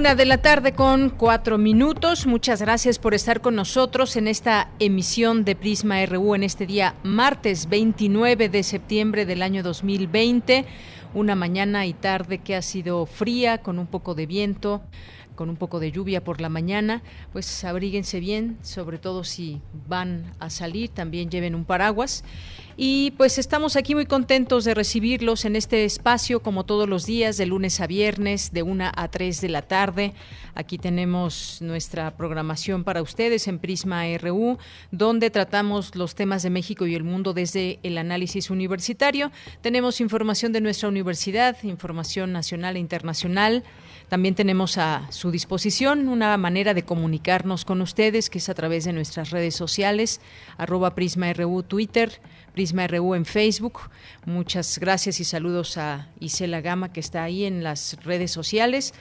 Una de la tarde con cuatro minutos. Muchas gracias por estar con nosotros en esta emisión de Prisma RU en este día martes 29 de septiembre del año 2020. Una mañana y tarde que ha sido fría, con un poco de viento con un poco de lluvia por la mañana, pues abríguense bien, sobre todo si van a salir, también lleven un paraguas. Y pues estamos aquí muy contentos de recibirlos en este espacio, como todos los días, de lunes a viernes, de una a 3 de la tarde. Aquí tenemos nuestra programación para ustedes en Prisma RU, donde tratamos los temas de México y el mundo desde el análisis universitario. Tenemos información de nuestra universidad, información nacional e internacional. También tenemos a su disposición una manera de comunicarnos con ustedes, que es a través de nuestras redes sociales, arroba PrismaRU Twitter, PrismaRU en Facebook. Muchas gracias y saludos a Isela Gama, que está ahí en las redes sociales.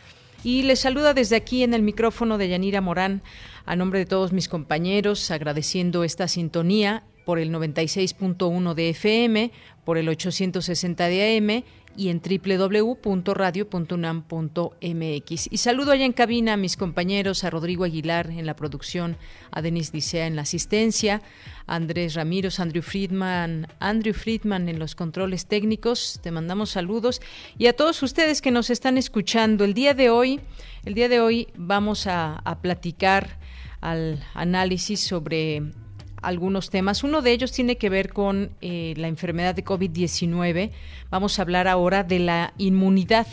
Y les saluda desde aquí en el micrófono de Yanira Morán, a nombre de todos mis compañeros, agradeciendo esta sintonía por el 96.1 de FM, por el 860 de AM y en www.radio.unam.mx. Y saludo allá en cabina a mis compañeros, a Rodrigo Aguilar en la producción, a Denis Dicea en la asistencia, a Andrés Ramírez, Andrew Friedman, Andrew Friedman en los controles técnicos. Te mandamos saludos y a todos ustedes que nos están escuchando. El día de hoy, el día de hoy vamos a, a platicar al análisis sobre algunos temas. Uno de ellos tiene que ver con eh, la enfermedad de COVID-19. Vamos a hablar ahora de la inmunidad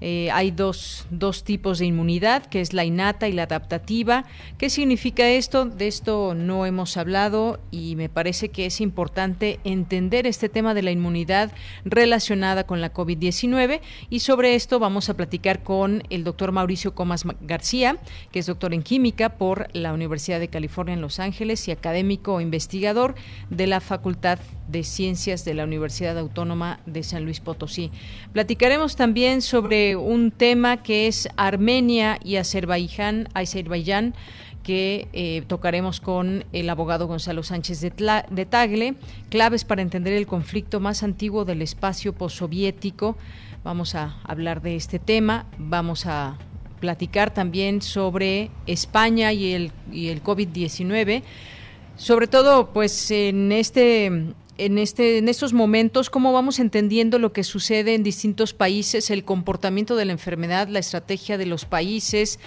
eh, hay dos, dos tipos de inmunidad, que es la innata y la adaptativa. ¿Qué significa esto? De esto no hemos hablado y me parece que es importante entender este tema de la inmunidad relacionada con la COVID-19 y sobre esto vamos a platicar con el doctor Mauricio Comas García, que es doctor en química por la Universidad de California en Los Ángeles y académico o investigador de la Facultad de Ciencias de la Universidad Autónoma de San Luis Potosí. Platicaremos también sobre un tema que es Armenia y Azerbaiyán, Azerbaiyán que eh, tocaremos con el abogado Gonzalo Sánchez de, de, Tagle, claves para entender el conflicto más antiguo del espacio postsoviético. Vamos a hablar de este tema, vamos a platicar también sobre España y el, y el COVID-19 sobre todo pues en este en, este, en estos momentos, cómo vamos entendiendo lo que sucede en distintos países, el comportamiento de la enfermedad, la estrategia de los países,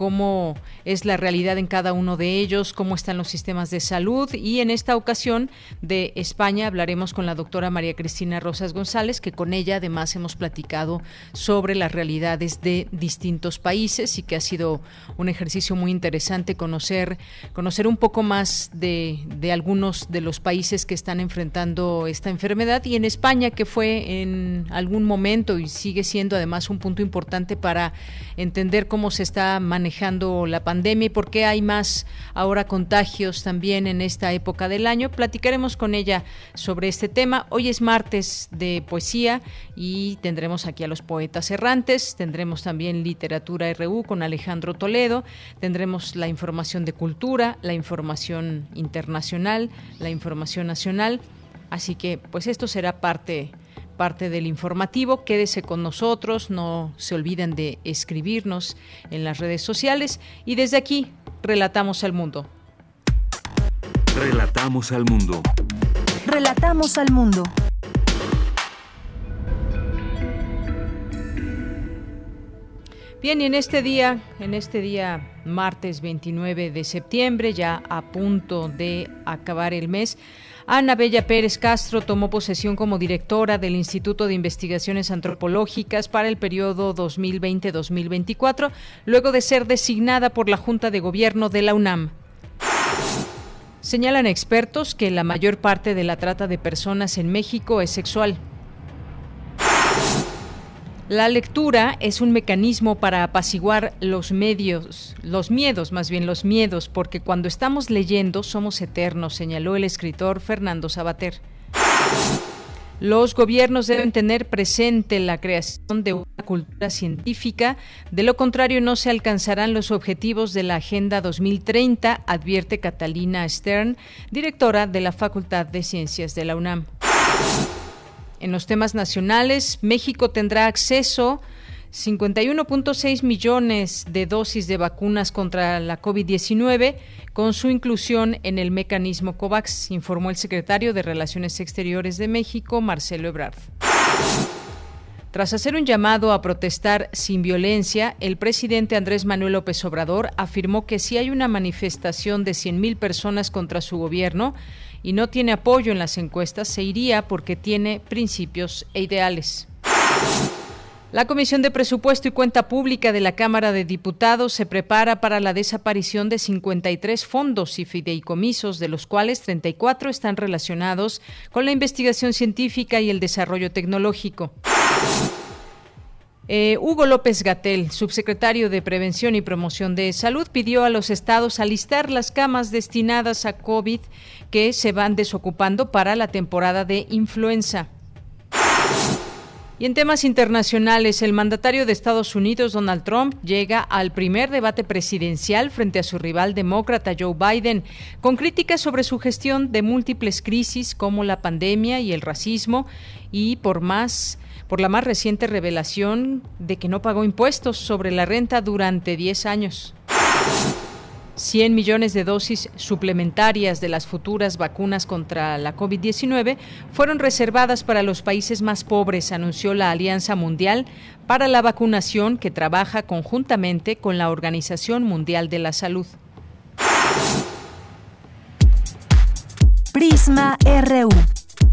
cómo es la realidad en cada uno de ellos, cómo están los sistemas de salud. Y en esta ocasión de España hablaremos con la doctora María Cristina Rosas González, que con ella además hemos platicado sobre las realidades de distintos países y que ha sido un ejercicio muy interesante conocer, conocer un poco más de, de algunos de los países que están enfrentando esta enfermedad. Y en España que fue en algún momento y sigue siendo además un punto importante para entender cómo se está manejando manejando la pandemia y por qué hay más ahora contagios también en esta época del año. Platicaremos con ella sobre este tema. Hoy es martes de poesía y tendremos aquí a los poetas errantes, tendremos también literatura RU con Alejandro Toledo, tendremos la información de cultura, la información internacional, la información nacional. Así que pues esto será parte parte del informativo. Quédese con nosotros, no se olviden de escribirnos en las redes sociales y desde aquí relatamos al mundo. Relatamos al mundo. Relatamos al mundo. Bien, y en este día, en este día martes 29 de septiembre, ya a punto de acabar el mes, Ana Bella Pérez Castro tomó posesión como directora del Instituto de Investigaciones Antropológicas para el periodo 2020-2024, luego de ser designada por la Junta de Gobierno de la UNAM. Señalan expertos que la mayor parte de la trata de personas en México es sexual. La lectura es un mecanismo para apaciguar los medios, los miedos, más bien los miedos, porque cuando estamos leyendo somos eternos, señaló el escritor Fernando Sabater. Los gobiernos deben tener presente la creación de una cultura científica, de lo contrario no se alcanzarán los objetivos de la Agenda 2030, advierte Catalina Stern, directora de la Facultad de Ciencias de la UNAM. En los temas nacionales, México tendrá acceso 51.6 millones de dosis de vacunas contra la COVID-19 con su inclusión en el mecanismo COVAX, informó el secretario de Relaciones Exteriores de México, Marcelo Ebrard. Tras hacer un llamado a protestar sin violencia, el presidente Andrés Manuel López Obrador afirmó que si hay una manifestación de 100.000 personas contra su gobierno, y no tiene apoyo en las encuestas, se iría porque tiene principios e ideales. La Comisión de Presupuesto y Cuenta Pública de la Cámara de Diputados se prepara para la desaparición de 53 fondos y fideicomisos, de los cuales 34 están relacionados con la investigación científica y el desarrollo tecnológico. Eh, Hugo López Gatel, subsecretario de Prevención y Promoción de Salud, pidió a los estados alistar las camas destinadas a COVID que se van desocupando para la temporada de influenza. Y en temas internacionales, el mandatario de Estados Unidos, Donald Trump, llega al primer debate presidencial frente a su rival demócrata Joe Biden, con críticas sobre su gestión de múltiples crisis como la pandemia y el racismo, y por más por la más reciente revelación de que no pagó impuestos sobre la renta durante 10 años. 100 millones de dosis suplementarias de las futuras vacunas contra la COVID-19 fueron reservadas para los países más pobres, anunció la Alianza Mundial para la Vacunación que trabaja conjuntamente con la Organización Mundial de la Salud. Prisma RU.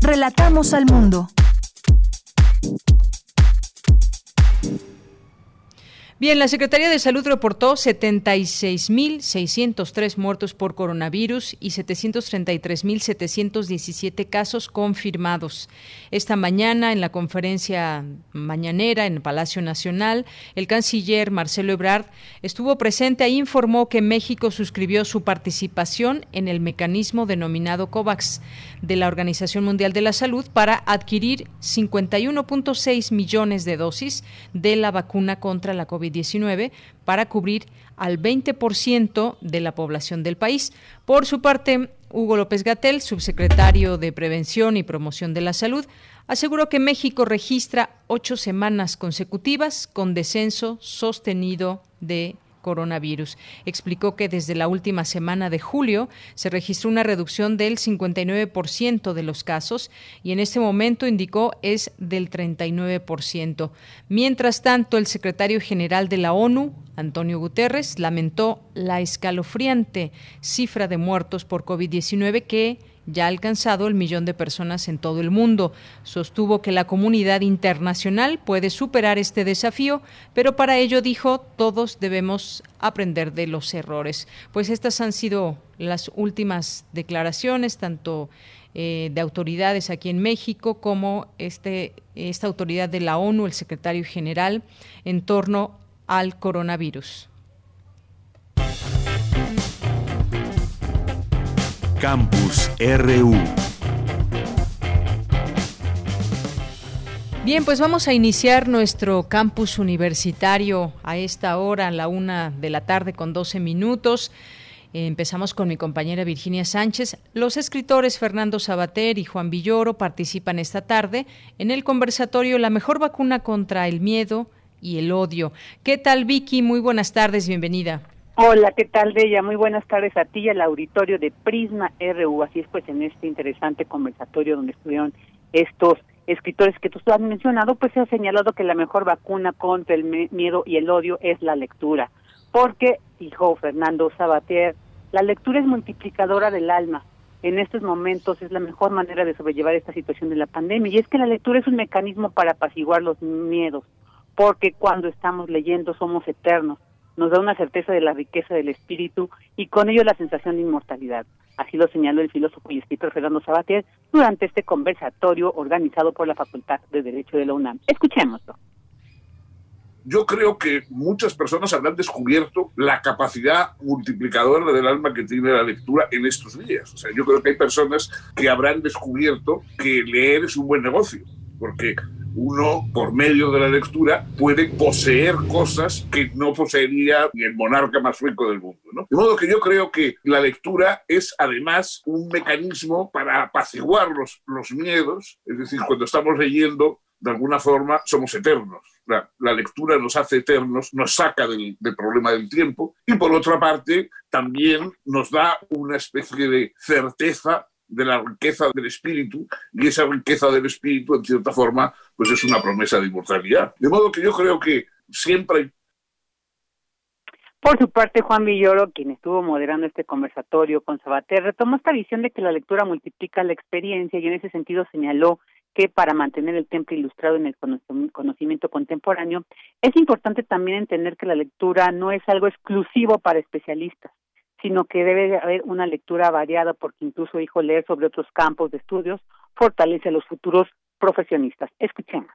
Relatamos al mundo. Bien, la Secretaría de Salud reportó 76.603 muertos por coronavirus y 733.717 casos confirmados. Esta mañana, en la conferencia mañanera en el Palacio Nacional, el canciller Marcelo Ebrard estuvo presente e informó que México suscribió su participación en el mecanismo denominado COVAX de la Organización Mundial de la Salud para adquirir 51.6 millones de dosis de la vacuna contra la COVID-19 para cubrir al 20% de la población del país. Por su parte, Hugo López Gatel, subsecretario de Prevención y Promoción de la Salud, aseguró que México registra ocho semanas consecutivas con descenso sostenido de coronavirus. Explicó que desde la última semana de julio se registró una reducción del 59% de los casos y en este momento indicó es del 39%. Mientras tanto, el secretario general de la ONU, Antonio Guterres, lamentó la escalofriante cifra de muertos por COVID-19 que ya ha alcanzado el millón de personas en todo el mundo. Sostuvo que la comunidad internacional puede superar este desafío, pero para ello dijo todos debemos aprender de los errores. Pues estas han sido las últimas declaraciones, tanto eh, de autoridades aquí en México como este, esta autoridad de la ONU, el secretario general, en torno al coronavirus. Campus RU. Bien, pues vamos a iniciar nuestro campus universitario a esta hora, a la una de la tarde con 12 minutos. Empezamos con mi compañera Virginia Sánchez. Los escritores Fernando Sabater y Juan Villoro participan esta tarde en el conversatorio La mejor vacuna contra el miedo y el odio. ¿Qué tal, Vicky? Muy buenas tardes, bienvenida. Hola, ¿qué tal, Bella? Muy buenas tardes a ti y al auditorio de Prisma RU. Así es, pues, en este interesante conversatorio donde estuvieron estos escritores que tú has mencionado, pues se ha señalado que la mejor vacuna contra el miedo y el odio es la lectura, porque, dijo Fernando Sabatier, la lectura es multiplicadora del alma. En estos momentos es la mejor manera de sobrellevar esta situación de la pandemia. Y es que la lectura es un mecanismo para apaciguar los miedos, porque cuando estamos leyendo somos eternos. Nos da una certeza de la riqueza del espíritu y con ello la sensación de inmortalidad. Así lo señaló el filósofo y escritor Fernando Sabatier durante este conversatorio organizado por la Facultad de Derecho de la UNAM. Escuchémoslo. Yo creo que muchas personas habrán descubierto la capacidad multiplicadora del alma que tiene la lectura en estos días. O sea, yo creo que hay personas que habrán descubierto que leer es un buen negocio, porque uno, por medio de la lectura, puede poseer cosas que no poseería ni el monarca más rico del mundo. ¿no? De modo que yo creo que la lectura es además un mecanismo para apaciguar los, los miedos, es decir, cuando estamos leyendo, de alguna forma somos eternos. La, lectura nos hace eternos, nos saca del, problema del tiempo y por otra parte también nos da una especie de certeza de la riqueza del espíritu y esa riqueza del espíritu en cierta forma pues es una promesa de inmortalidad. De modo que yo creo que siempre por su parte, Juan Villoro, quien estuvo moderando este conversatorio con Sabater, retomó esta visión de que la lectura multiplica la experiencia y en ese sentido señaló que para mantener el temple ilustrado en el conocimiento contemporáneo, es importante también entender que la lectura no es algo exclusivo para especialistas sino que debe haber una lectura variada porque incluso dijo leer sobre otros campos de estudios fortalece a los futuros profesionistas. Escuchemos.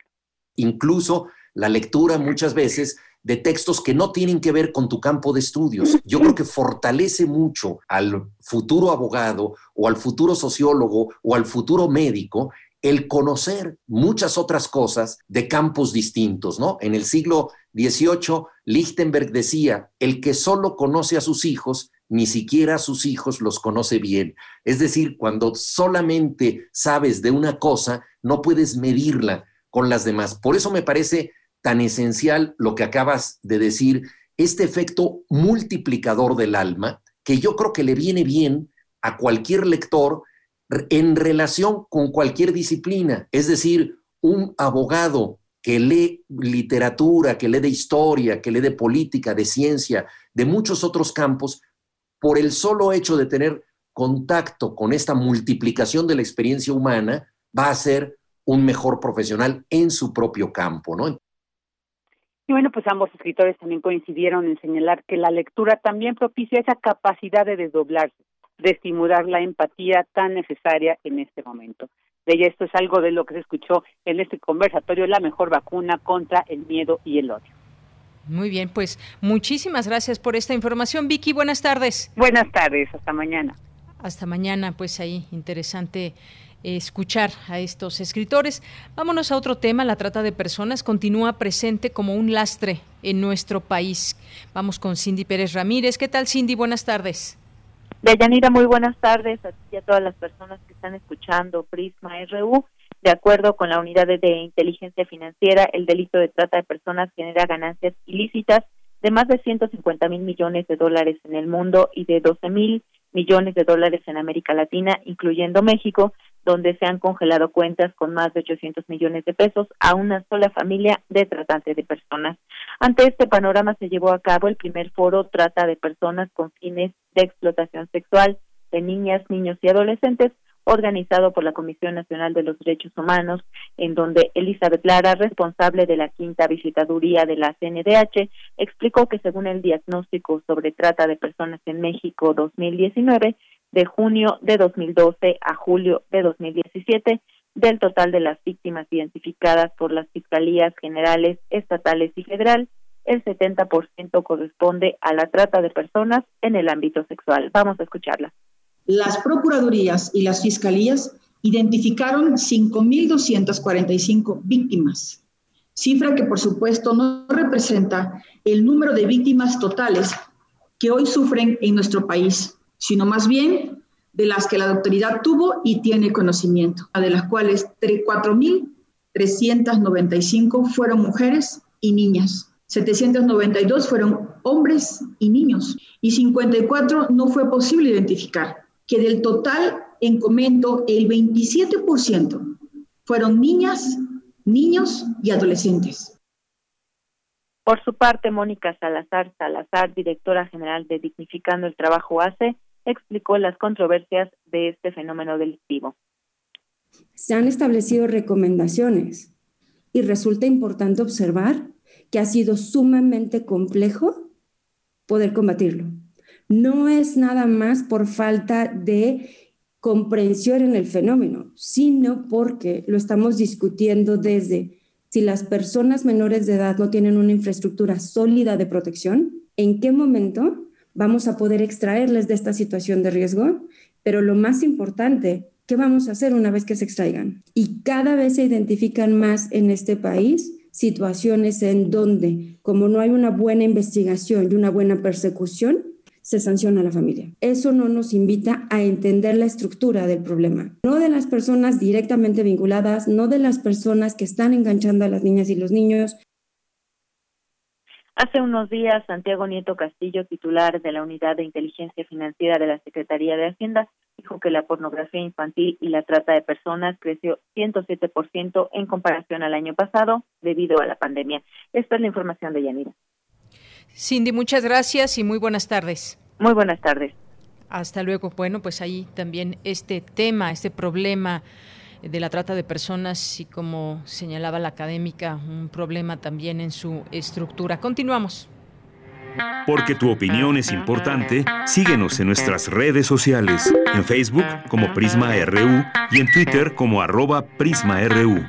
Incluso la lectura muchas veces de textos que no tienen que ver con tu campo de estudios. Yo creo que fortalece mucho al futuro abogado o al futuro sociólogo o al futuro médico el conocer muchas otras cosas de campos distintos, ¿no? En el siglo XVIII, Lichtenberg decía, el que solo conoce a sus hijos ni siquiera a sus hijos los conoce bien. Es decir, cuando solamente sabes de una cosa, no puedes medirla con las demás. Por eso me parece tan esencial lo que acabas de decir, este efecto multiplicador del alma, que yo creo que le viene bien a cualquier lector en relación con cualquier disciplina. Es decir, un abogado que lee literatura, que lee de historia, que lee de política, de ciencia, de muchos otros campos, por el solo hecho de tener contacto con esta multiplicación de la experiencia humana, va a ser un mejor profesional en su propio campo, ¿no? Y bueno, pues ambos escritores también coincidieron en señalar que la lectura también propicia esa capacidad de desdoblarse, de estimular la empatía tan necesaria en este momento. De ella esto es algo de lo que se escuchó en este conversatorio, la mejor vacuna contra el miedo y el odio. Muy bien, pues muchísimas gracias por esta información. Vicky, buenas tardes. Buenas tardes, hasta mañana. Hasta mañana, pues ahí interesante escuchar a estos escritores. Vámonos a otro tema. La trata de personas continúa presente como un lastre en nuestro país. Vamos con Cindy Pérez Ramírez. ¿Qué tal, Cindy? Buenas tardes. Deyanira, muy buenas tardes a ti y a todas las personas que están escuchando Prisma RU. De acuerdo con la Unidad de Inteligencia Financiera, el delito de trata de personas genera ganancias ilícitas de más de 150 mil millones de dólares en el mundo y de 12 mil millones de dólares en América Latina, incluyendo México, donde se han congelado cuentas con más de 800 millones de pesos a una sola familia de tratantes de personas. Ante este panorama se llevó a cabo el primer foro Trata de Personas con fines de explotación sexual de niñas, niños y adolescentes, organizado por la Comisión Nacional de los Derechos Humanos, en donde Elizabeth Lara, responsable de la quinta visitaduría de la CNDH, explicó que según el diagnóstico sobre trata de personas en México 2019, de junio de 2012 a julio de 2017, del total de las víctimas identificadas por las fiscalías generales, estatales y federal, el 70% corresponde a la trata de personas en el ámbito sexual. Vamos a escucharla. Las procuradurías y las fiscalías identificaron 5.245 víctimas, cifra que por supuesto no representa el número de víctimas totales que hoy sufren en nuestro país, sino más bien de las que la autoridad tuvo y tiene conocimiento, de las cuales 4.395 fueron mujeres y niñas. 792 fueron hombres y niños y 54 no fue posible identificar que del total en comento el 27% fueron niñas, niños y adolescentes. Por su parte, Mónica Salazar Salazar, directora general de Dignificando el Trabajo ACE, explicó las controversias de este fenómeno delictivo. Se han establecido recomendaciones y resulta importante observar que ha sido sumamente complejo poder combatirlo. No es nada más por falta de comprensión en el fenómeno, sino porque lo estamos discutiendo desde si las personas menores de edad no tienen una infraestructura sólida de protección, en qué momento vamos a poder extraerles de esta situación de riesgo, pero lo más importante, ¿qué vamos a hacer una vez que se extraigan? Y cada vez se identifican más en este país situaciones en donde, como no hay una buena investigación y una buena persecución, se sanciona a la familia. Eso no nos invita a entender la estructura del problema, no de las personas directamente vinculadas, no de las personas que están enganchando a las niñas y los niños. Hace unos días, Santiago Nieto Castillo, titular de la Unidad de Inteligencia Financiera de la Secretaría de Hacienda, dijo que la pornografía infantil y la trata de personas creció 107% en comparación al año pasado debido a la pandemia. Esta es la información de Yanira. Cindy, muchas gracias y muy buenas tardes. Muy buenas tardes. Hasta luego. Bueno, pues ahí también este tema, este problema de la trata de personas y como señalaba la académica, un problema también en su estructura. Continuamos. Porque tu opinión es importante, síguenos en nuestras redes sociales, en Facebook como Prisma RU y en Twitter como arroba PrismaRU.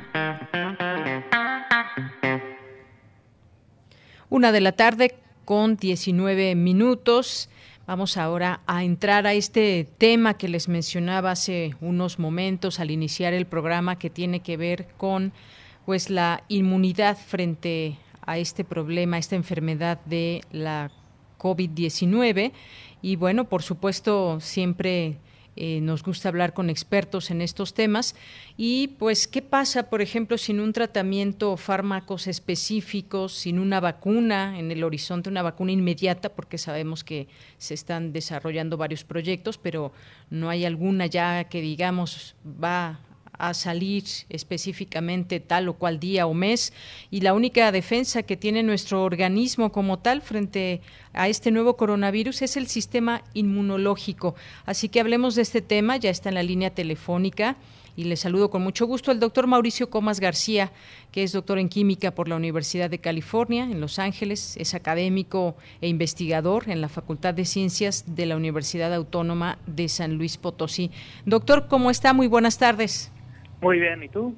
Una de la tarde con 19 minutos. Vamos ahora a entrar a este tema que les mencionaba hace unos momentos al iniciar el programa que tiene que ver con pues la inmunidad frente a este problema, a esta enfermedad de la COVID-19 y bueno, por supuesto, siempre eh, nos gusta hablar con expertos en estos temas. Y pues, ¿qué pasa, por ejemplo, sin un tratamiento, fármacos específicos, sin una vacuna en el horizonte, una vacuna inmediata, porque sabemos que se están desarrollando varios proyectos, pero no hay alguna ya que digamos va a salir específicamente tal o cual día o mes y la única defensa que tiene nuestro organismo como tal frente a este nuevo coronavirus es el sistema inmunológico. Así que hablemos de este tema, ya está en la línea telefónica y le saludo con mucho gusto al doctor Mauricio Comas García, que es doctor en química por la Universidad de California en Los Ángeles, es académico e investigador en la Facultad de Ciencias de la Universidad Autónoma de San Luis Potosí. Doctor, ¿cómo está? Muy buenas tardes. Muy bien, ¿y tú?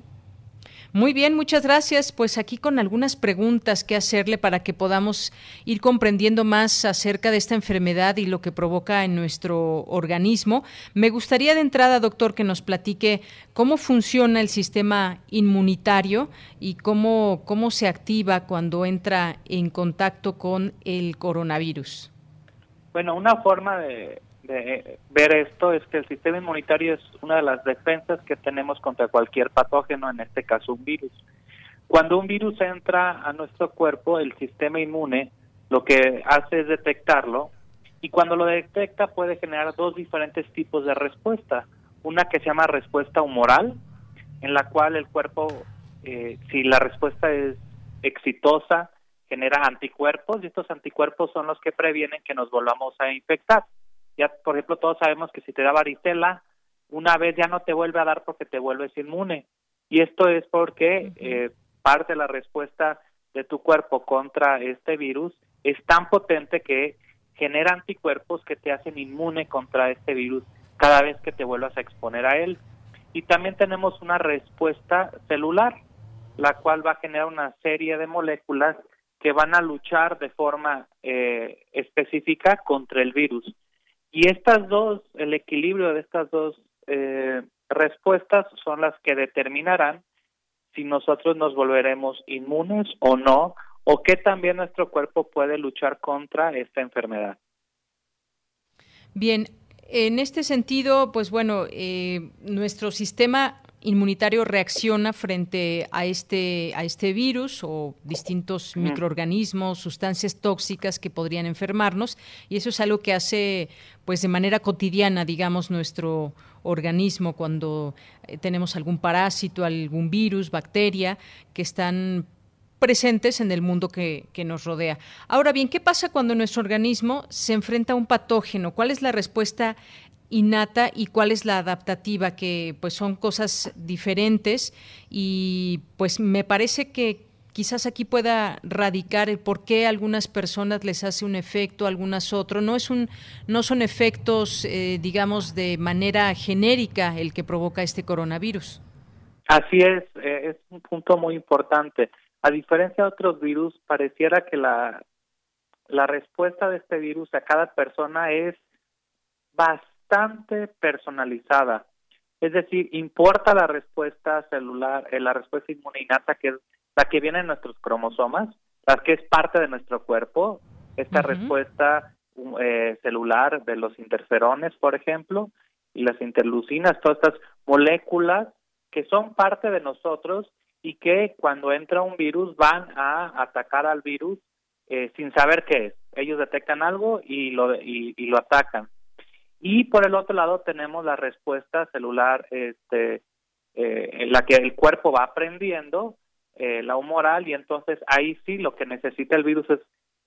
Muy bien, muchas gracias. Pues aquí con algunas preguntas que hacerle para que podamos ir comprendiendo más acerca de esta enfermedad y lo que provoca en nuestro organismo. Me gustaría de entrada, doctor, que nos platique cómo funciona el sistema inmunitario y cómo, cómo se activa cuando entra en contacto con el coronavirus. Bueno, una forma de, de ver esto es que el sistema inmunitario es una de las defensas que tenemos contra cualquier patógeno, en este caso un virus. Cuando un virus entra a nuestro cuerpo, el sistema inmune lo que hace es detectarlo y cuando lo detecta puede generar dos diferentes tipos de respuesta. Una que se llama respuesta humoral, en la cual el cuerpo, eh, si la respuesta es exitosa, genera anticuerpos y estos anticuerpos son los que previenen que nos volvamos a infectar. Ya, por ejemplo, todos sabemos que si te da varicela, una vez ya no te vuelve a dar porque te vuelves inmune. Y esto es porque eh, parte de la respuesta de tu cuerpo contra este virus es tan potente que genera anticuerpos que te hacen inmune contra este virus cada vez que te vuelvas a exponer a él. Y también tenemos una respuesta celular, la cual va a generar una serie de moléculas que van a luchar de forma eh, específica contra el virus. Y estas dos, el equilibrio de estas dos eh, respuestas son las que determinarán si nosotros nos volveremos inmunes o no, o que también nuestro cuerpo puede luchar contra esta enfermedad. Bien, en este sentido, pues bueno, eh, nuestro sistema inmunitario reacciona frente a este, a este virus o distintos microorganismos, sustancias tóxicas que podrían enfermarnos, y eso es algo que hace pues de manera cotidiana, digamos, nuestro organismo cuando eh, tenemos algún parásito, algún virus, bacteria, que están presentes en el mundo que, que, nos rodea. Ahora bien, ¿qué pasa cuando nuestro organismo se enfrenta a un patógeno? ¿Cuál es la respuesta innata y cuál es la adaptativa, que pues son cosas diferentes y pues me parece que quizás aquí pueda radicar el por qué a algunas personas les hace un efecto, algunas otro. No es un, no son efectos, eh, digamos, de manera genérica el que provoca este coronavirus. Así es, eh, es un punto muy importante. A diferencia de otros virus, pareciera que la, la respuesta de este virus a cada persona es bastante personalizada. Es decir, importa la respuesta celular, eh, la respuesta inmune innata, que es la que viene en nuestros cromosomas, la que es parte de nuestro cuerpo, esta respuesta eh, celular de los interferones, por ejemplo, y las interlucinas, todas estas moléculas que son parte de nosotros y que cuando entra un virus van a atacar al virus eh, sin saber qué es. Ellos detectan algo y lo, y lo atacan. Y por el otro lado tenemos la respuesta celular, este, eh, en la que el cuerpo va aprendiendo eh, la humoral y entonces ahí sí lo que necesita el virus es,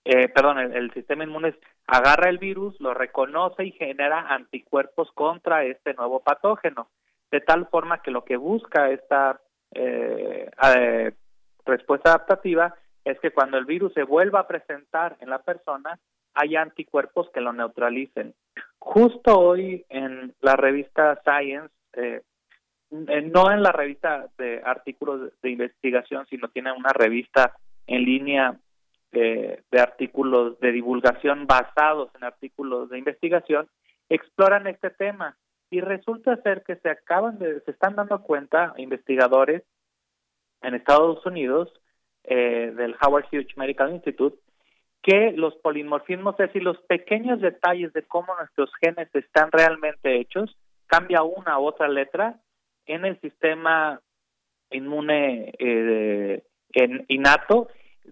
eh, perdón, el, sistema inmune agarra el virus, lo reconoce y genera anticuerpos contra este nuevo patógeno, de tal forma que lo que busca esta eh, respuesta adaptativa es que cuando el virus se vuelva a presentar en la persona, hay anticuerpos que lo neutralicen. Justo hoy en la revista Science, eh, no en la revista de artículos de investigación, sino tiene una revista en línea de, de artículos de divulgación basados en artículos de investigación, exploran este tema y resulta ser que se acaban de, se están dando cuenta investigadores en Estados Unidos eh, del Howard Hughes Medical Institute que los polimorfismos, es decir, los pequeños detalles de cómo nuestros genes están realmente hechos, cambia una u otra letra en el sistema inmune eh, innato,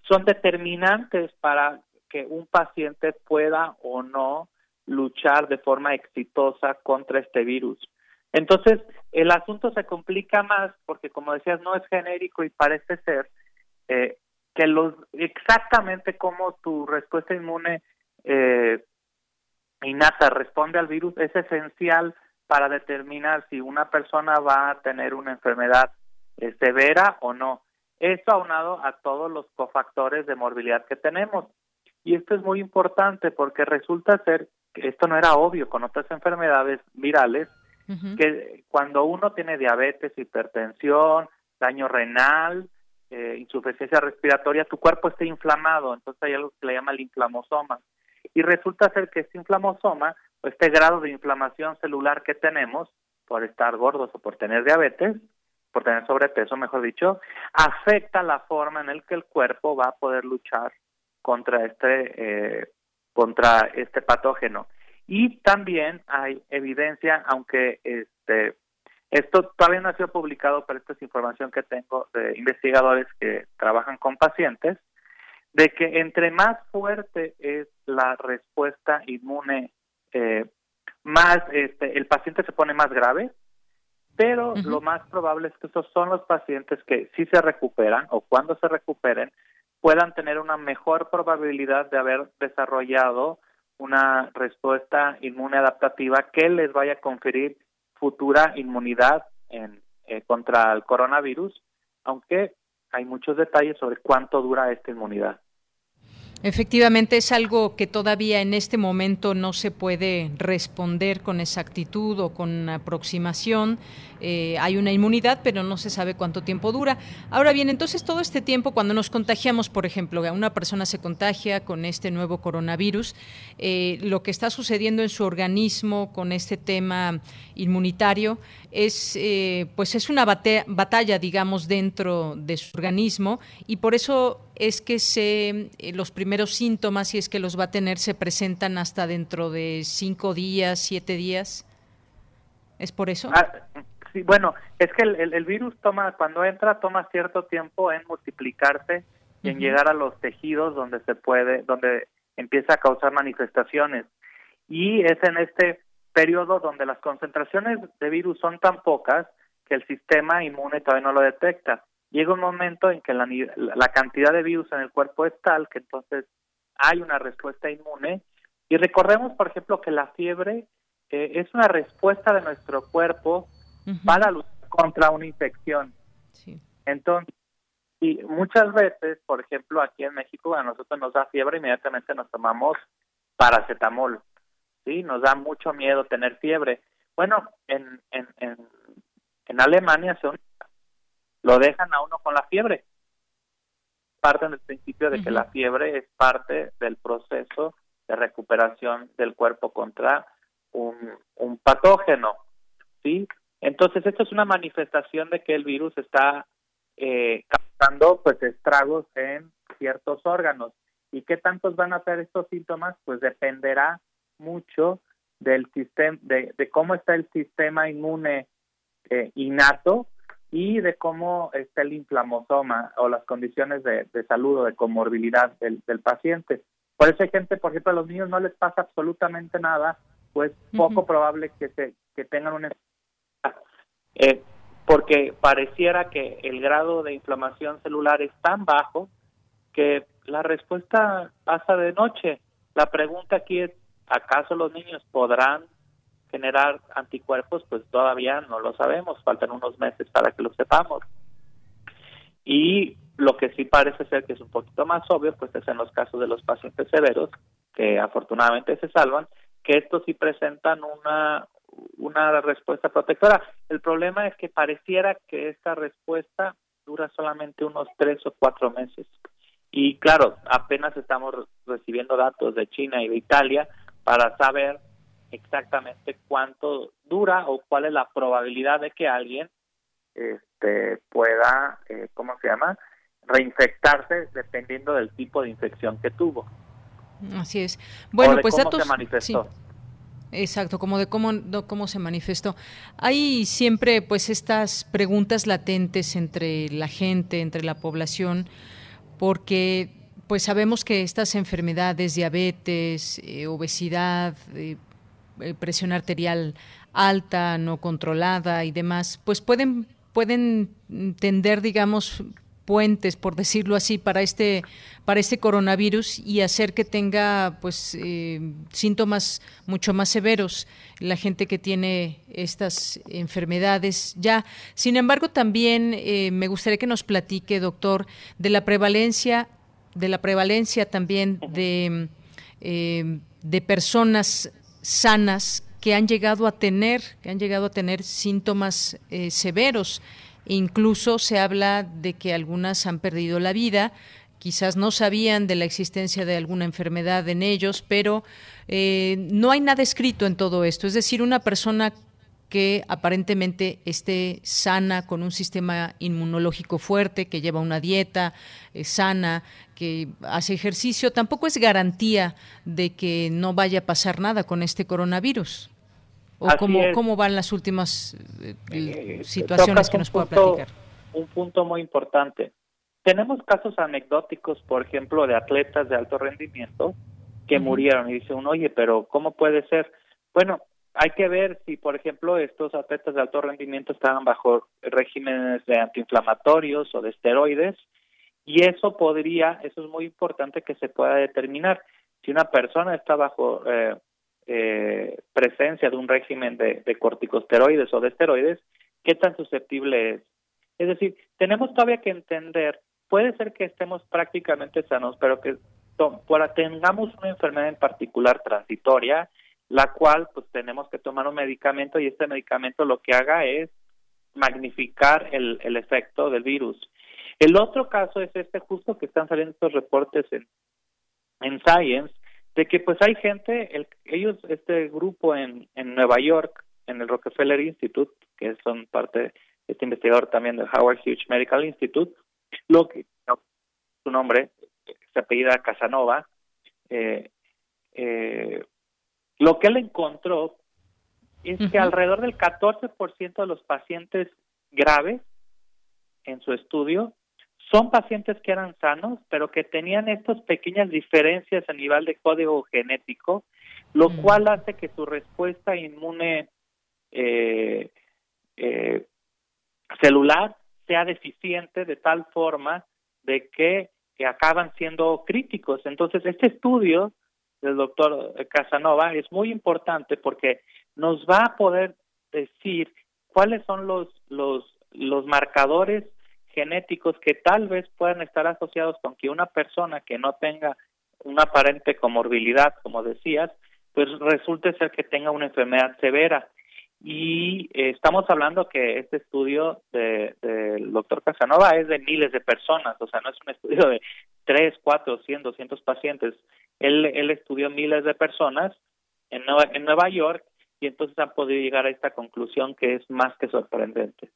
son determinantes para que un paciente pueda o no luchar de forma exitosa contra este virus. Entonces, el asunto se complica más porque, como decías, no es genérico y parece ser eh, que los exactamente cómo tu respuesta inmune eh, innata responde al virus es esencial para determinar si una persona va a tener una enfermedad eh, severa o no. Esto aunado a todos los cofactores de morbilidad que tenemos. Y esto es muy importante porque resulta ser que esto no era obvio con otras enfermedades virales, que cuando uno tiene diabetes, hipertensión, daño renal, eh, insuficiencia respiratoria, tu cuerpo está inflamado, entonces hay algo que le llama el inflamosoma. Y resulta ser que este inflamosoma, o este grado de inflamación celular que tenemos, por estar gordos o por tener diabetes, por tener sobrepeso, mejor dicho, afecta la forma en la que el cuerpo va a poder luchar contra este, eh, contra este patógeno. Y también hay evidencia, aunque este, esto todavía no ha sido publicado, pero esta es información que tengo de investigadores que trabajan con pacientes, de que entre más fuerte es la respuesta inmune, eh, más este, el paciente se pone más grave, pero lo más probable es que esos son los pacientes que si se recuperan o cuando se recuperen puedan tener una mejor probabilidad de haber desarrollado una respuesta inmune adaptativa que les vaya a conferir futura inmunidad en, eh, contra el coronavirus, aunque hay muchos detalles sobre cuánto dura esta inmunidad. Efectivamente, es algo que todavía en este momento no se puede responder con exactitud o con aproximación. Eh, hay una inmunidad, pero no se sabe cuánto tiempo dura. Ahora bien, entonces todo este tiempo, cuando nos contagiamos, por ejemplo, una persona se contagia con este nuevo coronavirus, eh, lo que está sucediendo en su organismo con este tema inmunitario es, eh, pues es una batalla, digamos, dentro de su organismo y por eso es que se, los primeros síntomas, si es que los va a tener, se presentan hasta dentro de cinco días, siete días. ¿Es por eso? Ah, Sí, bueno, es que el, virus toma, cuando entra, toma cierto tiempo en multiplicarse y en llegar a los tejidos donde se puede, donde empieza a causar manifestaciones. Y es en este periodo donde las concentraciones de virus son tan pocas que el sistema inmune todavía no lo detecta. Llega un momento en que la, la cantidad de virus en el cuerpo es tal que entonces hay una respuesta inmune. Y recordemos, por ejemplo, que la fiebre eh, es una respuesta de nuestro cuerpo para luchar contra una infección. Entonces, y muchas veces, por ejemplo, aquí en México a nosotros nos da fiebre, inmediatamente nos tomamos paracetamol. ¿sí? Nos da mucho miedo tener fiebre. Bueno, en, en, en, en Alemania se lo dejan a uno con la fiebre. Parten del principio de que la fiebre es parte del proceso de recuperación del cuerpo contra un, un patógeno. ¿sí? Entonces, esto es una manifestación de que el virus está eh, causando pues estragos en ciertos órganos. ¿Y qué tantos van a ser estos síntomas? Pues dependerá mucho del sistema, de, cómo está el sistema inmune eh, innato y de cómo está el inflamosoma o las condiciones de, salud o de comorbilidad del, paciente. Por eso hay gente, por ejemplo, a los niños no les pasa absolutamente nada, pues poco probable que, se, que tengan una eh, porque pareciera que el grado de inflamación celular es tan bajo que la respuesta pasa de noche. La pregunta aquí es, ¿acaso los niños podrán generar anticuerpos? Pues todavía no lo sabemos, faltan unos meses para que lo sepamos. Y lo que sí parece ser que es un poquito más obvio, pues es en los casos de los pacientes severos, que afortunadamente se salvan, que estos sí presentan una, una respuesta protectora. El problema es que pareciera que esta respuesta dura solamente unos tres o cuatro meses. Y claro, apenas estamos recibiendo datos de China y de Italia para saber exactamente cuánto dura o cuál es la probabilidad de que alguien este, pueda, eh, ¿cómo se llama?, reinfectarse dependiendo del tipo de infección que tuvo. Así es. Bueno, pues cómo se manifestó. Exacto, como de cómo, cómo se manifestó. Hay siempre pues estas preguntas latentes entre la gente, entre la población, porque pues sabemos que estas enfermedades, diabetes, eh, obesidad, eh, eh, presión arterial alta, no controlada y demás, pues pueden pueden tender, digamos, puentes, por decirlo así, para este, para este coronavirus y hacer que tenga pues eh, síntomas mucho más severos la gente que tiene estas enfermedades ya. Sin embargo, también eh, me gustaría que nos platique, doctor, de la prevalencia, de la prevalencia también de, de personas sanas que han llegado a tener, que han llegado a tener síntomas severos Incluso se habla de que algunas han perdido la vida, quizás no sabían de la existencia de alguna enfermedad en ellos, pero eh, no hay nada escrito en todo esto. Es decir, una persona que aparentemente esté sana, con un sistema inmunológico fuerte, que lleva una dieta eh, sana, que hace ejercicio, tampoco es garantía de que no vaya a pasar nada con este coronavirus. ¿O cómo, van las últimas eh, eh, situaciones que nos pueda platicar? Un punto muy importante. Tenemos casos anecdóticos, por ejemplo, de atletas de alto rendimiento que murieron y dice uno, oye, pero ¿cómo puede ser? Bueno, hay que ver si, por ejemplo, estos atletas de alto rendimiento estaban bajo regímenes de antiinflamatorios o de esteroides y eso podría, eso es muy importante que se pueda determinar. Si una persona está bajo eh, eh, presencia de un régimen de, corticosteroides o de esteroides, qué tan susceptible es. Es decir, tenemos todavía que entender, puede ser que estemos prácticamente sanos, pero que tengamos una enfermedad en particular transitoria, la cual pues tenemos que tomar un medicamento y este medicamento lo que haga es magnificar el, el efecto del virus. El otro caso es este justo que están saliendo estos reportes en, en Science, de que pues hay gente, el, ellos, este grupo en, en Nueva York, en el Rockefeller Institute, que son parte, este investigador también del Howard Hughes Medical Institute, lo que, su nombre, se apellida Casanova, eh, eh, lo que él encontró es que alrededor del 14% de los pacientes graves en su estudio son pacientes que eran sanos, pero que tenían estas pequeñas diferencias a nivel de código genético, lo mm. cual hace que su respuesta inmune eh, eh, celular sea deficiente de tal forma de que, que acaban siendo críticos. Entonces, este estudio del doctor Casanova es muy importante porque nos va a poder decir cuáles son los, los, los marcadores genéticos que tal vez puedan estar asociados con que una persona que no tenga una aparente comorbilidad, como decías, pues resulte ser que tenga una enfermedad severa. Y eh, estamos hablando que este estudio del de, doctor Casanova es de miles de personas, o sea, no es un estudio de 3, 4, 100, 200 pacientes. Él, él estudió miles de personas en Nueva, en Nueva York y entonces han podido llegar a esta conclusión que es más que sorprendente.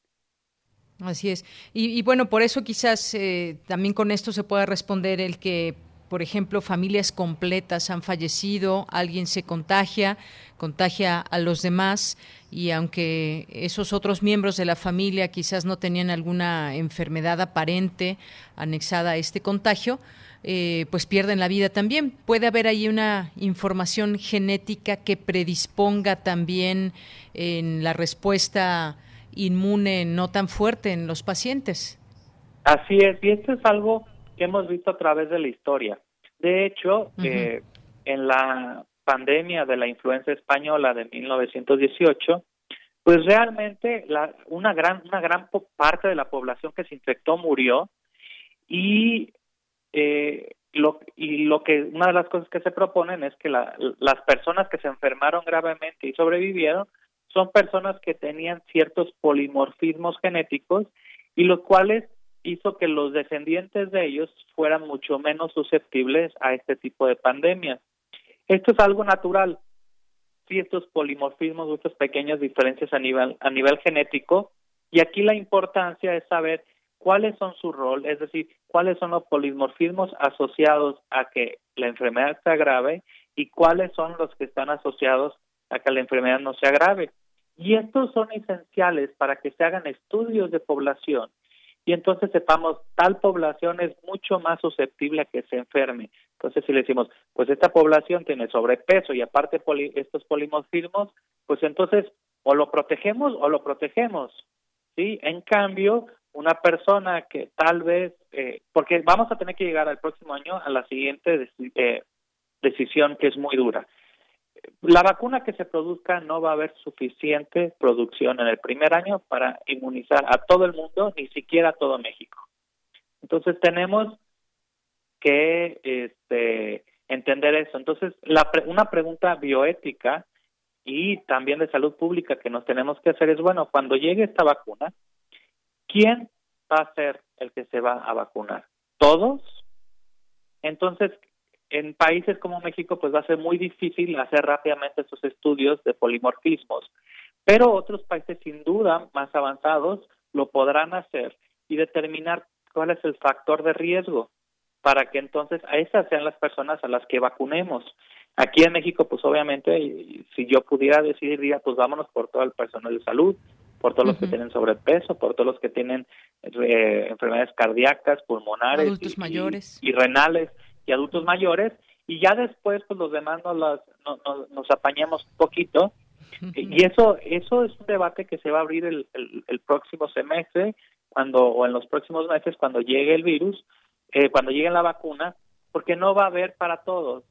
Así es. Y, bueno, por eso quizás eh, también con esto se pueda responder el que, por ejemplo, familias completas han fallecido, alguien se contagia, contagia a los demás y aunque esos otros miembros de la familia quizás no tenían alguna enfermedad aparente anexada a este contagio, eh, pues pierden la vida también. Puede haber ahí una información genética que predisponga también en la respuesta inmune no tan fuerte en los pacientes. Así es, y esto es algo que hemos visto a través de la historia. De hecho, eh, en la pandemia de la influenza española de 1918, pues realmente la, una gran una gran parte de la población que se infectó murió y eh, lo, y lo que una de las cosas que se proponen es que la, las personas que se enfermaron gravemente y sobrevivieron son personas que tenían ciertos polimorfismos genéticos y los cuales hizo que los descendientes de ellos fueran mucho menos susceptibles a este tipo de pandemias. Esto es algo natural. Sí, estos polimorfismos, estas pequeñas diferencias a nivel, a nivel genético, y aquí la importancia es saber cuáles son su rol, es decir, cuáles son los polimorfismos asociados a que la enfermedad sea grave y cuáles son los que están asociados a que la enfermedad no sea grave. Y estos son esenciales para que se hagan estudios de población y entonces sepamos tal población es mucho más susceptible a que se enferme. Entonces si le decimos, pues esta población tiene sobrepeso y aparte estos polimorfismos, pues entonces o lo protegemos o lo protegemos. ¿sí? En cambio, una persona que tal vez, eh, porque vamos a tener que llegar al próximo año a la siguiente eh, decisión que es muy dura la vacuna que se produzca no va a haber suficiente producción en el primer año para inmunizar a todo el mundo, ni siquiera a todo México. Entonces tenemos que este, entender eso. Entonces, la, una pregunta bioética y también de salud pública que nos tenemos que hacer es, bueno, cuando llegue esta vacuna, ¿quién va a ser el que se va a vacunar? ¿Todos? Entonces, en países como México pues va a ser muy difícil hacer rápidamente esos estudios de polimorfismos, pero otros países sin duda más avanzados lo podrán hacer y determinar cuál es el factor de riesgo para que entonces a esas sean las personas a las que vacunemos. Aquí en México, pues obviamente, si yo pudiera decidir, diría, pues vámonos por todo el personal de salud, por todos los que tienen sobrepeso, por todos los que tienen eh, enfermedades cardíacas, pulmonares adultos mayores. y renales y adultos mayores y ya después pues los demás nos, las, nos apañamos un poquito. Y eso eso es un debate que se va a abrir el, el, próximo semestre cuando o en los próximos meses cuando llegue el virus eh, cuando llegue la vacuna porque no va a haber para todos.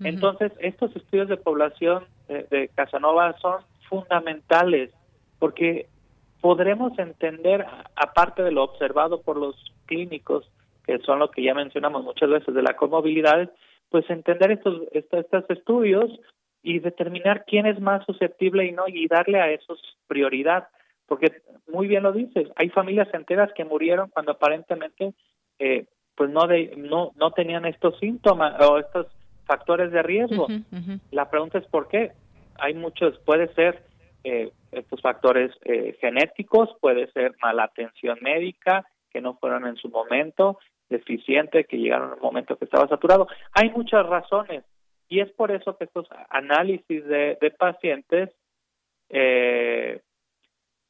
Entonces estos estudios de población de, de Casanova son fundamentales porque podremos entender aparte de lo observado por los clínicos que son lo que ya mencionamos muchas veces de la comovilidad, pues entender estos, estos, estudios y determinar quién es más susceptible y no, y darle a esos prioridad, porque muy bien lo dices, hay familias enteras que murieron cuando aparentemente eh, pues no, de, no, no tenían estos síntomas o estos factores de riesgo. La pregunta es por qué. Hay muchos, puede ser eh, estos factores eh, genéticos, puede ser mala atención médica, que no fueron en su momento, deficiente, que llegaron en un momento que estaba saturado. Hay muchas razones y es por eso que estos análisis de, pacientes eh,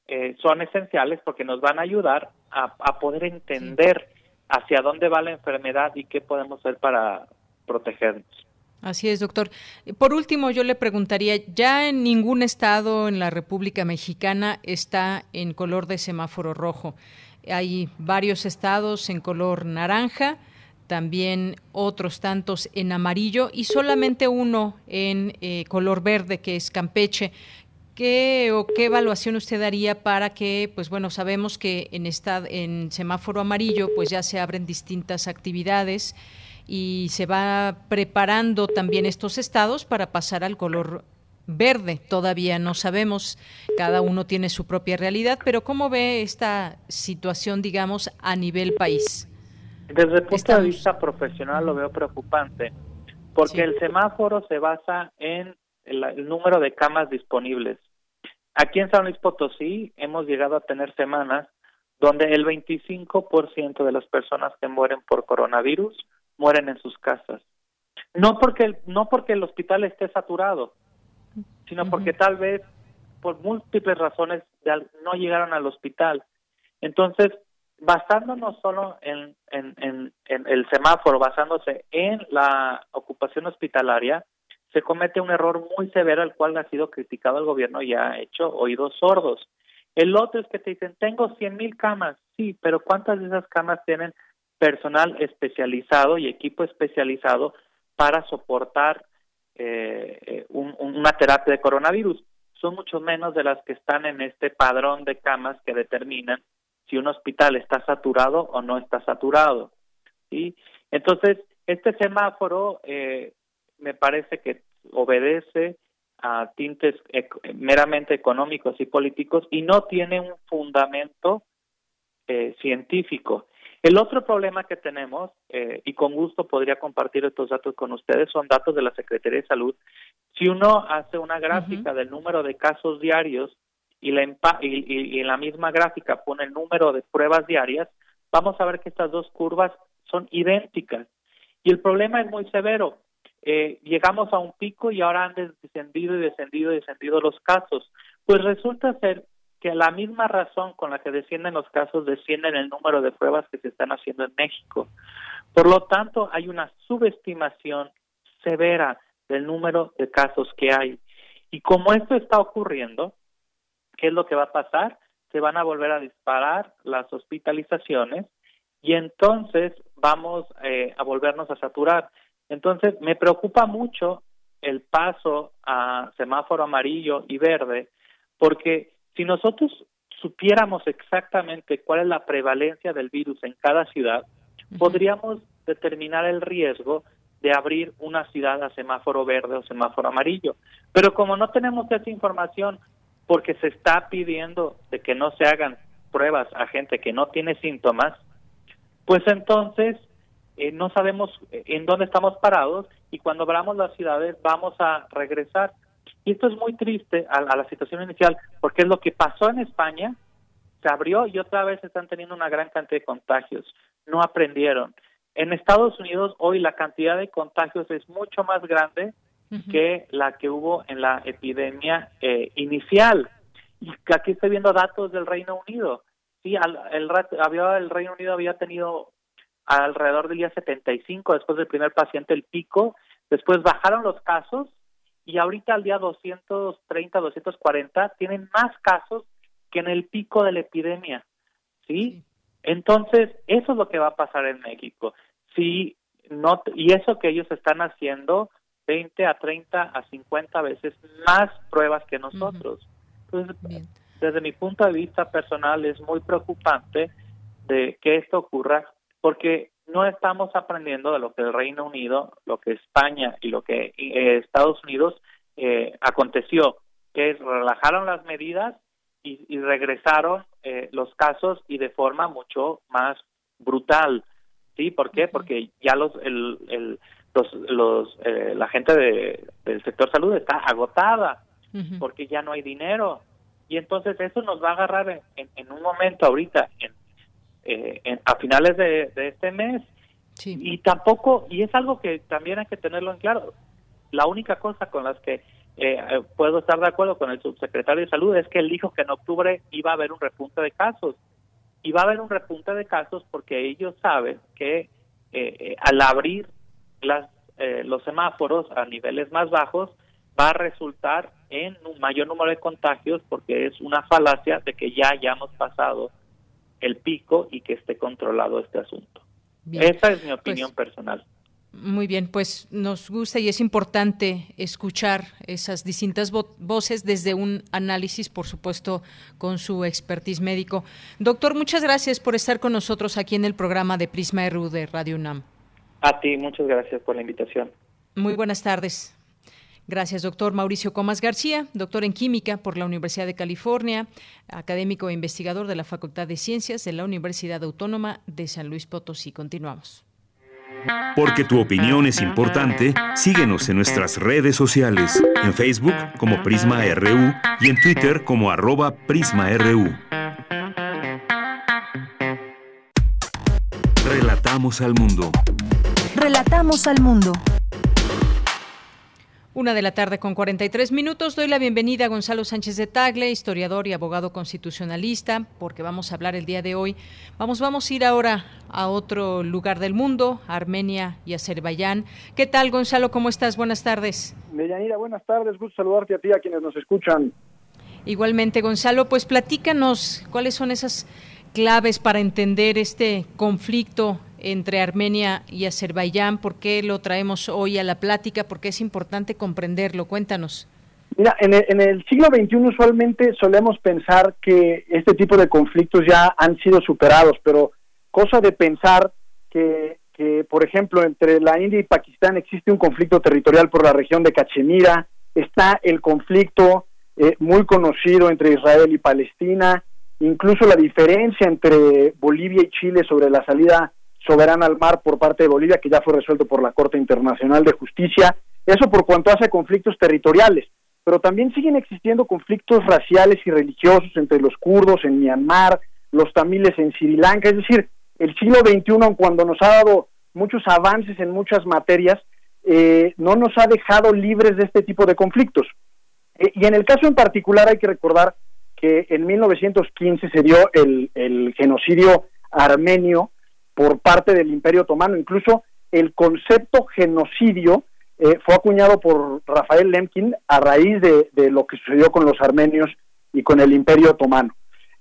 eh, son esenciales porque nos van a ayudar a, poder entender hacia dónde va la enfermedad y qué podemos hacer para protegernos. Así es, doctor. Por último, yo le preguntaría, ya en ningún estado en la República Mexicana está en color de semáforo rojo. Hay varios estados en color naranja, también otros tantos en amarillo y solamente uno en eh, color verde, que es Campeche. ¿Qué o qué evaluación usted daría para que, pues bueno, sabemos que en en semáforo amarillo, pues ya se abren distintas actividades y se va preparando también estos estados para pasar al color verde. Todavía no sabemos, cada uno tiene su propia realidad, pero ¿cómo ve esta situación, digamos, a nivel país? Desde el punto de vista profesional lo veo preocupante, porque el semáforo se basa en el, número de camas disponibles. Aquí en San Luis Potosí hemos llegado a tener semanas donde el 25% de las personas que mueren por coronavirus mueren en sus casas. No porque el, no porque el hospital esté saturado, sino porque tal vez por múltiples razones no llegaron al hospital. Entonces, basándonos solo en, en, en, el semáforo, basándose en la ocupación hospitalaria, se comete un error muy severo, el cual ha sido criticado el gobierno y ha hecho oídos sordos. El otro es que te dicen, tengo 100 mil camas, sí, pero ¿cuántas de esas camas tienen personal especializado y equipo especializado para soportar eh, eh una terapia de coronavirus? Son mucho menos de las que están en este padrón de camas que determinan si un hospital está saturado o no está saturado. ¿sí? Entonces, este semáforo eh, me parece que obedece a tintes meramente económicos y políticos y no tiene un fundamento eh, científico. El otro problema que tenemos, eh, y con gusto podría compartir estos datos con ustedes, son datos de la Secretaría de Salud. Si uno hace una gráfica del número de casos diarios y, la, y, y en la misma gráfica pone el número de pruebas diarias, vamos a ver que estas dos curvas son idénticas. Y el problema es muy severo eh, llegamos a un pico y ahora han descendido y descendido y descendido los casos. Pues resulta ser que la misma razón con la que descienden los casos descienden el número de pruebas que se están haciendo en México. Por lo tanto, hay una subestimación severa del número de casos que hay. Y como esto está ocurriendo, ¿qué es lo que va a pasar? Se van a volver a disparar las hospitalizaciones y entonces vamos eh, a volvernos a saturar. Entonces, me preocupa mucho el paso a semáforo amarillo y verde, porque si nosotros supiéramos exactamente cuál es la prevalencia del virus en cada ciudad, podríamos determinar el riesgo de abrir una ciudad a semáforo verde o semáforo amarillo. Pero como no tenemos esa información, porque se está pidiendo de que no se hagan pruebas a gente que no tiene síntomas, pues entonces eh, no sabemos eh, en dónde estamos parados y cuando abramos las ciudades vamos a regresar. Y esto es muy triste a, la situación inicial, porque es lo que pasó en España, se abrió y otra vez están teniendo una gran cantidad de contagios. No aprendieron. En Estados Unidos hoy la cantidad de contagios es mucho más grande que la que hubo en la epidemia eh, inicial. Y aquí estoy viendo datos del Reino Unido. Sí, el, había, el Reino Unido había tenido alrededor del día 75 después del primer paciente el pico, después bajaron los casos y ahorita al día 230, 240 tienen más casos que en el pico de la epidemia, ¿sí? Entonces, eso es lo que va a pasar en México. Sí, no y eso que ellos están haciendo 20 a 30 a 50 veces más pruebas que nosotros. Entonces, desde mi punto de vista personal es muy preocupante de que esto ocurra porque no estamos aprendiendo de lo que el Reino Unido, lo que España y lo que eh, Estados Unidos eh, aconteció, que relajaron las medidas y, regresaron eh, los casos y de forma mucho más brutal. ¿Sí? ¿Por qué? Porque ya los, el, los, los la gente de, del sector salud está agotada, porque ya no hay dinero. Y entonces eso nos va a agarrar en, en un momento ahorita, en eh, a finales de, este mes. Y tampoco, y es algo que también hay que tenerlo en claro, la única cosa con las que eh, puedo estar de acuerdo con el subsecretario de Salud, es que él dijo que en octubre iba a haber un repunte de casos. Y va a haber un repunte de casos porque ellos saben que al abrir las, los semáforos a niveles más bajos, va a resultar en un mayor número de contagios porque es una falacia de que ya hayamos pasado el pico y que esté controlado este asunto. Esa es mi pues, opinión personal. Muy bien, pues nos gusta y es importante escuchar esas distintas voces desde un análisis, por supuesto, con su expertise médico. Doctor, muchas gracias por estar con nosotros aquí en el programa de Prisma RU de Radio UNAM. A ti, muchas gracias por la invitación. Muy buenas tardes. Gracias, doctor Mauricio Comas García, doctor en química por la Universidad de California, académico e investigador de la Facultad de Ciencias de la Universidad Autónoma de San Luis Potosí. Continuamos. Porque tu opinión es importante, síguenos en nuestras redes sociales, en Facebook como Prisma RU y en Twitter como arroba PrismaRU. Relatamos al mundo. Relatamos al mundo. Una de la tarde con 43 minutos. Doy la bienvenida a Gonzalo Sánchez de Tagle, historiador y abogado constitucionalista, porque vamos a hablar el día de hoy. Vamos, vamos a ir ahora a otro lugar del mundo, Armenia y Azerbaiyán. ¿Qué tal, Gonzalo? ¿Cómo estás? Buenas tardes. Medianira, buenas tardes. Gusto saludarte a ti, a quienes nos escuchan. Igualmente, Gonzalo, pues platícanos cuáles son esas claves para entender este conflicto entre Armenia y Azerbaiyán? ¿Por qué lo traemos hoy a la plática? Porque es importante comprenderlo. Cuéntanos. Mira, en el, siglo XXI usualmente solemos pensar que este tipo de conflictos ya han sido superados, pero cosa de pensar que, que, por ejemplo, entre la India y Pakistán existe un conflicto territorial por la región de Cachemira, está el conflicto eh, muy conocido entre Israel y Palestina, incluso la diferencia entre Bolivia y Chile sobre la salida soberana al mar por parte de Bolivia, que ya fue resuelto por la Corte Internacional de Justicia, eso por cuanto hace conflictos territoriales, pero también siguen existiendo conflictos raciales y religiosos entre los kurdos en Myanmar, los tamiles en Sri Lanka, es decir, el siglo XXI, cuando nos ha dado muchos avances en muchas materias, eh, no nos ha dejado libres de este tipo de conflictos. Eh, y en el caso en particular hay que recordar que en 1915 se dio el genocidio armenio por parte del Imperio Otomano. Incluso el concepto genocidio eh, fue acuñado por Rafael Lemkin a raíz de, lo que sucedió con los armenios y con el Imperio Otomano.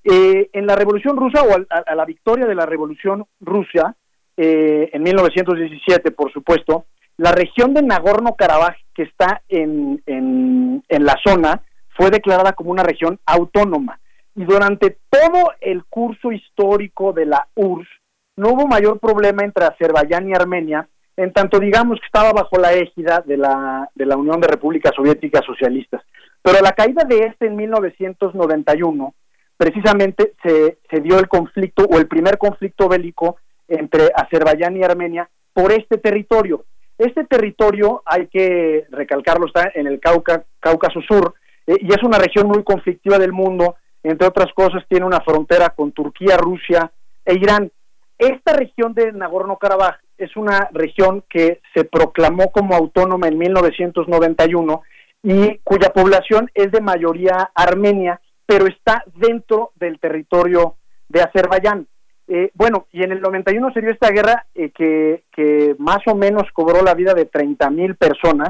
Eh, en la Revolución Rusa o a, la victoria de la Revolución Rusa eh, en 1917, por supuesto, la región de Nagorno-Karabaj que está en, en, en la zona fue declarada como una región autónoma. Y durante todo el curso histórico de la URSS, no hubo mayor problema entre Azerbaiyán y Armenia, en tanto digamos que estaba bajo la égida de la, de la Unión de Repúblicas Soviéticas Socialistas. Pero a la caída de este en 1991, precisamente se, se dio el conflicto o el primer conflicto bélico entre Azerbaiyán y Armenia por este territorio. Este territorio, hay que recalcarlo, está en el Cáucaso Sur eh, y es una región muy conflictiva del mundo. Entre otras cosas, tiene una frontera con Turquía, Rusia e Irán. Esta región de Nagorno-Karabaj es una región que se proclamó como autónoma en 1991 y cuya población es de mayoría armenia, pero está dentro del territorio de Azerbaiyán. Eh, bueno, y en el 91 se dio esta guerra eh, que, más o menos cobró la vida de 30 mil personas,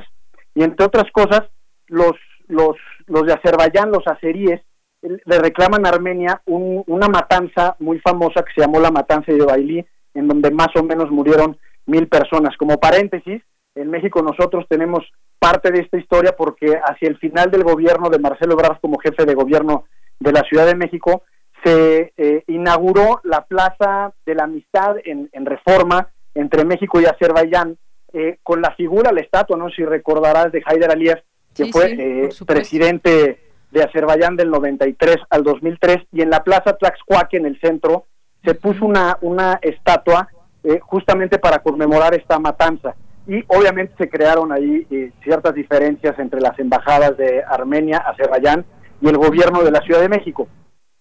y entre otras cosas, los, los, los de Azerbaiyán, los azeríes, le reclaman a Armenia una matanza muy famosa que se llamó la matanza de Bailí, en donde más o menos murieron mil personas. Como paréntesis, en México nosotros tenemos parte de esta historia porque hacia el final del gobierno de Marcelo Ebrard como jefe de gobierno de la Ciudad de México, se eh, inauguró la Plaza de la Amistad en, Reforma entre México y Azerbaiyán, eh, con la figura, la estatua, no si recordarás, de Haider Aliyev, que fue eh, presidente de Azerbaiyán del 93 al 2003 y en la Plaza Tlaxcuaque en el centro se puso una, una estatua eh, justamente para conmemorar esta matanza y obviamente se crearon ahí eh, ciertas diferencias entre las embajadas de Armenia, Azerbaiyán y el gobierno de la Ciudad de México.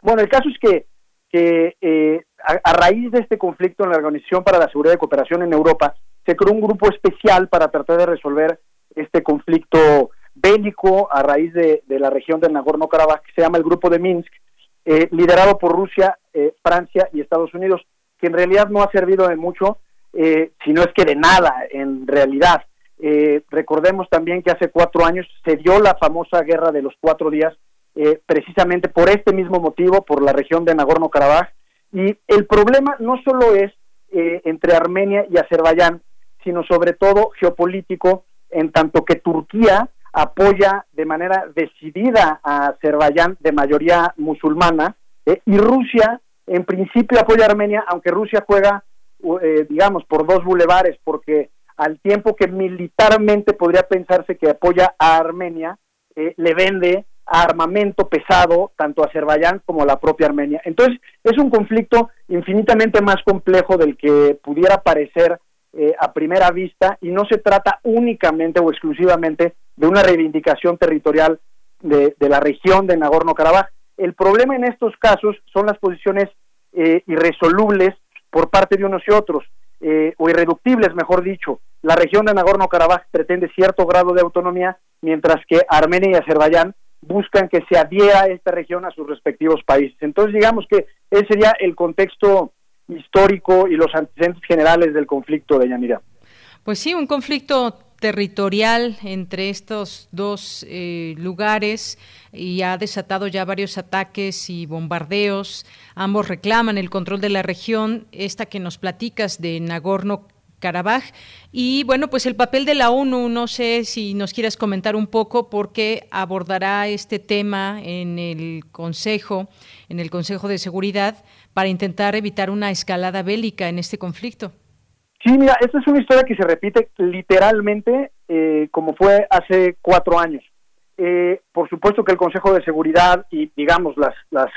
Bueno, el caso es que, que eh, a, raíz de este conflicto en la Organización para la Seguridad y Cooperación en Europa, se creó un grupo especial para tratar de resolver este conflicto bélico a raíz de, la región del Nagorno-Karabaj que se llama el Grupo de Minsk, eh, liderado por Rusia, eh, Francia y Estados Unidos, que en realidad no ha servido de mucho, eh, si es que de nada en realidad. recordemos también que hace cuatro años se dio la famosa guerra de los cuatro días, precisamente por este mismo motivo, por la región de Nagorno-Karabaj. Y el problema no solo es entre Armenia y Azerbaiyán, sino sobre todo geopolítico, en tanto que Turquía apoya de manera decidida a Azerbaiyán de mayoría musulmana eh, y Rusia en principio apoya a Armenia, aunque Rusia juega, eh, digamos, por dos bulevares, porque al tiempo que militarmente podría pensarse que apoya a Armenia, eh, le vende armamento pesado tanto a Azerbaiyán como a la propia Armenia. Entonces, es un conflicto infinitamente más complejo del que pudiera parecer eh, a primera vista y no se trata únicamente o exclusivamente de una reivindicación territorial de, la región de Nagorno-Karabaj. El problema en estos casos son las posiciones eh, irresolubles por parte de unos y otros, eh, o irreductibles, mejor dicho. La región de Nagorno-Karabaj pretende cierto grado de autonomía, mientras que Armenia y Azerbaiyán buscan que se adhiera esta región a sus respectivos países. Entonces, digamos que ese sería el contexto histórico y los antecedentes generales del conflicto de Yanira. Pues sí, un conflicto territorial entre estos dos eh, lugares y ha desatado ya varios ataques y bombardeos. Ambos reclaman el control de la región, esta que nos platicas de Nagorno Karabaj. Y bueno, pues el papel de la ONU, no sé si nos quieras comentar un poco porque abordará este tema en el Consejo, en el Consejo de Seguridad para intentar evitar una escalada bélica en este conflicto. Sí, mira, esta es una historia que se repite literalmente eh, como fue hace cuatro años. Eh, por supuesto que el Consejo de Seguridad y, digamos, las, las,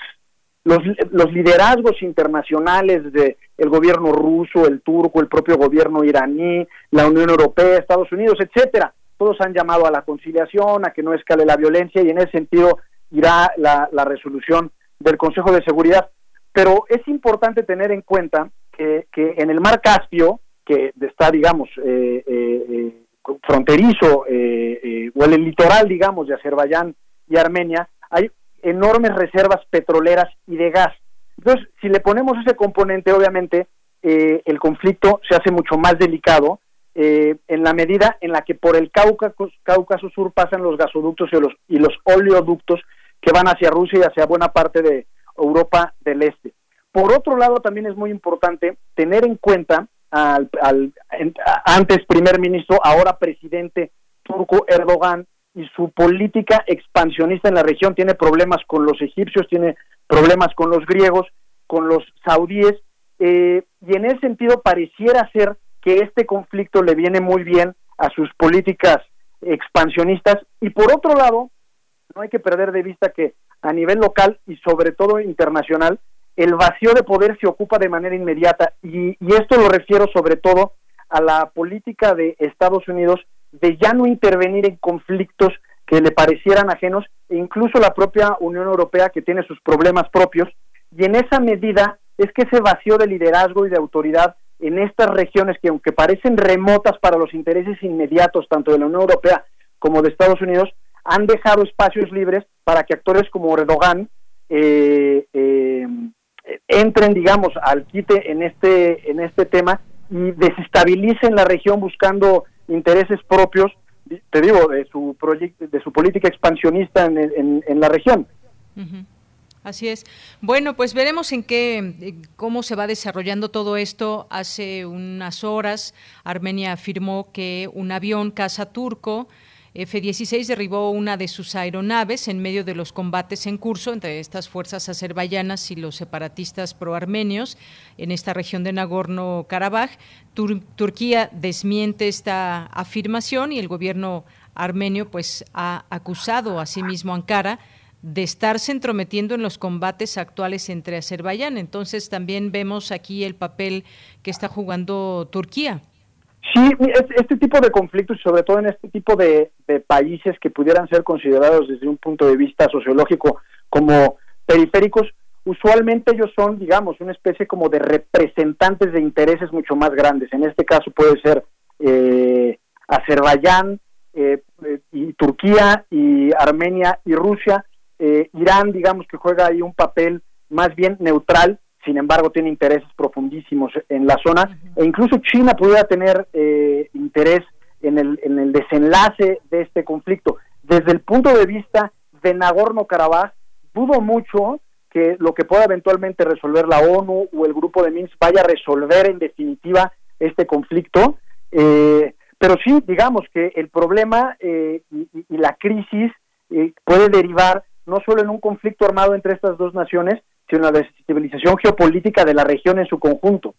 los, los liderazgos internacionales del el gobierno ruso, el turco, el propio gobierno iraní, la Unión Europea, Estados Unidos, etcétera, todos han llamado a la conciliación, a que no escale la violencia y en ese sentido irá la, la resolución del Consejo de Seguridad. Pero es importante tener en cuenta que, en el mar Caspio, que está, digamos, eh, eh, eh fronterizo, eh, o el litoral, digamos, de Azerbaiyán y Armenia, hay enormes reservas petroleras y de gas. Entonces, si le ponemos ese componente, obviamente, el conflicto se hace mucho más delicado en la medida en la que por el Cáucaso, Cáucaso Sur pasan los gasoductos y los, y los oleoductos que van hacia Rusia y hacia buena parte de, Europa del Este. Por otro lado, también es muy importante tener en cuenta al, antes primer ministro, ahora presidente turco Erdogan y su política expansionista en la región. Tiene problemas con los egipcios, tiene problemas con los griegos, con los saudíes, eh, y en ese sentido pareciera ser que este conflicto le viene muy bien a sus políticas expansionistas. Y por otro lado, no hay que perder de vista que a nivel local y sobre todo internacional, el vacío de poder se ocupa de manera inmediata. Y, esto lo refiero sobre todo a la política de Estados Unidos de ya no intervenir en conflictos que le parecieran ajenos e incluso la propia Unión Europea que tiene sus problemas propios. Y en esa medida es que ese vacío de liderazgo y de autoridad en estas regiones que aunque parecen remotas para los intereses inmediatos tanto de la Unión Europea como de Estados Unidos han dejado espacios libres para que actores como Erdogan eh, eh, entren, digamos, al quite en este, en este tema y desestabilicen la región buscando intereses propios, te digo, de su, de su política expansionista en, en, la región. Así es. Bueno, pues veremos en qué, cómo se va desarrollando todo esto. Hace unas horas Armenia afirmó que un avión casa turco F-16 derribó una de sus aeronaves en medio de los combates en curso entre estas fuerzas azerbaiyanas y los separatistas proarmenios en esta región de Nagorno-Karabaj. Turquía desmiente esta afirmación y el gobierno armenio pues ha acusado a sí mismo Ankara de estarse entrometiendo en los combates actuales entre Azerbaiyán. Entonces también vemos aquí el papel que está jugando Turquía. Sí, este tipo de conflictos, sobre todo en este tipo de, países que pudieran ser considerados desde un punto de vista sociológico como periféricos, usualmente ellos son, digamos, una especie como de representantes de intereses mucho más grandes. En este caso puede ser eh, Azerbaiyán, eh, y Turquía y Armenia y Rusia. Irán, digamos que juega ahí un papel más bien neutral, sin embargo tiene intereses profundísimos en la zona, e incluso China pudiera tener interés en el, en el desenlace de este conflicto. Desde el punto de vista de Nagorno-Karabaj, dudo mucho que lo que pueda eventualmente resolver la ONU o el grupo de Minsk vaya a resolver en definitiva este conflicto. Eh, pero sí, digamos que el problema eh, y, la crisis eh, puede derivar no solo en un conflicto armado entre estas dos naciones, sino la desestabilización geopolítica de la región en su conjunto.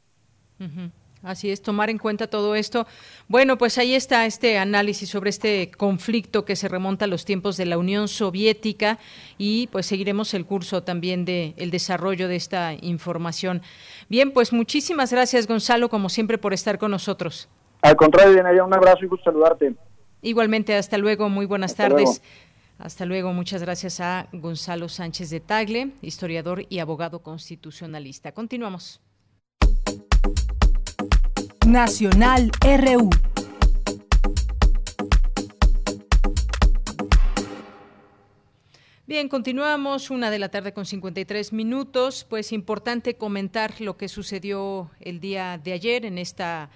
Así es, tomar en cuenta todo esto. Bueno, pues ahí está este análisis sobre este conflicto que se remonta a los tiempos de la Unión Soviética y pues seguiremos el curso también de el desarrollo de esta información. Bien, pues muchísimas gracias Gonzalo, como siempre, por estar con nosotros. Al contrario, Diana, un abrazo y gusto saludarte. Igualmente, hasta luego, muy buenas tardes. Hasta luego, muchas gracias a Gonzalo Sánchez de Tagle, historiador y abogado constitucionalista. Continuamos. Nacional RU. Bien, continuamos, una de la tarde con 53 minutos. Pues importante comentar lo que sucedió el día de ayer en esta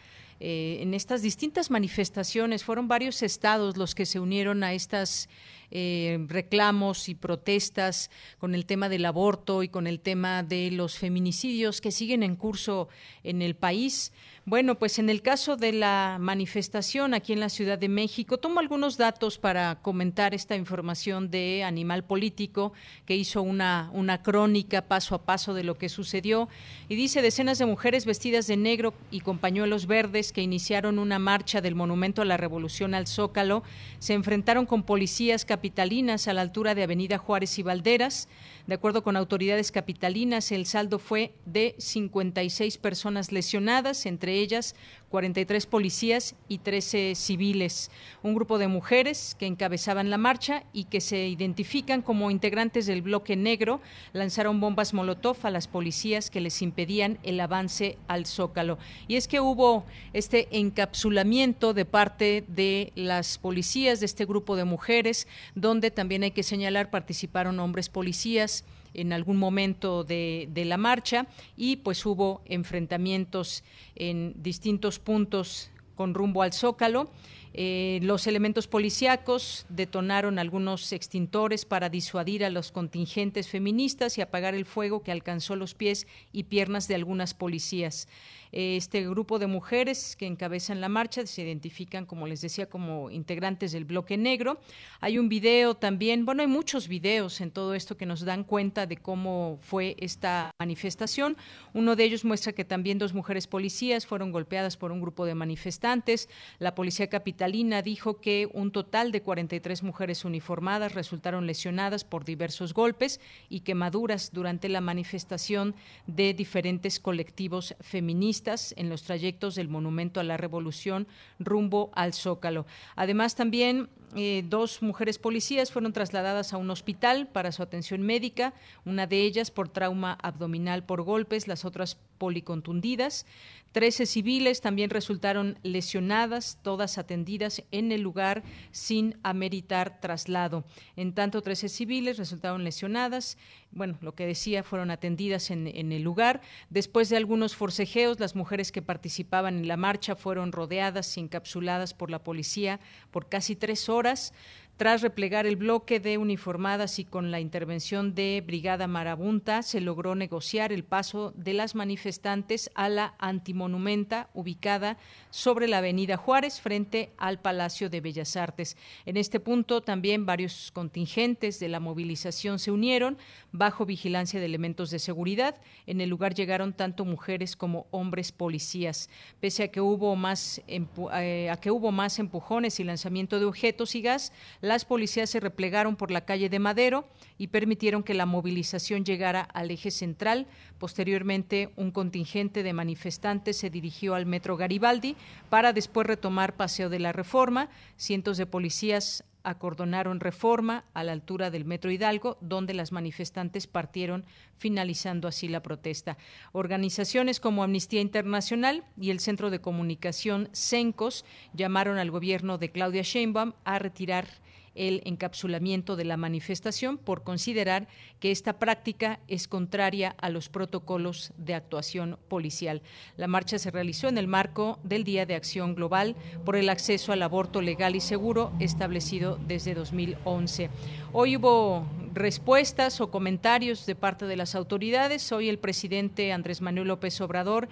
eh, en estas distintas manifestaciones. Fueron varios estados los que se unieron a estas eh, reclamos y protestas con el tema del aborto y con el tema de los feminicidios que siguen en curso en el país. Bueno, pues en el caso de la manifestación aquí en la Ciudad de México, tomo algunos datos para comentar esta información de Animal Político, que hizo una, una crónica paso a paso de lo que sucedió. Y dice, decenas de mujeres vestidas de negro y con pañuelos verdes que iniciaron una marcha del Monumento a la Revolución al Zócalo, se enfrentaron con policías capitalinas a la altura de Avenida Juárez y Valderas. De acuerdo con autoridades capitalinas, el saldo fue de 56 personas lesionadas, entre ellas 43 policías y 13 civiles. Un grupo de mujeres que encabezaban la marcha y que se identifican como integrantes del bloque negro lanzaron bombas Molotov a las policías que les impedían el avance al Zócalo. Y es que hubo este encapsulamiento de parte de las policías de este grupo de mujeres, donde también hay que señalar participaron hombres policías en algún momento de, la marcha y pues hubo enfrentamientos en distintos puntos con rumbo al Zócalo. Eh, los elementos policíacos detonaron algunos extintores para disuadir a los contingentes feministas y apagar el fuego que alcanzó los pies y piernas de algunas policías. Este grupo de mujeres que encabezan la marcha se identifican, como les decía, como integrantes del bloque negro. Hay un video también, bueno, hay muchos videos en todo esto que nos dan cuenta de cómo fue esta manifestación. Uno de ellos muestra que también dos mujeres policías fueron golpeadas por un grupo de manifestantes. La policía capitalina dijo que un total de 43 mujeres uniformadas resultaron lesionadas por diversos golpes y quemaduras durante la manifestación de diferentes colectivos feministas en los trayectos del Monumento a la Revolución rumbo al Zócalo. Además, también eh, dos mujeres policías fueron trasladadas a un hospital para su atención médica, una de ellas por trauma abdominal por golpes, las otras policontundidas. Trece civiles también resultaron lesionadas, todas atendidas en el lugar sin ameritar traslado. En tanto, trece civiles resultaron lesionadas, bueno, lo que decía, fueron atendidas en, en el lugar. Después de algunos forcejeos, las mujeres que participaban en la marcha fueron rodeadas y encapsuladas por la policía por casi tres horas. Tras replegar el bloque de uniformadas y con la intervención de Brigada Marabunta, se logró negociar el paso de las manifestantes a la antimonumenta ubicada sobre la Avenida Juárez frente al Palacio de Bellas Artes. En este punto también varios contingentes de la movilización se unieron bajo vigilancia de elementos de seguridad. En el lugar llegaron tanto mujeres como hombres policías. Pese a que hubo más, eh, a que hubo más empujones y lanzamiento de objetos y gas, las policías se replegaron por la calle de Madero y permitieron que la movilización llegara al eje central. Posteriormente, un contingente de manifestantes se dirigió al metro Garibaldi para después retomar Paseo de la Reforma. Cientos de policías acordonaron reforma a la altura del Metro Hidalgo, donde las manifestantes partieron, finalizando así la protesta. Organizaciones como Amnistía Internacional y el Centro de Comunicación CENCOS llamaron al gobierno de Claudia Sheinbaum a retirar el encapsulamiento de la manifestación por considerar que esta práctica es contraria a los protocolos de actuación policial. La marcha se realizó en el marco del Día de Acción Global por el acceso al aborto legal y seguro establecido desde 2011. Hoy hubo respuestas o comentarios de parte de las autoridades. Hoy el presidente Andrés Manuel López Obrador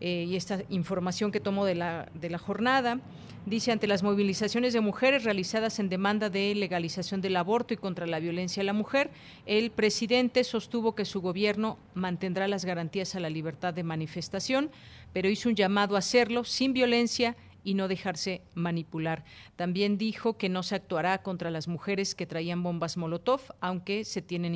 eh, y esta información que tomo de la, de la jornada. Dice, ante las movilizaciones de mujeres realizadas en demanda de legalización del aborto y contra la violencia a la mujer, el presidente sostuvo que su gobierno mantendrá las garantías a la libertad de manifestación, pero hizo un llamado a hacerlo sin violencia y no dejarse manipular. También dijo que no se actuará contra las mujeres que traían bombas Molotov, aunque se tienen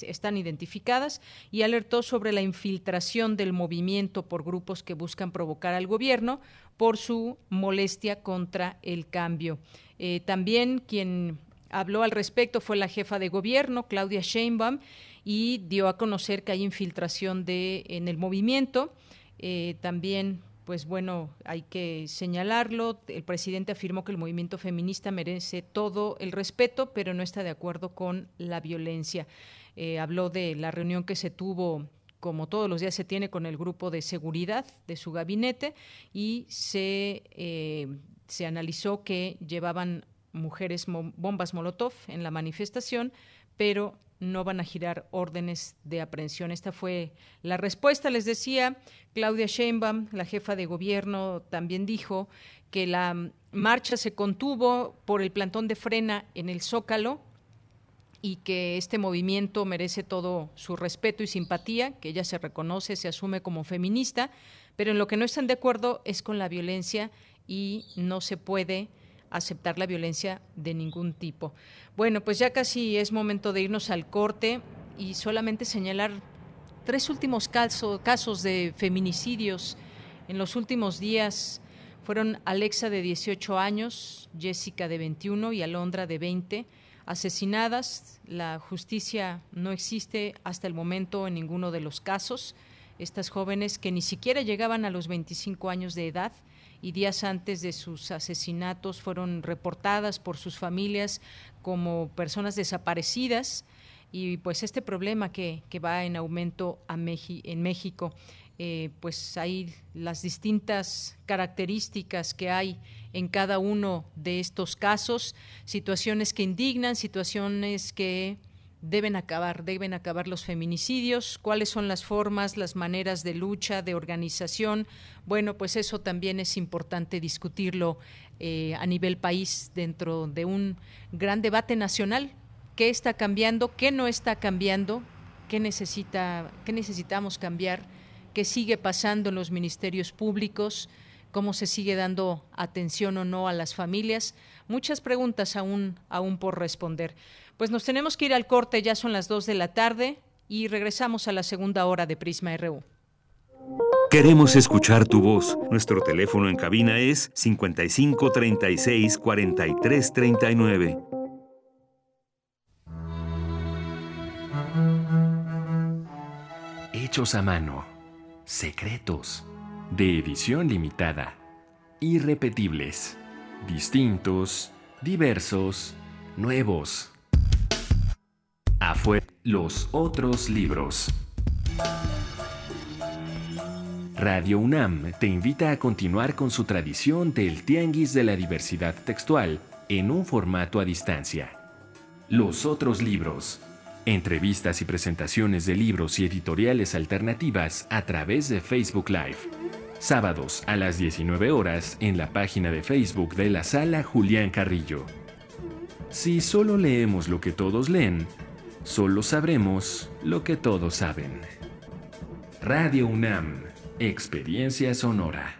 están identificadas, y alertó sobre la infiltración del movimiento por grupos que buscan provocar al gobierno por su molestia contra el cambio. Eh, también quien habló al respecto fue la jefa de gobierno, Claudia Sheinbaum, y dio a conocer que hay infiltración de, en el movimiento. Eh, también pues bueno, hay que señalarlo. El presidente afirmó que el movimiento feminista merece todo el respeto, pero no está de acuerdo con la violencia. Eh, habló de la reunión que se tuvo como todos los días se tiene con el grupo de seguridad de su gabinete y se, eh, se analizó que llevaban mujeres bombas Molotov en la manifestación, pero no van a girar órdenes de aprehensión. Esta fue la respuesta. Les decía, Claudia Sheinbaum, la jefa de gobierno, también dijo que la marcha se contuvo por el plantón de frena en el Zócalo y que este movimiento merece todo su respeto y simpatía, que ella se reconoce, se asume como feminista, pero en lo que no están de acuerdo es con la violencia y no se puede aceptar la violencia de ningún tipo. Bueno, pues ya casi es momento de irnos al corte y solamente señalar tres últimos casos de feminicidios en los últimos días. Fueron Alexa de 18 años, Jessica de 21 y Alondra de 20 asesinadas. La justicia no existe hasta el momento en ninguno de los casos. Estas jóvenes que ni siquiera llegaban a los 25 años de edad y días antes de sus asesinatos fueron reportadas por sus familias como personas desaparecidas. Y pues este problema que, va en aumento en México, eh, pues hay las distintas características que hay en cada uno de estos casos, situaciones que indignan, situaciones que deben acabar, deben acabar los feminicidios, cuáles son las formas, las maneras de lucha, de organización. Bueno, pues eso también es importante discutirlo eh, a nivel país dentro de un gran debate nacional. ¿Qué está cambiando? ¿Qué no está cambiando? ¿Qué, necesita, qué necesitamos cambiar? ¿Qué sigue pasando en los ministerios públicos? cómo se sigue dando atención o no a las familias. Muchas preguntas aún, aún por responder. Pues nos tenemos que ir al corte, ya son las 2 de la tarde y regresamos a la segunda hora de Prisma RU. Queremos escuchar tu voz. Nuestro teléfono en cabina es 55 36 43 39. Hechos a mano. Secretos. De edición limitada. Irrepetibles. Distintos. Diversos. Nuevos Afuera los otros libros. Radio UNAM te invita a continuar con su tradición del Tianguis de la Diversidad Textual en un formato a distancia. Los otros libros. Entrevistas y presentaciones de libros y editoriales alternativas a través de Facebook Live. Sábados a las 19 horas en la página de Facebook de la sala Julián Carrillo. Si solo leemos lo que todos leen, Solo sabremos lo que todos saben. Radio UNAM, Experiencia Sonora.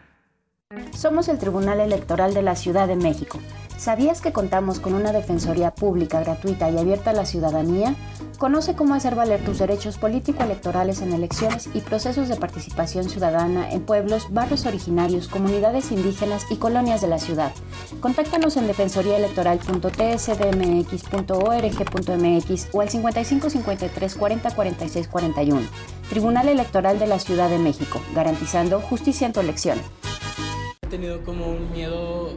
Somos el Tribunal Electoral de la Ciudad de México. ¿Sabías que contamos con una defensoría pública, gratuita y abierta a la ciudadanía? Conoce cómo hacer valer tus derechos político-electorales en elecciones y procesos de participación ciudadana en pueblos, barrios originarios, comunidades indígenas y colonias de la ciudad. Contáctanos en defensoriaelectoral.tsdmx.org.mx o al 55 53 40 46 41. Tribunal Electoral de la Ciudad de México, garantizando justicia en tu elección. He tenido como un miedo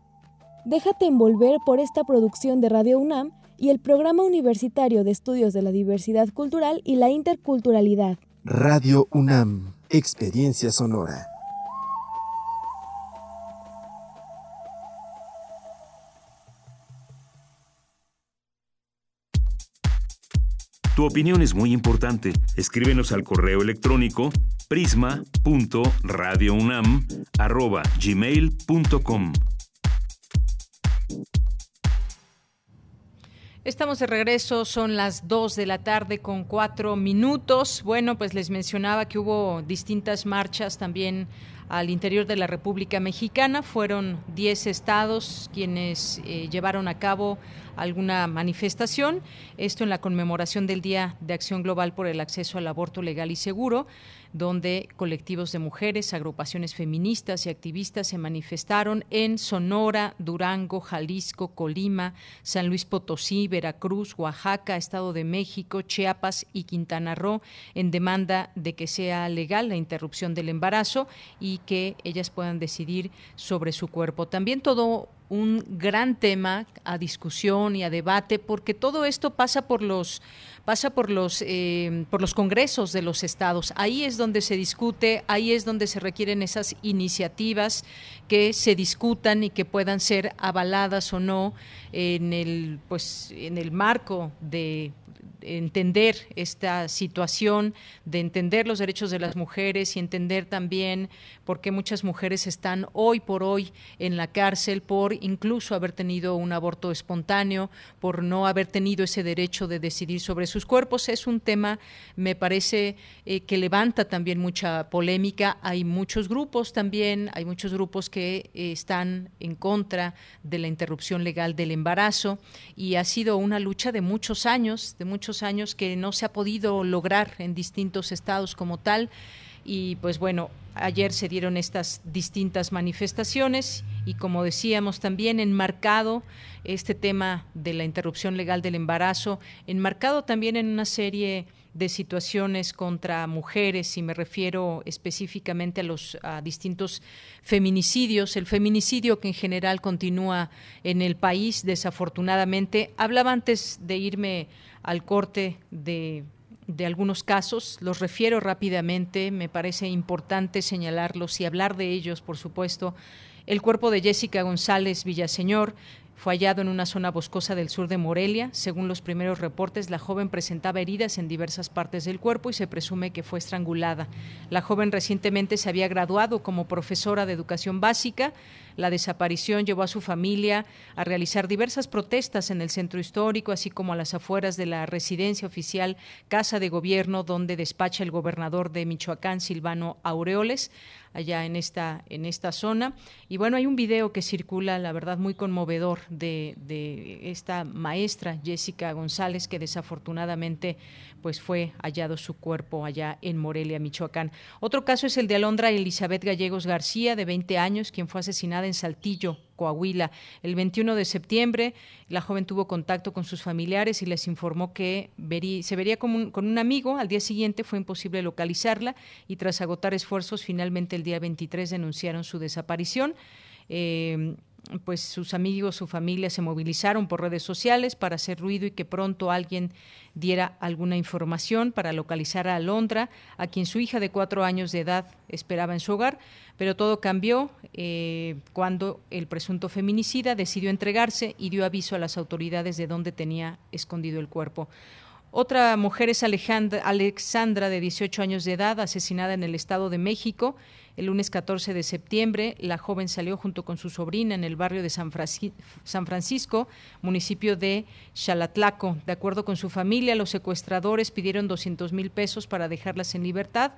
Déjate envolver por esta producción de Radio UNAM y el Programa Universitario de Estudios de la Diversidad Cultural y la Interculturalidad. Radio UNAM, Experiencia Sonora. Tu opinión es muy importante. Escríbenos al correo electrónico prisma.radiounam@gmail.com. Estamos de regreso, son las 2 de la tarde con cuatro minutos. Bueno, pues les mencionaba que hubo distintas marchas también al interior de la República Mexicana. Fueron 10 estados quienes eh, llevaron a cabo alguna manifestación. Esto en la conmemoración del Día de Acción Global por el Acceso al Aborto Legal y Seguro donde colectivos de mujeres, agrupaciones feministas y activistas se manifestaron en Sonora, Durango, Jalisco, Colima, San Luis Potosí, Veracruz, Oaxaca, Estado de México, Chiapas y Quintana Roo en demanda de que sea legal la interrupción del embarazo y que ellas puedan decidir sobre su cuerpo. También todo un gran tema a discusión y a debate porque todo esto pasa por los pasa por los eh, por los congresos de los estados. Ahí es donde se discute ahí es donde se requieren esas iniciativas que se discutan y que puedan ser avaladas o no en el pues en el marco de entender esta situación, de entender los derechos de las mujeres y entender también por qué muchas mujeres están hoy por hoy en la cárcel por incluso haber tenido un aborto espontáneo, por no haber tenido ese derecho de decidir sobre sus cuerpos. Es un tema, me parece, eh, que levanta también mucha polémica. Hay muchos grupos también, hay muchos grupos que eh, están en contra de la interrupción legal del embarazo y ha sido una lucha de muchos años, de muchos años que no se ha podido lograr en distintos estados como tal. Y pues bueno, ayer se dieron estas distintas manifestaciones y como decíamos también enmarcado este tema de la interrupción legal del embarazo, enmarcado también en una serie de situaciones contra mujeres y me refiero específicamente a los distintos feminicidios, el feminicidio que en general continúa en el país desafortunadamente. Hablaba antes de irme al corte de, de algunos casos, los refiero rápidamente, me parece importante señalarlos y hablar de ellos, por supuesto. El cuerpo de Jessica González Villaseñor fue hallado en una zona boscosa del sur de Morelia. Según los primeros reportes, la joven presentaba heridas en diversas partes del cuerpo y se presume que fue estrangulada. La joven recientemente se había graduado como profesora de educación básica. La desaparición llevó a su familia a realizar diversas protestas en el centro histórico, así como a las afueras de la residencia oficial Casa de Gobierno, donde despacha el gobernador de Michoacán, Silvano Aureoles allá en esta, en esta zona. Y bueno, hay un video que circula, la verdad, muy conmovedor de, de esta maestra Jessica González, que desafortunadamente pues fue hallado su cuerpo allá en Morelia, Michoacán. Otro caso es el de Alondra Elizabeth Gallegos García, de 20 años, quien fue asesinada en Saltillo, Coahuila. El 21 de septiembre, la joven tuvo contacto con sus familiares y les informó que se vería con un, amigo. Al día siguiente fue imposible localizarla y tras agotar esfuerzos, finalmente el día 23 denunciaron su desaparición. Eh, pues sus amigos, su familia se movilizaron por redes sociales para hacer ruido y que pronto alguien diera alguna información para localizar a Alondra, a quien su hija de cuatro años de edad esperaba en su hogar, pero todo cambió eh, cuando el presunto feminicida decidió entregarse y dio aviso a las autoridades de dónde tenía escondido el cuerpo. Otra mujer es Alexandra, de 18 años de edad, asesinada en el Estado de México. El lunes 14 de septiembre, la joven salió junto con su sobrina en el barrio de San, Francisco, municipio de Xalatlaco. De acuerdo con su familia, los secuestradores pidieron 200 mil pesos para dejarlas en libertad,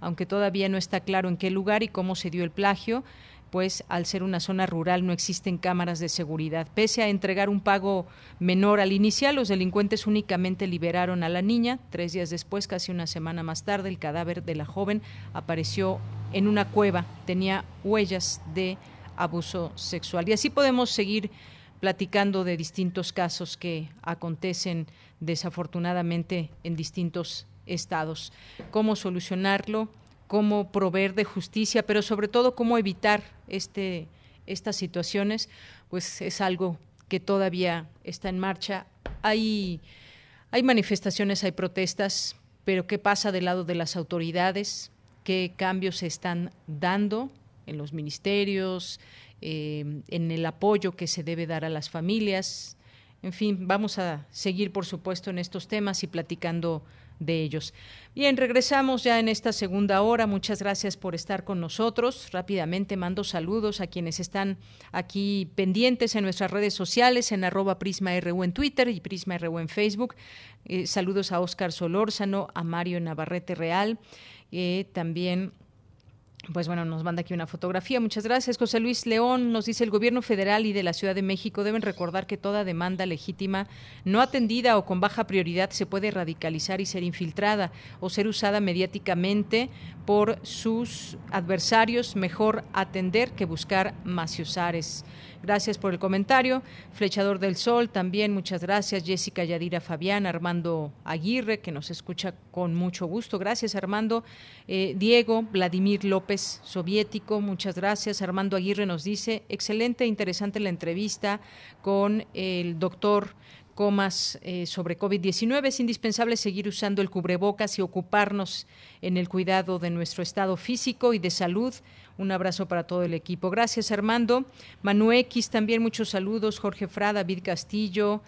aunque todavía no está claro en qué lugar y cómo se dio el plagio pues al ser una zona rural no existen cámaras de seguridad. Pese a entregar un pago menor al inicial, los delincuentes únicamente liberaron a la niña. Tres días después, casi una semana más tarde, el cadáver de la joven apareció en una cueva. Tenía huellas de abuso sexual. Y así podemos seguir platicando de distintos casos que acontecen desafortunadamente en distintos estados. ¿Cómo solucionarlo? Cómo proveer de justicia, pero sobre todo cómo evitar este, estas situaciones, pues es algo que todavía está en marcha. Hay, hay manifestaciones, hay protestas, pero ¿qué pasa del lado de las autoridades? ¿Qué cambios se están dando en los ministerios, eh, en el apoyo que se debe dar a las familias? En fin, vamos a seguir, por supuesto, en estos temas y platicando de ellos. Bien, regresamos ya en esta segunda hora. Muchas gracias por estar con nosotros. Rápidamente mando saludos a quienes están aquí pendientes en nuestras redes sociales, en arroba PrismaRU en Twitter y PrismaRU en Facebook. Eh, saludos a Óscar Solórzano, a Mario Navarrete Real, eh, también pues bueno, nos manda aquí una fotografía. Muchas gracias. José Luis León nos dice el gobierno federal y de la Ciudad de México deben recordar que toda demanda legítima no atendida o con baja prioridad se puede radicalizar y ser infiltrada o ser usada mediáticamente por sus adversarios. Mejor atender que buscar maciosares. Gracias por el comentario. Flechador del Sol, también muchas gracias. Jessica Yadira Fabián, Armando Aguirre, que nos escucha con mucho gusto. Gracias, Armando. Eh, Diego, Vladimir López, soviético, muchas gracias. Armando Aguirre nos dice, excelente, interesante la entrevista con el doctor comas eh, sobre COVID-19. Es indispensable seguir usando el cubrebocas y ocuparnos en el cuidado de nuestro estado físico y de salud. Un abrazo para todo el equipo. Gracias, Armando. Manu X, también muchos saludos. Jorge Fra, David Castillo,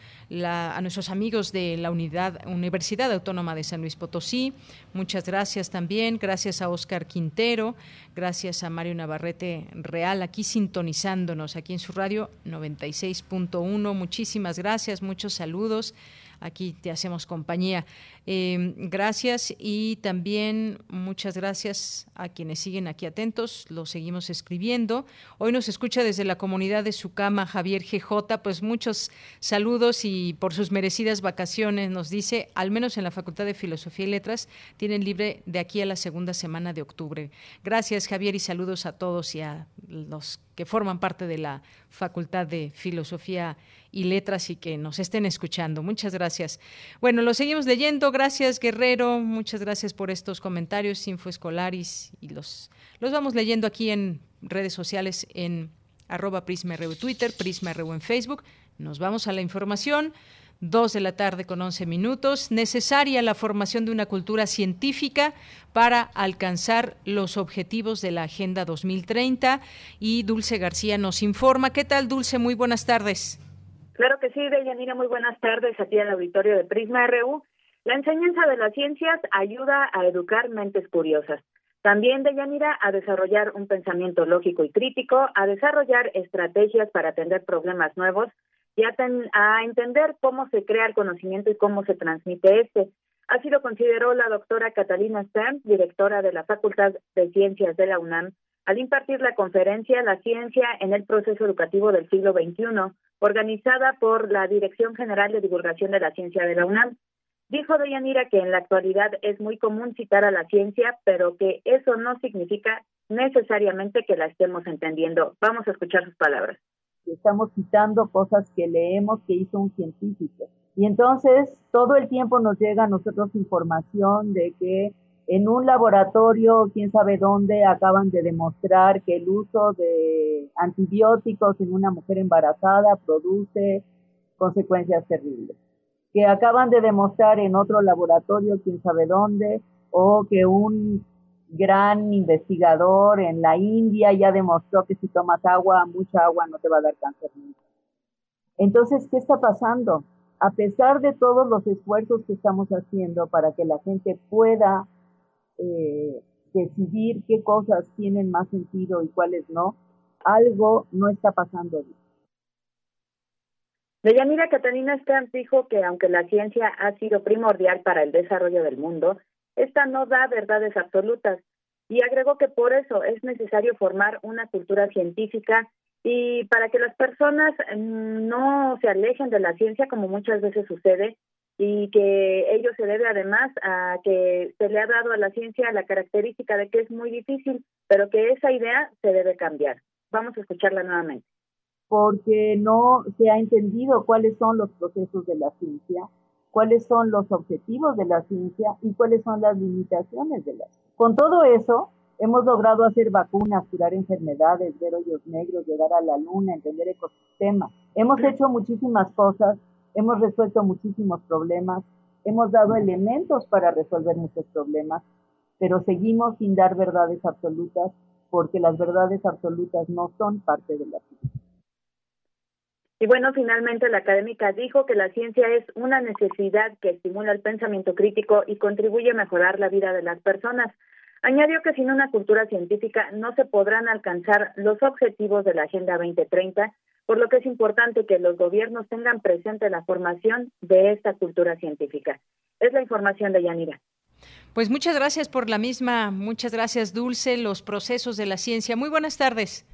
a nuestros amigos de la Unidad, Universidad Autónoma de San Luis Potosí. Muchas gracias también. Gracias a Oscar Quintero. Gracias a Mario Navarrete Real, aquí sintonizándonos, aquí en su radio 96.1. Muchísimas gracias, muchos saludos aquí te hacemos compañía. Eh, gracias y también muchas gracias a quienes siguen aquí atentos, lo seguimos escribiendo. Hoy nos escucha desde la comunidad de Sucama Javier GJ, pues muchos saludos y por sus merecidas vacaciones nos dice, al menos en la Facultad de Filosofía y Letras, tienen libre de aquí a la segunda semana de octubre. Gracias Javier y saludos a todos y a los que forman parte de la Facultad de Filosofía y Letras y que nos estén escuchando. Muchas gracias. Bueno, lo seguimos leyendo. Gracias, Guerrero. Muchas gracias por estos comentarios infoescolares y los, los vamos leyendo aquí en redes sociales en arroba PrismaRU Twitter, PrismaRU en Facebook. Nos vamos a la información. Dos de la tarde con once minutos. Necesaria la formación de una cultura científica para alcanzar los objetivos de la Agenda 2030. Y Dulce García nos informa. ¿Qué tal, Dulce? Muy buenas tardes. Claro que sí, Deyanira, muy buenas tardes aquí al auditorio de Prisma RU. La enseñanza de las ciencias ayuda a educar mentes curiosas. También, Deyanira, a desarrollar un pensamiento lógico y crítico, a desarrollar estrategias para atender problemas nuevos y a, entender cómo se crea el conocimiento y cómo se transmite este. Así lo consideró la doctora Catalina Stern, directora de la Facultad de Ciencias de la UNAM, al impartir la conferencia La ciencia en el proceso educativo del siglo XXI, organizada por la Dirección General de Divulgación de la Ciencia de la UNAM. Dijo Deyanira que en la actualidad es muy común citar a la ciencia, pero que eso no significa necesariamente que la estemos entendiendo. Vamos a escuchar sus palabras. Estamos citando cosas que leemos que hizo un científico. Y entonces todo el tiempo nos llega a nosotros información de que en un laboratorio, quién sabe dónde, acaban de demostrar que el uso de antibióticos en una mujer embarazada produce consecuencias terribles. Que acaban de demostrar en otro laboratorio, quién sabe dónde, o que un gran investigador en la India ya demostró que si tomas agua, mucha agua, no te va a dar cáncer. Entonces, ¿qué está pasando? A pesar de todos los esfuerzos que estamos haciendo para que la gente pueda eh, decidir qué cosas tienen más sentido y cuáles no, algo no está pasando bien. Deyanira Catalina Stamp dijo que aunque la ciencia ha sido primordial para el desarrollo del mundo, esta no da verdades absolutas y agregó que por eso es necesario formar una cultura científica y para que las personas mm, no se alejen de la ciencia como muchas veces sucede y que ello se debe además a que se le ha dado a la ciencia la característica de que es muy difícil, pero que esa idea se debe cambiar. Vamos a escucharla nuevamente. Porque no se ha entendido cuáles son los procesos de la ciencia, cuáles son los objetivos de la ciencia y cuáles son las limitaciones de la ciencia. Con todo eso, hemos logrado hacer vacunas, curar enfermedades, ver hoyos negros, llegar a la luna, entender ecosistemas. Hemos hecho muchísimas cosas hemos resuelto muchísimos problemas, hemos dado elementos para resolver muchos problemas, pero seguimos sin dar verdades absolutas porque las verdades absolutas no son parte de la ciencia. Y bueno, finalmente la académica dijo que la ciencia es una necesidad que estimula el pensamiento crítico y contribuye a mejorar la vida de las personas. Añadió que sin una cultura científica no se podrán alcanzar los objetivos de la Agenda 2030 por lo que es importante que los gobiernos tengan presente la formación de esta cultura científica. Es la información de Yanira. Pues muchas gracias por la misma, muchas gracias Dulce, los procesos de la ciencia. Muy buenas tardes.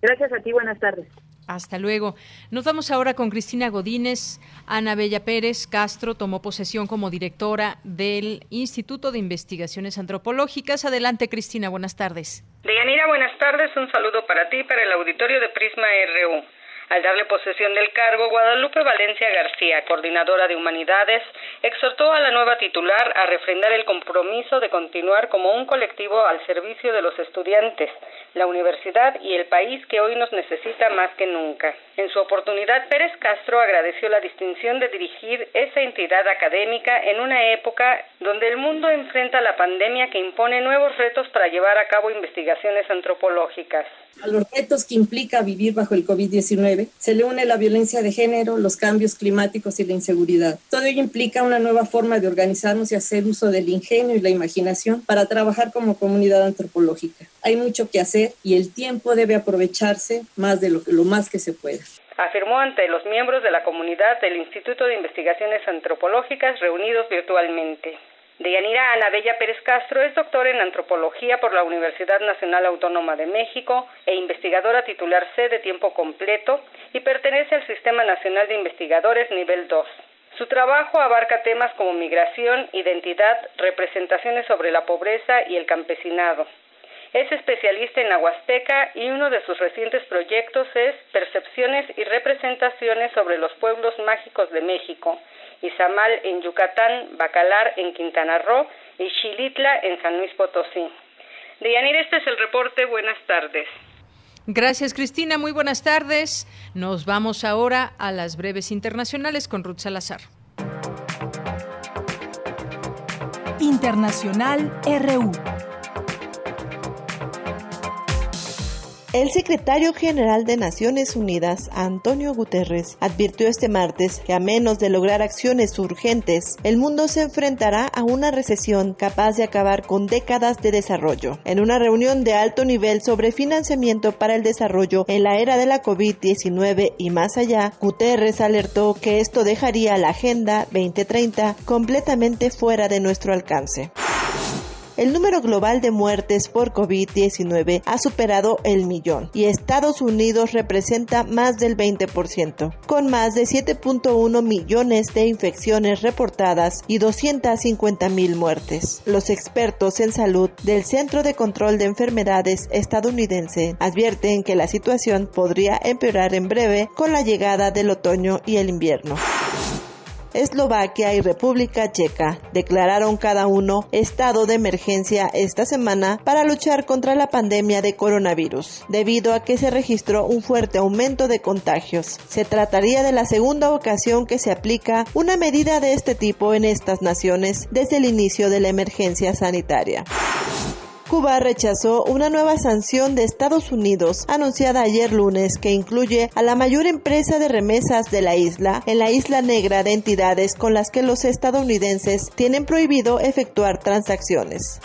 Gracias a ti, buenas tardes. Hasta luego. Nos vamos ahora con Cristina Godínez. Ana Bella Pérez Castro tomó posesión como directora del Instituto de Investigaciones Antropológicas. Adelante, Cristina, buenas tardes. Deyanira, buenas tardes. Un saludo para ti y para el auditorio de Prisma RU. Al darle posesión del cargo, Guadalupe Valencia García, coordinadora de Humanidades, exhortó a la nueva titular a refrendar el compromiso de continuar como un colectivo al servicio de los estudiantes, la universidad y el país que hoy nos necesita más que nunca. En su oportunidad, Pérez Castro agradeció la distinción de dirigir esa entidad académica en una época donde el mundo enfrenta la pandemia que impone nuevos retos para llevar a cabo investigaciones antropológicas. A los retos que implica vivir bajo el COVID-19 se le une la violencia de género, los cambios climáticos y la inseguridad. Todo ello implica una nueva forma de organizarnos y hacer uso del ingenio y la imaginación para trabajar como comunidad antropológica. Hay mucho que hacer y el tiempo debe aprovecharse más de lo, lo más que se pueda afirmó ante los miembros de la comunidad del Instituto de Investigaciones Antropológicas reunidos virtualmente. Deyanira Ana Bella Pérez Castro es doctora en antropología por la Universidad Nacional Autónoma de México e investigadora titular C de tiempo completo y pertenece al Sistema Nacional de Investigadores nivel 2. Su trabajo abarca temas como migración, identidad, representaciones sobre la pobreza y el campesinado. Es especialista en la Huasteca y uno de sus recientes proyectos es Percepciones y representaciones sobre los pueblos mágicos de México, Izamal en Yucatán, Bacalar en Quintana Roo y Xilitla en San Luis Potosí. Deyanir, este es el reporte. Buenas tardes. Gracias, Cristina. Muy buenas tardes. Nos vamos ahora a las breves internacionales con Ruth Salazar. Internacional RU. El secretario general de Naciones Unidas, Antonio Guterres, advirtió este martes que a menos de lograr acciones urgentes, el mundo se enfrentará a una recesión capaz de acabar con décadas de desarrollo. En una reunión de alto nivel sobre financiamiento para el desarrollo en la era de la COVID-19 y más allá, Guterres alertó que esto dejaría la Agenda 2030 completamente fuera de nuestro alcance. El número global de muertes por COVID-19 ha superado el millón y Estados Unidos representa más del 20%, con más de 7.1 millones de infecciones reportadas y 250 mil muertes. Los expertos en salud del Centro de Control de Enfermedades estadounidense advierten que la situación podría empeorar en breve con la llegada del otoño y el invierno. Eslovaquia y República Checa declararon cada uno estado de emergencia esta semana para luchar contra la pandemia de coronavirus, debido a que se registró un fuerte aumento de contagios. Se trataría de la segunda ocasión que se aplica una medida de este tipo en estas naciones desde el inicio de la emergencia sanitaria. Cuba rechazó una nueva sanción de Estados Unidos anunciada ayer lunes que incluye a la mayor empresa de remesas de la isla en la isla negra de entidades con las que los estadounidenses tienen prohibido efectuar transacciones.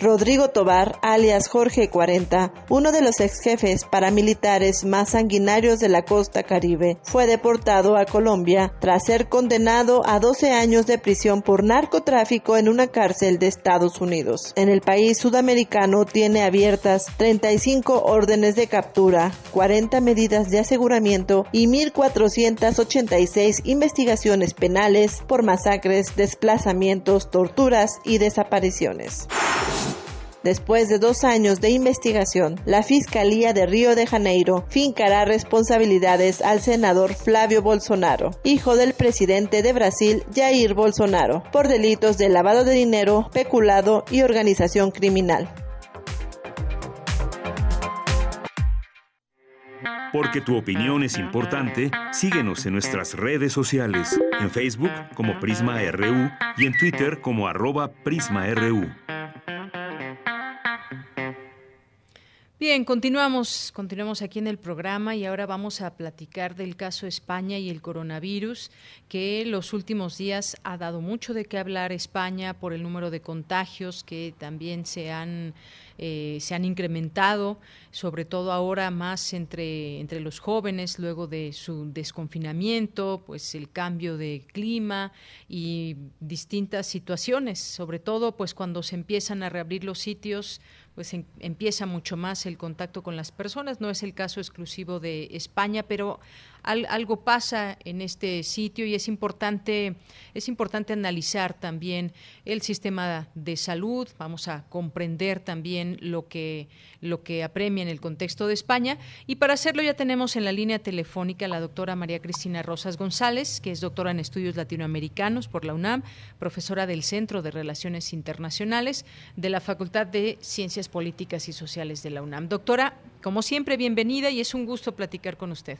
Rodrigo Tobar, alias Jorge 40, uno de los ex jefes paramilitares más sanguinarios de la costa caribe, fue deportado a Colombia tras ser condenado a 12 años de prisión por narcotráfico en una cárcel de Estados Unidos. En el país sudamericano tiene abiertas 35 órdenes de captura, 40 medidas de aseguramiento y 1.486 investigaciones penales por masacres, desplazamientos, torturas y desapariciones. Después de dos años de investigación, la Fiscalía de Río de Janeiro fincará responsabilidades al senador Flavio Bolsonaro, hijo del presidente de Brasil Jair Bolsonaro, por delitos de lavado de dinero, peculado y organización criminal. Porque tu opinión es importante, síguenos en nuestras redes sociales, en Facebook como Prisma RU y en Twitter como arroba PrismaRU. Bien, continuamos, continuamos aquí en el programa y ahora vamos a platicar del caso España y el coronavirus, que los últimos días ha dado mucho de qué hablar España por el número de contagios que también se han eh, se han incrementado, sobre todo ahora más entre, entre los jóvenes, luego de su desconfinamiento, pues el cambio de clima y distintas situaciones, sobre todo pues cuando se empiezan a reabrir los sitios pues empieza mucho más el contacto con las personas. No es el caso exclusivo de España, pero algo pasa en este sitio y es importante, es importante analizar también el sistema de salud, vamos a comprender también lo que, lo que apremia en el contexto de España. Y para hacerlo ya tenemos en la línea telefónica a la doctora María Cristina Rosas González, que es doctora en estudios latinoamericanos por la UNAM, profesora del Centro de Relaciones Internacionales de la Facultad de Ciencias Políticas y Sociales de la UNAM. Doctora, como siempre, bienvenida y es un gusto platicar con usted.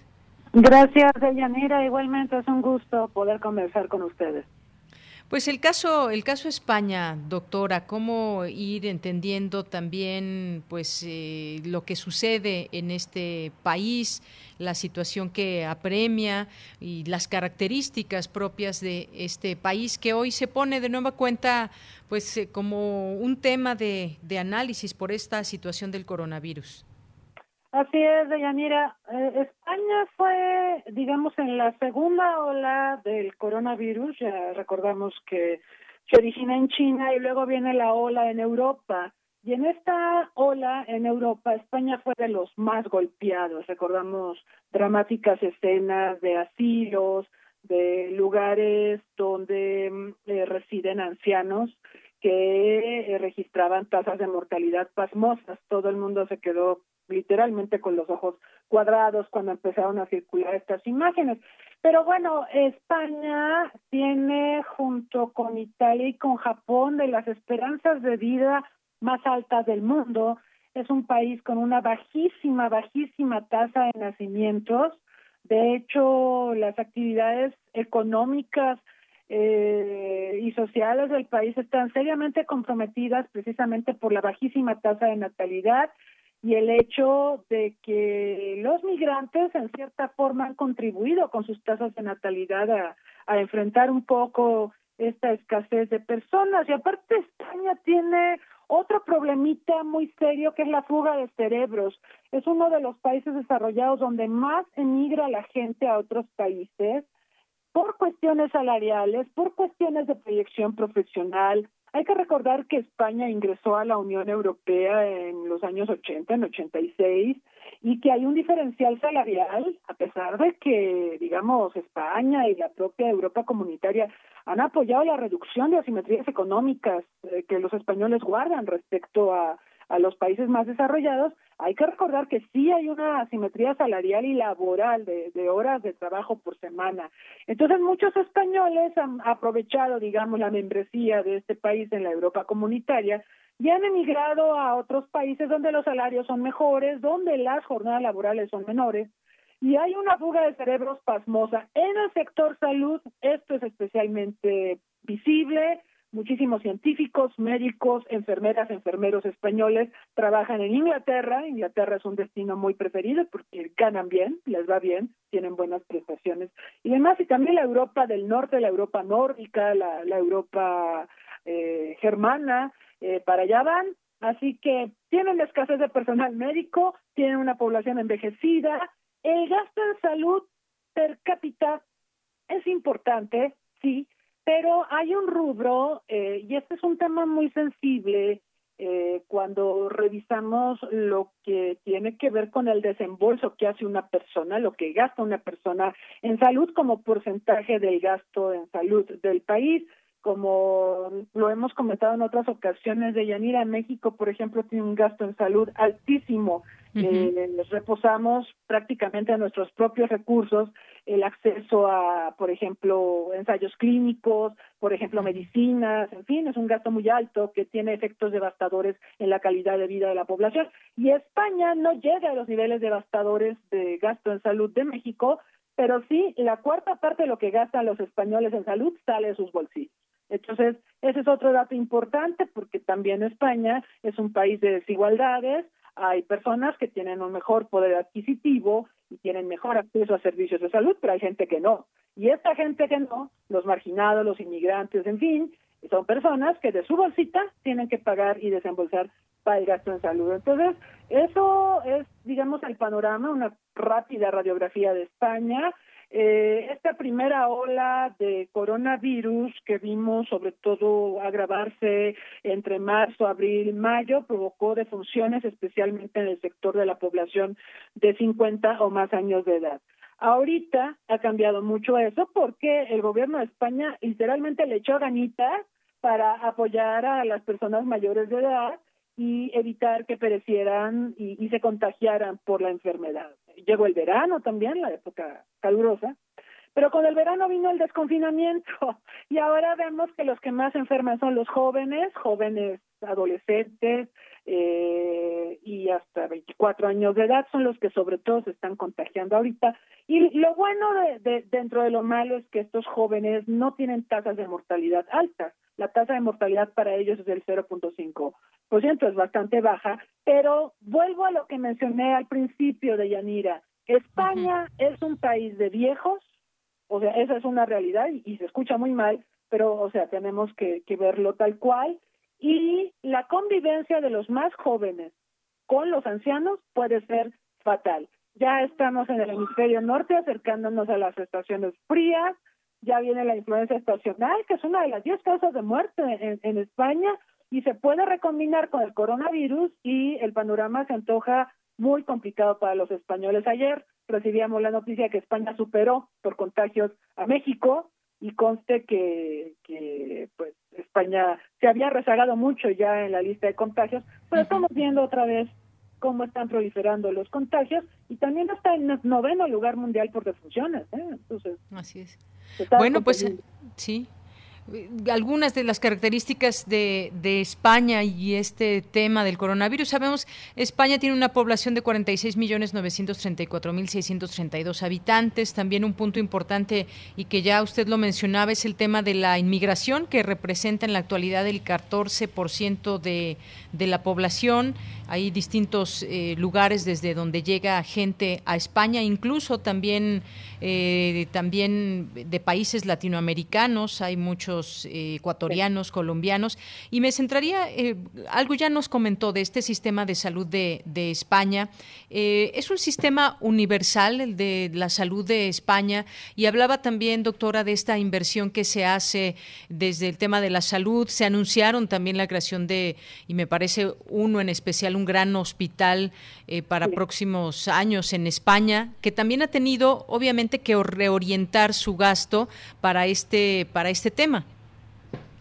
Gracias, Deyanira. Igualmente es un gusto poder conversar con ustedes. Pues el caso, el caso España, doctora, cómo ir entendiendo también, pues, eh, lo que sucede en este país, la situación que apremia y las características propias de este país que hoy se pone de nueva cuenta, pues, eh, como un tema de, de análisis por esta situación del coronavirus. Así es, Deyanira. Eh, España fue, digamos, en la segunda ola del coronavirus. Ya recordamos que se origina en China y luego viene la ola en Europa. Y en esta ola en Europa, España fue de los más golpeados. Recordamos dramáticas escenas de asilos, de lugares donde mm, eh, residen ancianos que eh, registraban tasas de mortalidad pasmosas. Todo el mundo se quedó literalmente con los ojos cuadrados cuando empezaron a circular estas imágenes. Pero bueno, España tiene junto con Italia y con Japón de las esperanzas de vida más altas del mundo. Es un país con una bajísima, bajísima tasa de nacimientos. De hecho, las actividades económicas eh, y sociales del país están seriamente comprometidas precisamente por la bajísima tasa de natalidad y el hecho de que los migrantes en cierta forma han contribuido con sus tasas de natalidad a, enfrentar un poco esta escasez de personas y aparte España tiene otro problemita muy serio que es la fuga de cerebros. Es uno de los países desarrollados donde más emigra la gente a otros países por cuestiones salariales, por cuestiones de proyección profesional, Hay que recordar que España ingresó a la Unión Europea en los años 80, en 86, y que hay un diferencial salarial, a pesar de que, digamos, España y la propia Europa comunitaria han apoyado la reducción de asimetrías económicas eh, que los españoles guardan respecto a a los países más desarrollados, hay que recordar que sí hay una asimetría salarial y laboral de, horas de trabajo por semana. Entonces muchos españoles han aprovechado, digamos, la membresía de este país en la Europa comunitaria y han emigrado a otros países donde los salarios son mejores, donde las jornadas laborales son menores. Y hay una fuga de cerebros pasmosa. En el sector salud, esto es especialmente visible muchísimos científicos, médicos, enfermeras, enfermeros españoles trabajan en Inglaterra. Inglaterra es un destino muy preferido porque ganan bien, les va bien, tienen buenas prestaciones y demás. Y también la Europa del Norte, la Europa nórdica, la, Europa eh, germana, eh, para allá van. Así que tienen escasez de personal médico, tienen una población envejecida. El gasto en salud per cápita es importante, sí, pero hay un rubro, eh, y este es un tema muy sensible, eh, cuando revisamos lo que tiene que ver con el desembolso que hace una persona, lo que gasta una persona en salud como porcentaje del gasto en salud del país, como lo hemos comentado en otras ocasiones de Yanira, México, por ejemplo, tiene un gasto en salud altísimo eh, les reposamos prácticamente a nuestros propios recursos el acceso a, por ejemplo, ensayos clínicos, por ejemplo, medicinas, en fin, es un gasto muy alto que tiene efectos devastadores en la calidad de vida de la población. Y España no llega a los niveles devastadores de gasto en salud de México, pero sí la cuarta parte de lo que gastan los españoles en salud sale de sus bolsillos. Entonces, ese es otro dato importante porque también España es un país de desigualdades, hay personas que tienen un mejor poder adquisitivo y tienen mejor acceso a servicios de salud, pero hay gente que no. Y esta gente que no, los marginados, los inmigrantes, en fin, son personas que de su bolsita tienen que pagar y desembolsar para el gasto en salud. Entonces, eso es, digamos, el panorama, una rápida radiografía de España. Eh, esta primera ola de coronavirus que vimos sobre todo agravarse entre marzo, abril, mayo provocó defunciones especialmente en el sector de la población de 50 o más años de edad. Ahorita ha cambiado mucho eso porque el gobierno de España literalmente le echó ganitas para apoyar a las personas mayores de edad y evitar que perecieran y, se contagiaran por la enfermedad. Llegó el verano también, la época calurosa, pero con el verano vino el desconfinamiento y ahora vemos que los que más enferman son los jóvenes, jóvenes adolescentes eh, y hasta 24 años de edad son los que sobre todo se están contagiando ahorita. Y lo bueno de, dentro de lo malo es que estos jóvenes no tienen tasas de mortalidad altas. La tasa de mortalidad para ellos es del 0.5 es bastante baja, pero vuelvo a lo que mencioné al principio de Yanira. España es un país de viejos, o sea, esa es una realidad y, se escucha muy mal, pero, o sea, tenemos que, que verlo tal cual. Y la convivencia de los más jóvenes con los ancianos puede ser fatal. Ya estamos en el hemisferio norte acercándonos a las estaciones frías, ya viene la influencia estacional, que es una de las diez causas de muerte en, en España, y se puede recombinar con el coronavirus y el panorama se antoja muy complicado para los españoles. Ayer recibíamos la noticia que España superó por contagios a México y conste que, que pues España se había rezagado mucho ya en la lista de contagios, pero estamos viendo otra vez cómo están proliferando los contagios y también está en noveno lugar mundial por defunciones. ¿eh? Entonces, así es. Bueno, pues sí, algunas de las características de, de, España y este tema del coronavirus. Sabemos, España tiene una población de 46 millones 934 mil 632 habitantes. También un punto importante y que ya usted lo mencionaba es el tema de la inmigración, que representa en la actualidad el 14% de, de la población. Hay distintos eh, lugares desde donde llega gente a España, incluso también, eh, también de países latinoamericanos. Hay muchos muchos eh, ecuatorianos, colombianos. Y me centraría, eh, algo ya nos comentó de este sistema de salud de, de España. es un sistema universal, el de la salud de España, y hablaba también, doctora, de esta inversión que se hace desde el tema de la salud. Se anunciaron también la creación de, y me parece uno en especial, un gran hospital para próximos años en España, que también ha tenido, obviamente, que reorientar su gasto para este, para este tema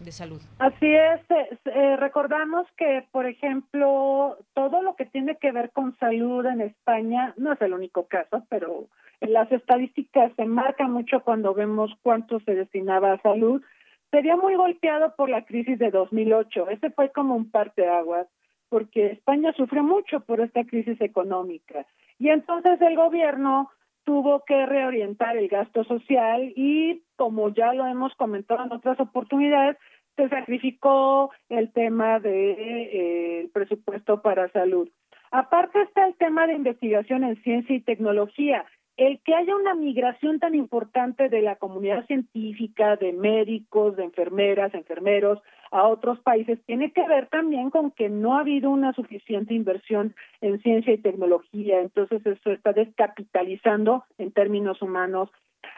de salud. Así es, eh, eh, recordamos que, por ejemplo, todo lo que tiene que ver con salud en España, no es el único caso, pero las estadísticas se marcan mucho cuando vemos cuánto se destinaba a salud, sería muy golpeado por la crisis de 2008. Ese fue como un parteaguas, porque España sufrió mucho por esta crisis económica. Y entonces el gobierno tuvo que reorientar el gasto social y, como ya lo hemos comentado en otras oportunidades, se sacrificó el tema del de, eh, presupuesto para salud. Aparte está el tema de investigación en ciencia y tecnología el que haya una migración tan importante de la comunidad científica, de médicos, de enfermeras, enfermeros a otros países, tiene que ver también con que no ha habido una suficiente inversión en ciencia y tecnología. Entonces eso está descapitalizando en términos humanos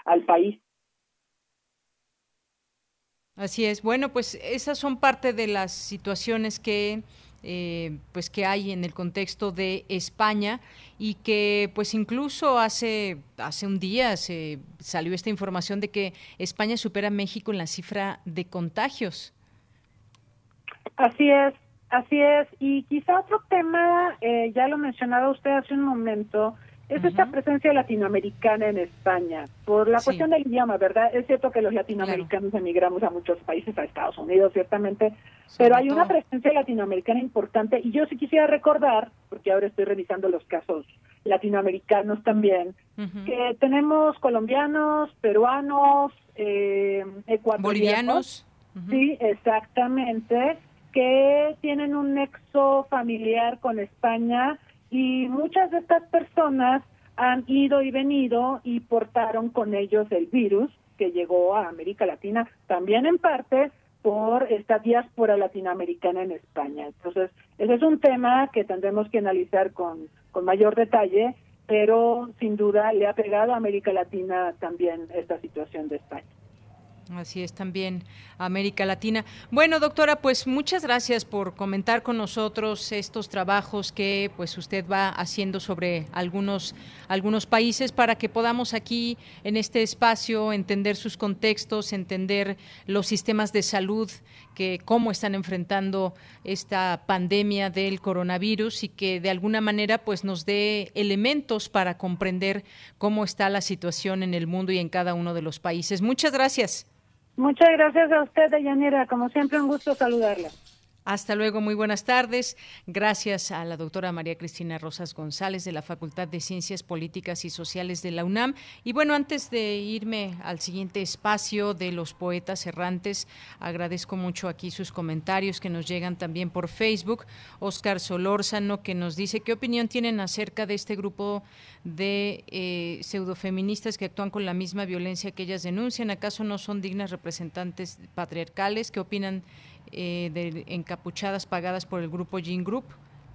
al país. Así es. Bueno, pues esas son parte de las situaciones que eh, pues que hay en el contexto de España y que pues incluso hace hace un día se salió esta información de que España supera a México en la cifra de contagios. Así es, así es. Y quizá otro tema, eh, ya lo mencionaba usted hace un momento, es esta presencia latinoamericana en España, por la cuestión del idioma, ¿verdad? Es cierto que los latinoamericanos emigramos a muchos países, a Estados Unidos, ciertamente, pero hay una presencia latinoamericana importante y yo sí quisiera recordar, porque ahora estoy revisando los casos latinoamericanos también, que tenemos colombianos, peruanos, eh, ecuatorianos. Bolivianos. Sí, exactamente, que tienen un nexo familiar con España y muchas de estas personas han ido y venido y portaron con ellos el virus que llegó a América Latina, también en parte por esta diáspora latinoamericana en España. Entonces, ese es un tema que tendremos que analizar con, con mayor detalle, pero sin duda le ha pegado a América Latina también esta situación de España. Así es también América Latina. Bueno, doctora, pues muchas gracias por comentar con nosotros estos trabajos que pues usted va haciendo sobre algunos algunos países para que podamos aquí en este espacio entender sus contextos, entender los sistemas de salud que cómo están enfrentando esta pandemia del coronavirus y que de alguna manera pues nos dé elementos para comprender cómo está la situación en el mundo y en cada uno de los países. Muchas gracias. Muchas gracias a usted, Deyanira. Como siempre, un gusto saludarla. Hasta luego, muy buenas tardes. Gracias a la doctora María Cristina Rosas González de la Facultad de Ciencias Políticas y Sociales de la UNAM. Y bueno, antes de irme al siguiente espacio de los poetas errantes, agradezco mucho aquí sus comentarios que nos llegan también por Facebook. Oscar Solórzano que nos dice qué opinión tienen acerca de este grupo de eh, pseudofeministas que actúan con la misma violencia que ellas denuncian. ¿Acaso no son dignas representantes patriarcales? ¿Qué opinan? Eh, de encapuchadas pagadas por el grupo Gene Group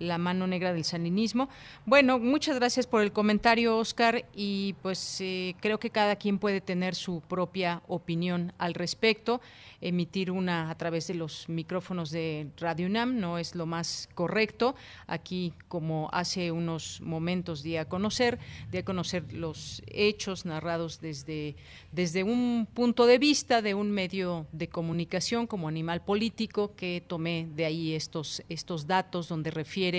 la mano negra del saninismo. Bueno, muchas gracias por el comentario, Oscar, y pues eh, creo que cada quien puede tener su propia opinión al respecto. Emitir una a través de los micrófonos de Radio UNAM no es lo más correcto. Aquí, como hace unos momentos di a conocer, de a conocer los hechos narrados desde, desde un punto de vista de un medio de comunicación como animal político, que tomé de ahí estos, estos datos donde refiere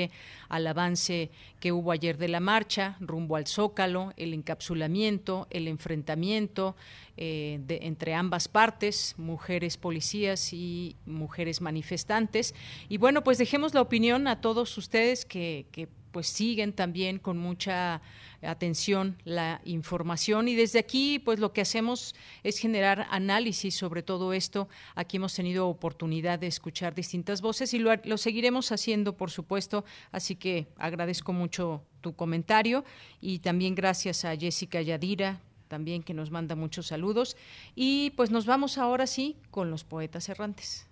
al avance que hubo ayer de la marcha rumbo al Zócalo, el encapsulamiento, el enfrentamiento eh, entre ambas partes, mujeres policías y mujeres manifestantes. Y bueno, pues dejemos la opinión a todos ustedes que, que pues siguen también con mucha atención la información y desde aquí pues lo que hacemos es generar análisis sobre todo esto. Aquí hemos tenido oportunidad de escuchar distintas voces y lo, lo seguiremos haciendo por supuesto, así que agradezco mucho tu comentario y también gracias a Jessica Yadira, también que nos manda muchos saludos. Y pues nos vamos ahora sí con los poetas errantes.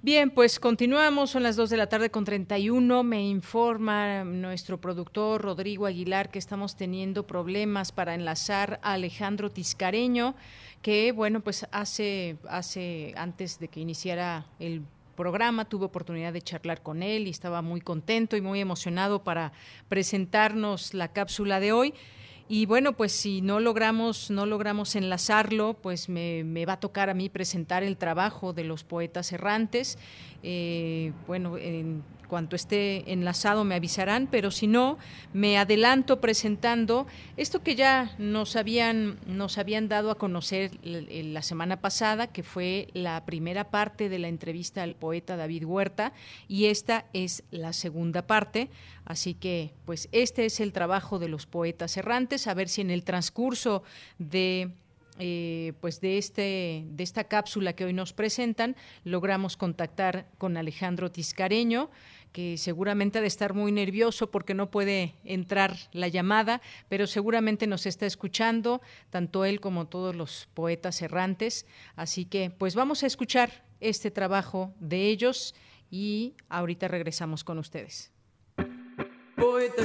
Bien, pues continuamos, son las 2 de la tarde con 31. Me informa nuestro productor Rodrigo Aguilar que estamos teniendo problemas para enlazar a Alejandro Tiscareño, que bueno, pues hace, hace antes de que iniciara el programa, tuve oportunidad de charlar con él y estaba muy contento y muy emocionado para presentarnos la cápsula de hoy. Y bueno, pues si no logramos, no logramos enlazarlo, pues me, va a tocar a mí presentar el trabajo de los poetas errantes. Eh, bueno, en cuanto esté enlazado me avisarán, pero si no, me adelanto presentando esto que ya nos habían, nos habían dado a conocer la semana pasada, que fue la primera parte de la entrevista al poeta David Huerta, y esta es la segunda parte. Así que, pues, este es el trabajo de los poetas errantes, a ver si en el transcurso de eh, pues de este de esta cápsula que hoy nos presentan logramos contactar con Alejandro Tiscareño que seguramente ha de estar muy nervioso porque no puede entrar la llamada, pero seguramente nos está escuchando, tanto él como todos los poetas errantes. Así que, pues vamos a escuchar este trabajo de ellos y ahorita regresamos con ustedes. Poeta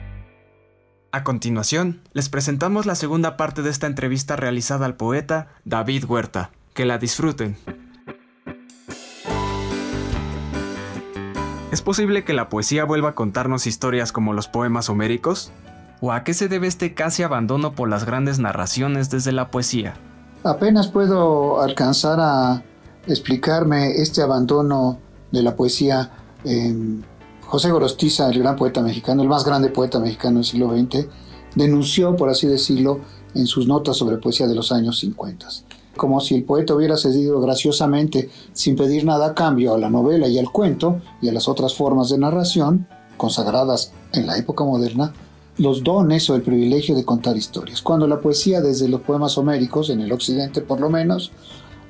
A continuación, les presentamos la segunda parte de esta entrevista realizada al poeta David Huerta. Que la disfruten. ¿Es posible que la poesía vuelva a contarnos historias como los poemas homéricos? ¿O a qué se debe este casi abandono por las grandes narraciones desde la poesía? Apenas puedo alcanzar a explicarme este abandono de la poesía en José Gorostiza, el gran poeta mexicano, el más grande poeta mexicano del siglo XX, denunció, por así decirlo, en sus notas sobre poesía de los años 50. Como si el poeta hubiera cedido graciosamente, sin pedir nada a cambio, a la novela y al cuento y a las otras formas de narración, consagradas en la época moderna, los dones o el privilegio de contar historias. Cuando la poesía, desde los poemas homéricos, en el occidente por lo menos,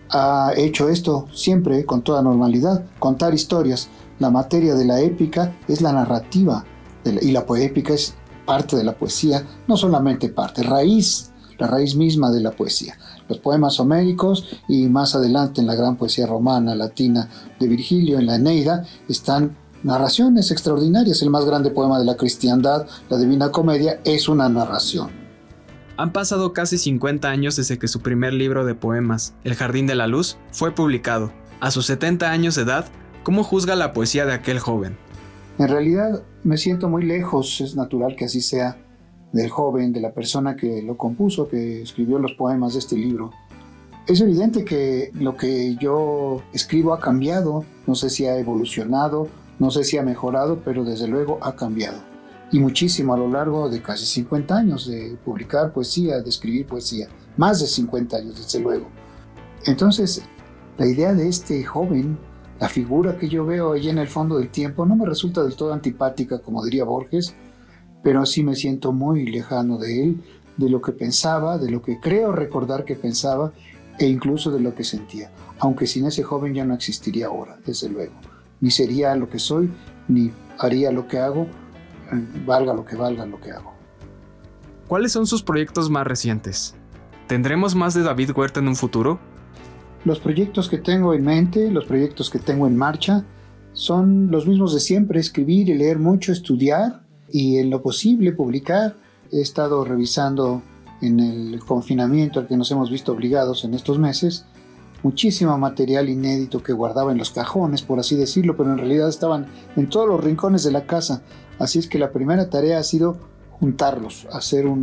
ha hecho esto siempre con toda normalidad, contar historias, la materia de la épica es la narrativa y la poépica es parte de la poesía, no solamente parte, raíz, la raíz misma de la poesía. Los poemas homéricos y más adelante en la gran poesía romana, latina de Virgilio, en la Eneida, están narraciones extraordinarias. El más grande poema de la cristiandad, la Divina Comedia, es una narración. Han pasado casi 50 años desde que su primer libro de poemas, El Jardín de la Luz, fue publicado. A sus 70 años de edad, ¿Cómo juzga la poesía de aquel joven? En realidad me siento muy lejos, es natural que así sea, del joven, de la persona que lo compuso, que escribió los poemas de este libro. Es evidente que lo que yo escribo ha cambiado, no sé si ha evolucionado, no sé si ha mejorado, pero desde luego ha cambiado. Y muchísimo a lo largo de casi 50 años de publicar poesía, de escribir poesía. Más de 50 años, desde luego. Entonces, la idea de este joven la figura que yo veo allí en el fondo del tiempo no me resulta del todo antipática, como diría Borges, pero sí me siento muy lejano de él, de lo que pensaba, de lo que creo recordar que pensaba e incluso de lo que sentía. Aunque sin ese joven ya no existiría ahora, desde luego. Ni sería lo que soy, ni haría lo que hago, eh, valga lo que valga lo que hago. ¿Cuáles son sus proyectos más recientes? ¿Tendremos más de David Huerta en un futuro? Los proyectos que tengo en mente, los proyectos que tengo en marcha, son los mismos de siempre, escribir y leer mucho, estudiar y en lo posible publicar. He estado revisando en el confinamiento al que nos hemos visto obligados en estos meses muchísimo material inédito que guardaba en los cajones, por así decirlo, pero en realidad estaban en todos los rincones de la casa. Así es que la primera tarea ha sido juntarlos, hacer un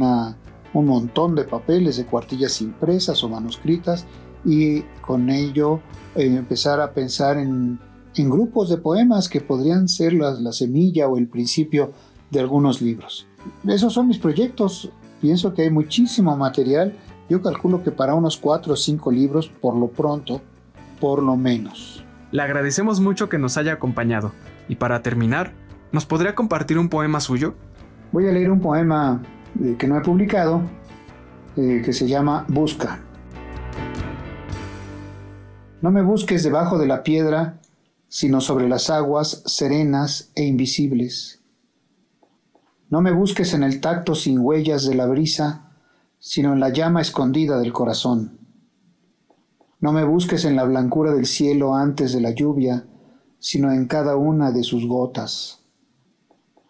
montón de papeles, de cuartillas impresas o manuscritas y con ello eh, empezar a pensar en, en, grupos de poemas que podrían ser la, la semilla o el principio de algunos libros. Esos son mis proyectos. Pienso que hay muchísimo material yo calculo que para unos 4 o 5 libros, por lo pronto, por lo menos. Le agradecemos mucho que nos haya acompañado. Y para terminar, ¿nos podría compartir un poema suyo? Voy a leer un poema eh, que no he publicado, eh, que se llama Busca. No me busques debajo de la piedra, sino sobre las aguas serenas e invisibles. No me busques en el tacto sin huellas de la brisa, sino en la llama escondida del corazón. No me busques en la blancura del cielo antes de la lluvia, sino en cada una de sus gotas.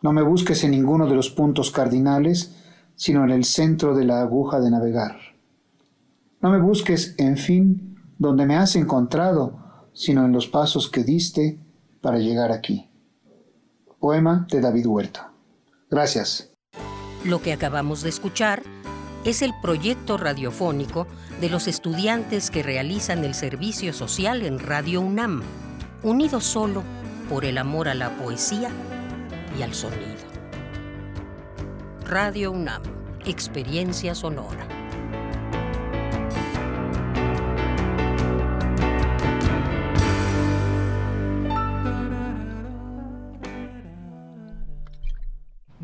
No me busques en ninguno de los puntos cardinales, sino en el centro de la aguja de navegar. No me busques, en fin, donde me has encontrado, sino en los pasos que diste para llegar aquí. Poema de David Huerta. Gracias. Lo que acabamos de escuchar es el proyecto radiofónico de los estudiantes que realizan el servicio social en Radio UNAM, unidos solo por el amor a la poesía y al sonido. Radio UNAM, experiencia sonora.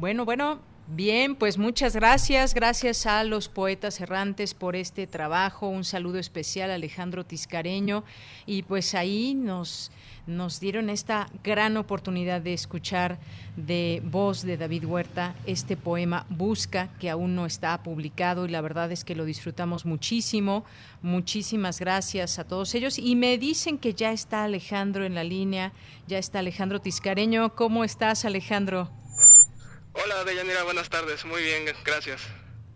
Bueno, bueno, Bien, pues muchas gracias. Gracias a los poetas errantes por este trabajo. Un saludo especial a Alejandro Tiscareño. Y pues ahí nos, nos dieron esta gran oportunidad de escuchar de voz de David Huerta este poema Busca, que aún no está publicado y la verdad es que lo disfrutamos muchísimo. Muchísimas gracias a todos ellos. Y me dicen que ya está Alejandro en la línea, ya está Alejandro Tiscareño. ¿Cómo estás, Alejandro? Hola, Deyanira, buenas tardes. Muy bien, gracias.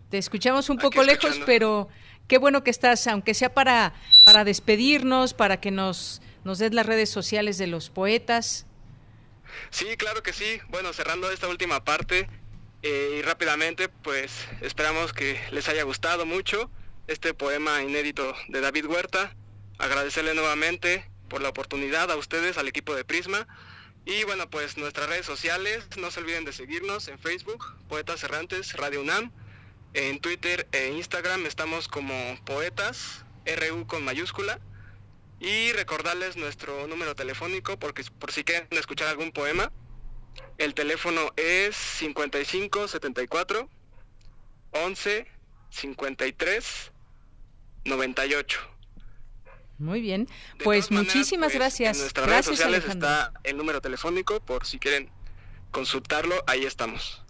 Te escuchamos un poco lejos, pero qué bueno que estás, aunque sea para, para despedirnos, para que nos, nos des las redes sociales de los poetas. Sí, claro que sí. Bueno, cerrando esta última parte eh, y rápidamente, pues esperamos que les haya gustado mucho este poema inédito de David Huerta. Agradecerle nuevamente por la oportunidad a ustedes, al equipo de Prisma y bueno, pues nuestras redes sociales, no se olviden de seguirnos en Facebook, Poetas Errantes, Radio UNAM. En Twitter e Instagram estamos como Poetas, RU con mayúscula. Y recordarles nuestro número telefónico porque por si quieren escuchar algún poema. El teléfono es 55 74 11 53 98. Muy bien, pues muchísimas pues, gracias. En nuestras gracias, redes sociales Alejandro. está el número telefónico por si quieren consultarlo, ahí estamos.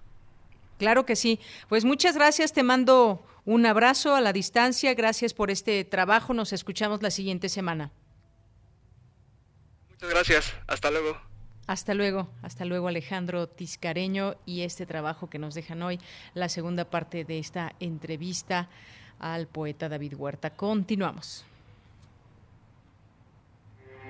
Claro que sí. Pues muchas gracias, te mando un abrazo a la distancia, gracias por este trabajo, nos escuchamos la siguiente semana. Muchas gracias, hasta luego. Hasta luego, hasta luego Alejandro Tiscareño y este trabajo que nos dejan hoy, la segunda parte de esta entrevista al poeta David Huerta. Continuamos.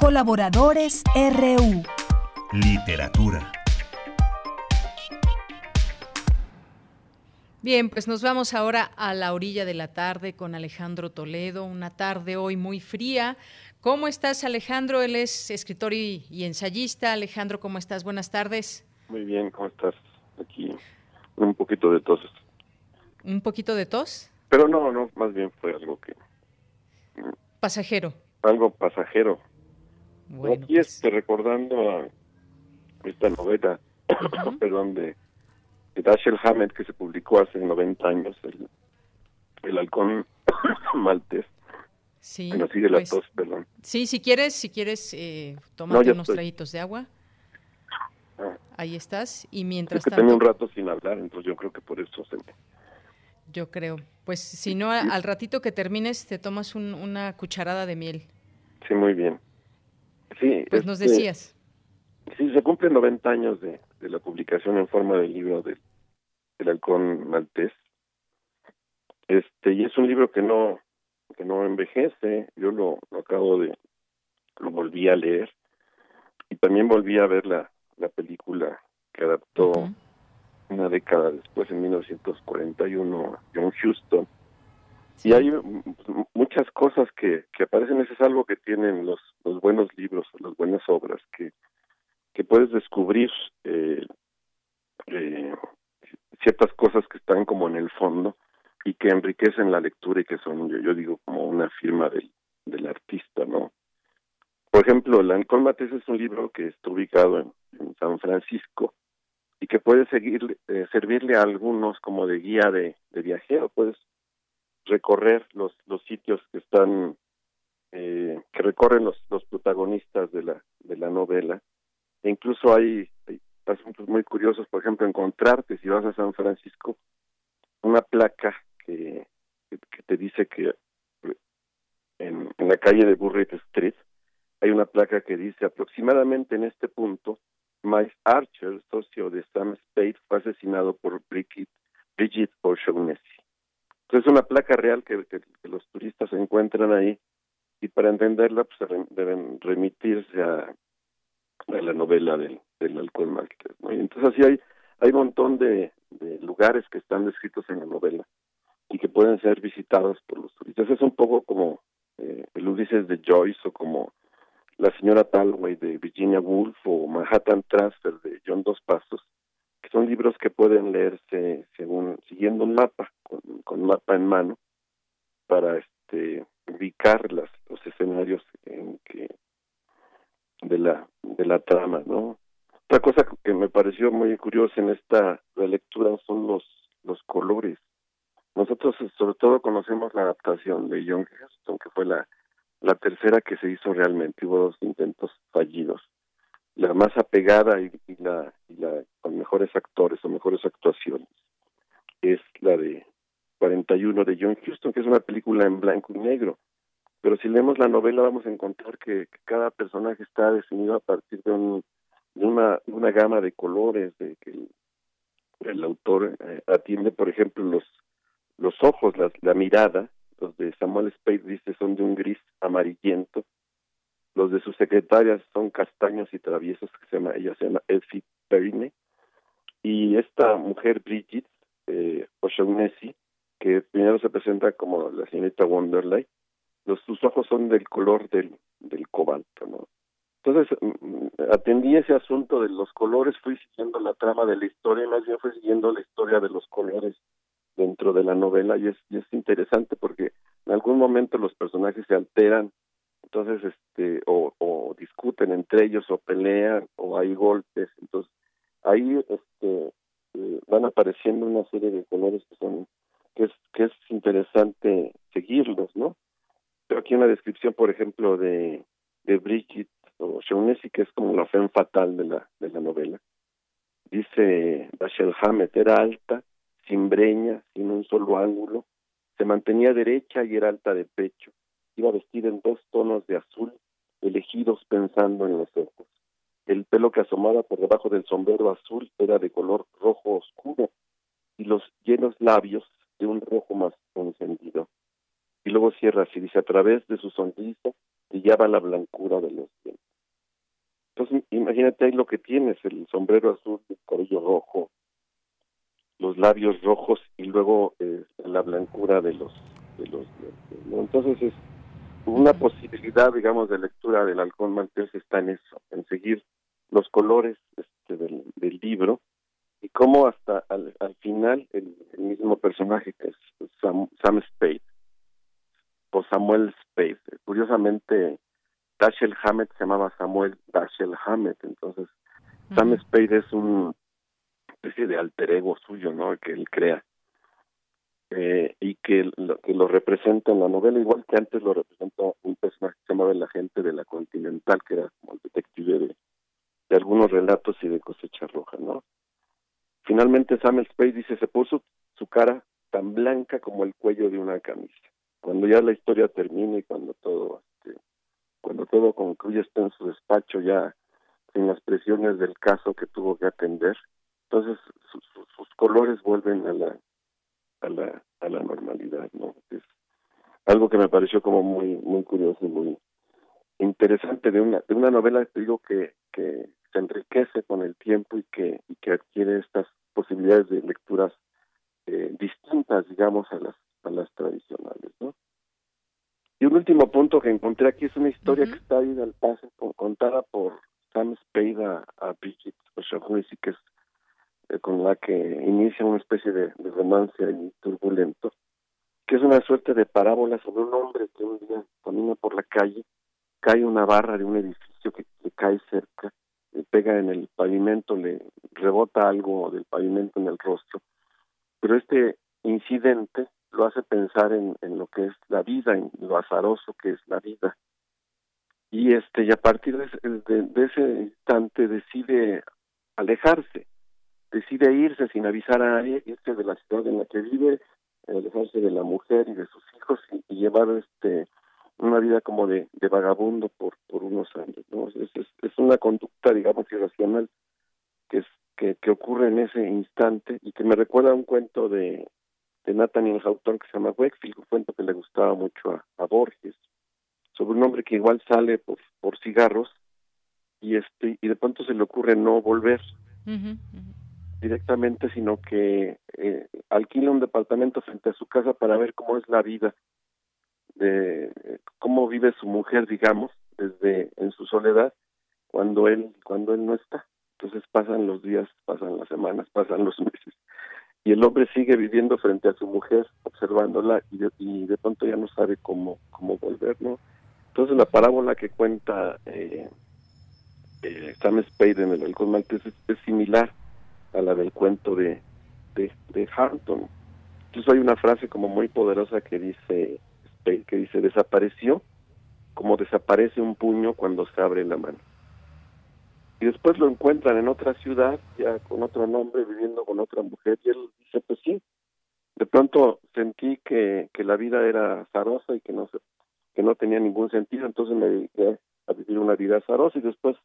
Colaboradores RU. Literatura. Bien, pues nos vamos ahora a la orilla de la tarde con Alejandro Toledo, una tarde hoy muy fría. ¿Cómo estás, Alejandro? Él es escritor y, y ensayista. Alejandro, ¿cómo estás? Buenas tardes. Muy bien, ¿cómo estás? Aquí un poquito de tos. ¿Un poquito de tos? Pero no, no, más bien fue algo que... Pasajero. Algo pasajero. Bueno, Aquí este, recordando a esta novela, perdón, de, de Dashiell Hammett que se publicó hace 90 años, el el halcón maltés. Sí. Bueno, sigue la pues, tos, perdón. Sí, si quieres, si quieres, eh, tómate unos estoy. traguitos de agua. Ah. Ahí estás. Y Es mientras que tanto, tenía un rato sin hablar, entonces yo creo que por eso se me... yo creo, pues si no, al ratito que termines, te tomas un- una cucharada de miel. Sí, muy bien. Sí, Pues nos este, decías. Sí, se cumplen 90 años de, de la publicación en forma de libro de, del halcón maltés. Este, y es un libro que no que no envejece. Yo lo, lo acabo de lo volví a leer y también volví a ver la, la película que adaptó una década después, en 1941, John Huston. Y hay muchas cosas que, que aparecen, eso es algo que tienen los, los buenos libros, las buenas obras, que, que puedes descubrir eh, eh, ciertas cosas que están como en el fondo y que enriquecen la lectura y que son, yo, digo, como una firma del, del artista, ¿no? Por ejemplo, El Halcón Maltés es un libro que está ubicado en, San Francisco y que puede seguir, eh, servirle a algunos como de guía de viajero. Puedes recorrer los, los sitios que están, eh, que recorren los, los protagonistas de la, de la novela. E incluso hay, hay asuntos muy curiosos, por ejemplo, encontrarte, si vas a San Francisco, una placa que, que, te dice que en, en la calle de Burritt Street hay una placa que dice aproximadamente en este punto, Miles Archer, socio de Sam Spade, fue asesinado por Brigitte, Brigitte O'Shaughnessy. Entonces es una placa real que, los turistas encuentran ahí y para entenderla pues deben remitirse a, la novela del, del. ¿no? Y entonces así hay, hay un montón de, de lugares que están descritos en la novela y que pueden ser visitados por los turistas. Es un poco como eh, el Ulises de Joyce o como La señora Talway de Virginia Woolf o Manhattan Transfer de John Dos Pasos, que son libros que pueden leerse según siguiendo un mapa, con, con mapa en mano, para este ubicar las, los escenarios en que de la de la trama, ¿no? Otra cosa que me pareció muy curiosa en esta relectura son los los colores. Nosotros sobre todo conocemos la adaptación de John Huston, que fue la la tercera que se hizo realmente, hubo dos intentos fallidos. La más apegada y, la, y la con mejores actores o mejores actuaciones es la de 41 de John Huston, que es una película en blanco y negro. Pero si leemos la novela vamos a encontrar que, que cada personaje está definido a partir de, un, de una, una gama de colores, de que el, autor eh, atiende, por ejemplo, los, los ojos, las, la mirada, los de Samuel Spade dice son de un gris amarillento, los de sus secretarias son castaños y traviesos, que se llama, ella se llama Elfie Perrine, y esta mujer Bridget eh, O'Shaughnessy, que primero se presenta como la señorita Wonderlight, los, sus ojos son del color del, del cobalto, ¿no? Entonces, mm, atendí ese asunto de los colores, fui siguiendo la trama de la historia, más bien fui siguiendo la historia de los colores dentro de la novela, y es, y es interesante porque en algún momento los personajes se alteran, entonces, este, o, discuten entre ellos, o pelean, o hay golpes, entonces, ahí, este, eh, van apareciendo una serie de colores que son, que es, que es interesante seguirlos, ¿no? Pero aquí una descripción, por ejemplo, de, de Bridget o Shaughnessy, que es como la fe fatal de la, de la novela. Dice Rachel Hammett, era alta, sin breña, sin un solo ángulo, se mantenía derecha y era alta de pecho, iba vestida en dos tonos de azul, elegidos pensando en los ojos. El pelo que asomaba por debajo del sombrero azul era de color rojo oscuro y los llenos labios de un rojo más encendido. Y luego cierra así, dice, a través de su sonrisa brillaba la blancura de los dientes. Entonces, imagínate ahí lo que tienes, el sombrero azul, el cabello rojo, los labios rojos y luego eh, la blancura de los de los dientes. Entonces es una posibilidad, digamos, de lectura del halcón maltés está en eso, en seguir los colores este, del, del libro y cómo hasta al, al final el, el mismo personaje que es Sam, Sam Spade o Samuel Spade. Curiosamente, Dashiell Hammett se llamaba Samuel Dashiell Hammett, entonces Sam Spade es un especie de alter ego suyo, ¿no? Que él crea. Eh, y que lo, que lo representa en la novela, igual que antes lo representa un personaje que se llamaba el agente de la Continental, que era como el detective de, algunos relatos y de cosecha roja, ¿no? Finalmente Samuel Spade dice, se puso su cara tan blanca como el cuello de una camisa. Cuando ya la historia termina y cuando todo, este, cuando todo concluye, está en su despacho ya sin las presiones del caso que tuvo que atender, entonces sus colores vuelven a la, a la, a la normalidad, ¿no? Es algo que me pareció como muy, muy curioso y muy interesante de una, de una novela, te digo, que, que se enriquece con el tiempo y que, y que adquiere estas posibilidades de lecturas eh, distintas, digamos, a las, a las tradicionales, ¿no? Y un último punto que encontré aquí es una historia que está ahí al pase, contada por Sam Spade a, a Bridget O'Shaughnessy, que es eh, con la que inicia una especie de, romance turbulento, que es una suerte de parábola sobre un hombre que un día camina por la calle, cae una barra de un edificio que, cae cerca, le pega en el pavimento, le rebota algo del pavimento en el rostro, pero este incidente lo hace pensar en, en lo que es la vida, en lo azaroso que es la vida. Y este y a partir de, ese instante decide alejarse, decide irse sin avisar a nadie, irse de la ciudad en la que vive, alejarse de la mujer y de sus hijos y, llevar este una vida como de, vagabundo por por unos años no es, es, una conducta digamos irracional que es que, que ocurre en ese instante y que me recuerda a un cuento de de Nathaniel Hawthorne que se llama Wakefield un cuento que le gustaba mucho a, Borges sobre un hombre que igual sale por cigarros y este y de pronto se le ocurre no volver uh. Directamente sino que eh, alquila un departamento frente a su casa para ver cómo es la vida de cómo vive su mujer, digamos, desde en su soledad cuando él cuando él no está. Entonces pasan los días, pasan las semanas, pasan los meses y el hombre sigue viviendo frente a su mujer, observándola y de, y de pronto ya no sabe cómo cómo volver, ¿no? Entonces la parábola que cuenta eh, eh, Sam Spade en el Halcón Maltés es, similar a la del cuento de de, de Hampton. Entonces hay una frase como muy poderosa que dice que dice desapareció como desaparece un puño cuando se abre la mano. Y después lo encuentran en otra ciudad, ya con otro nombre, viviendo con otra mujer, y él dice, pues sí, de pronto sentí que, que la vida era azarosa y que no, que no tenía ningún sentido, entonces me dediqué a vivir una vida azarosa y después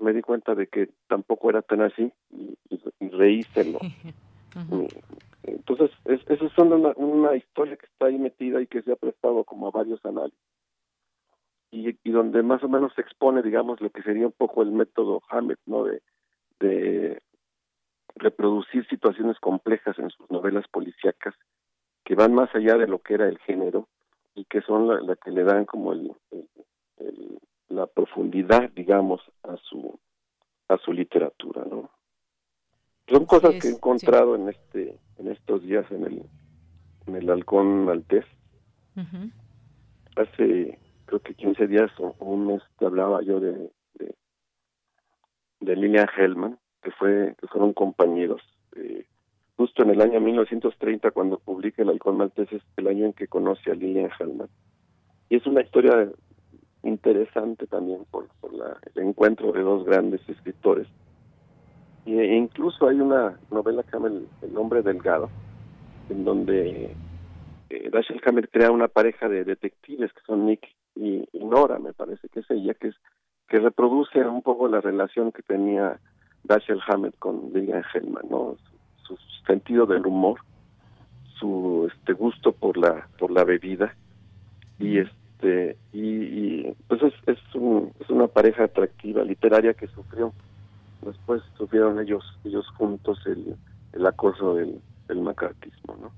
pues, me di cuenta de que tampoco era tan así y, y, y reíselo. uh -huh. Entonces, es, esa es una, una historia que está ahí metida y que se ha prestado como a varios análisis. Y, y donde más o menos se expone, digamos, lo que sería un poco el método Hammett, ¿no? De, de reproducir situaciones complejas en sus novelas policíacas que van más allá de lo que era el género y que son la, la que le dan como el, el, el, la profundidad, digamos, a su a su literatura, ¿no? Son cosas es, que he encontrado sí. en este en estos días en el en el halcón maltés. Uh -huh. Hace creo que 15 días o un mes te hablaba yo de, de, de Lilian Hellman, que fue que fueron compañeros. Eh, justo en el año 1930, cuando publica El Halcón Maltés, es el año en que conoce a Lilian Hellman. Y es una historia interesante también por, por la, el encuentro de dos grandes escritores. Y, e incluso hay una novela que se llama El, el Hombre Delgado, en donde eh, Dashiell crea una pareja de detectives que son Nick y, Nora, me parece que es ella, que reproduce un poco la relación que tenía Dashiell Hammett con Lillian Hellman, ¿no? Su, su, sentido del humor, su este gusto por la por la bebida y este y, y pues es es, un, es una pareja atractiva literaria que sufrió. Después sufrieron ellos ellos juntos el, el acoso del, del macartismo, ¿no?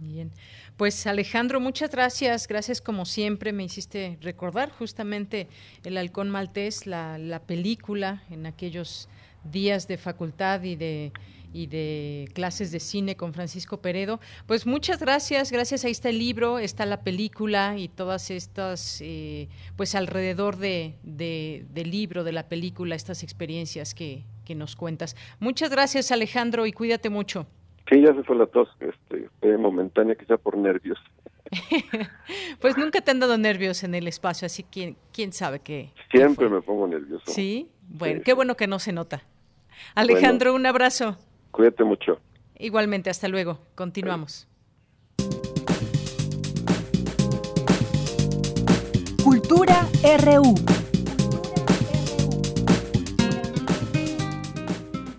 Bien, pues Alejandro, muchas gracias, gracias como siempre, me hiciste recordar justamente El Halcón Maltés, la, la película en aquellos días de facultad y de y de clases de cine con Francisco Peredo. Pues muchas gracias, gracias. Ahí está el libro, está la película y todas estas, eh, pues alrededor de, de, del libro, de la película, estas experiencias que, que nos cuentas. Muchas gracias Alejandro y cuídate mucho. Sí, ya se fue la tos, este, momentánea, quizá por nervios. pues nunca te han dado nervios en el espacio, así que quién sabe qué. Siempre me pongo nervioso. Sí, bueno, qué bueno que no se nota. Alejandro, un abrazo. Cuídate mucho. Igualmente, hasta luego. Continuamos. Cultura RU.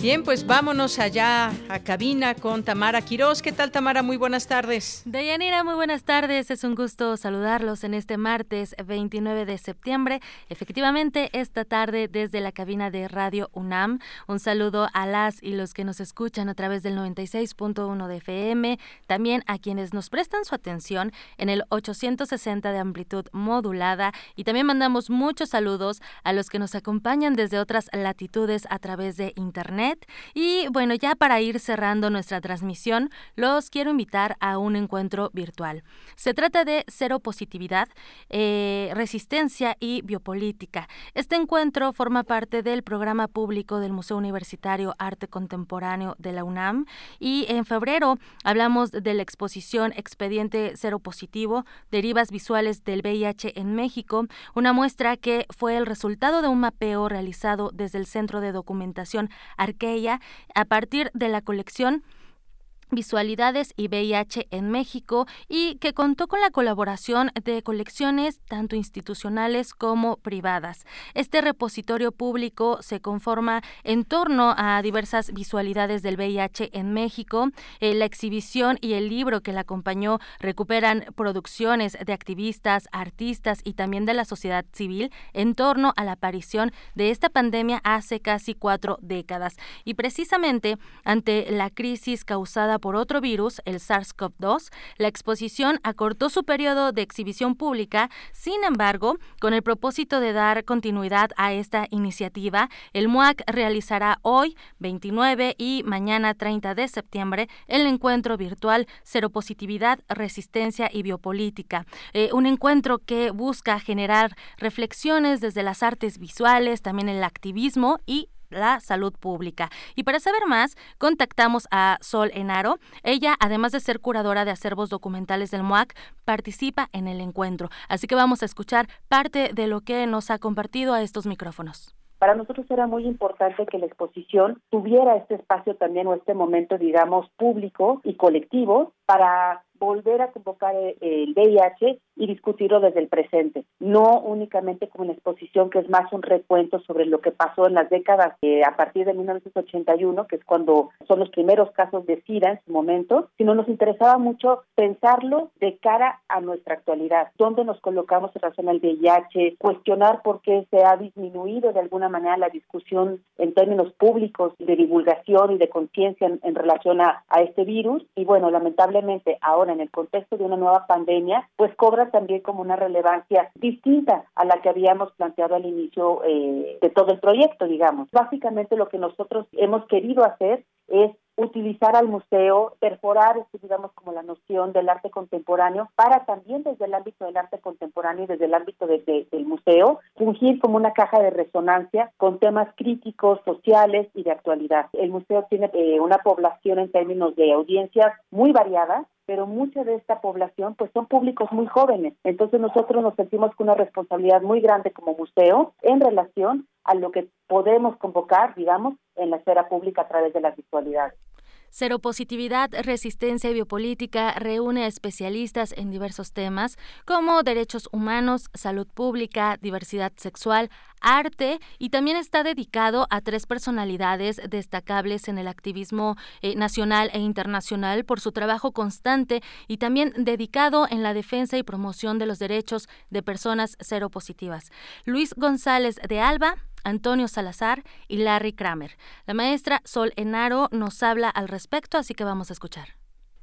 Bien, pues vámonos allá a cabina con Tamara Quirós. ¿Qué tal, Tamara? Muy buenas tardes. Deyanira, muy buenas tardes. Es un gusto saludarlos en este martes 29 de septiembre. Efectivamente, esta tarde desde la cabina de Radio UNAM. Un saludo a las y los que nos escuchan a través del 96.1 de FM. También a quienes nos prestan su atención en el 860 de amplitud modulada. Y también mandamos muchos saludos a los que nos acompañan desde otras latitudes a través de Internet y bueno, ya para ir cerrando nuestra transmisión, los quiero invitar a un encuentro virtual. Se trata de cero positividad, eh, resistencia y biopolítica. Este encuentro forma parte del programa público del Museo Universitario Arte Contemporáneo de la UNAM y en febrero hablamos de la exposición Expediente Cero Positivo, Derivas Visuales del VIH en México, una muestra que fue el resultado de un mapeo realizado desde el Centro de Documentación ella a partir de la colección Visualidades y VIH en México y que contó con la colaboración de colecciones tanto institucionales como privadas. Este repositorio público se conforma en torno a diversas visualidades del VIH en México. Eh, la exhibición y el libro que la acompañó recuperan producciones de activistas, artistas y también de la sociedad civil en torno a la aparición de esta pandemia hace casi cuatro décadas. Y precisamente ante la crisis causada por otro virus, el SARS-CoV-2, la exposición acortó su periodo de exhibición pública. Sin embargo, con el propósito de dar continuidad a esta iniciativa, el MUAC realizará hoy, 29 y mañana 30 de septiembre, el encuentro virtual Seropositividad, Resistencia y Biopolítica. Eh, un encuentro que busca generar reflexiones desde las artes visuales, también el activismo y la salud pública. Y para saber más, contactamos a Sol Enaro. Ella, además de ser curadora de acervos documentales del MOAC, participa en el encuentro. Así que vamos a escuchar parte de lo que nos ha compartido a estos micrófonos. Para nosotros era muy importante que la exposición tuviera este espacio también o este momento, digamos, público y colectivo para volver a convocar eh, el VIH y discutirlo desde el presente, no únicamente como una exposición que es más un recuento sobre lo que pasó en las décadas eh, a partir de 1981, que es cuando son los primeros casos de SIDA en su momento, sino nos interesaba mucho pensarlo de cara a nuestra actualidad, dónde nos colocamos en relación al VIH, cuestionar por qué se ha disminuido de alguna manera la discusión en términos públicos de divulgación y de conciencia en, en, relación a, a este virus. Y bueno, lamentablemente ahora en el contexto de una nueva pandemia, pues cobra también como una relevancia distinta a la que habíamos planteado al inicio eh, de todo el proyecto, digamos. Básicamente lo que nosotros hemos querido hacer es utilizar al museo, perforar, este, digamos, como la noción del arte contemporáneo, para también desde el ámbito del arte contemporáneo y desde el ámbito de, del museo, fungir como una caja de resonancia con temas críticos, sociales y de actualidad. El museo tiene eh, una población en términos de audiencias muy variada, pero mucha de esta población pues son públicos muy jóvenes. Entonces nosotros nos sentimos con una responsabilidad muy grande como museo en relación a lo que podemos convocar, digamos, en la esfera pública a través de las visualidades. Seropositividad, Resistencia y Biopolítica reúne a especialistas en diversos temas como derechos humanos, salud pública, diversidad sexual, arte y también está dedicado a tres personalidades destacables en el activismo eh, nacional e internacional por su trabajo constante y también dedicado en la defensa y promoción de los derechos de personas seropositivas. Luis González de Alba, Antonio Salazar y Larry Kramer. La maestra Sol Enaro nos habla al respecto, así que vamos a escuchar.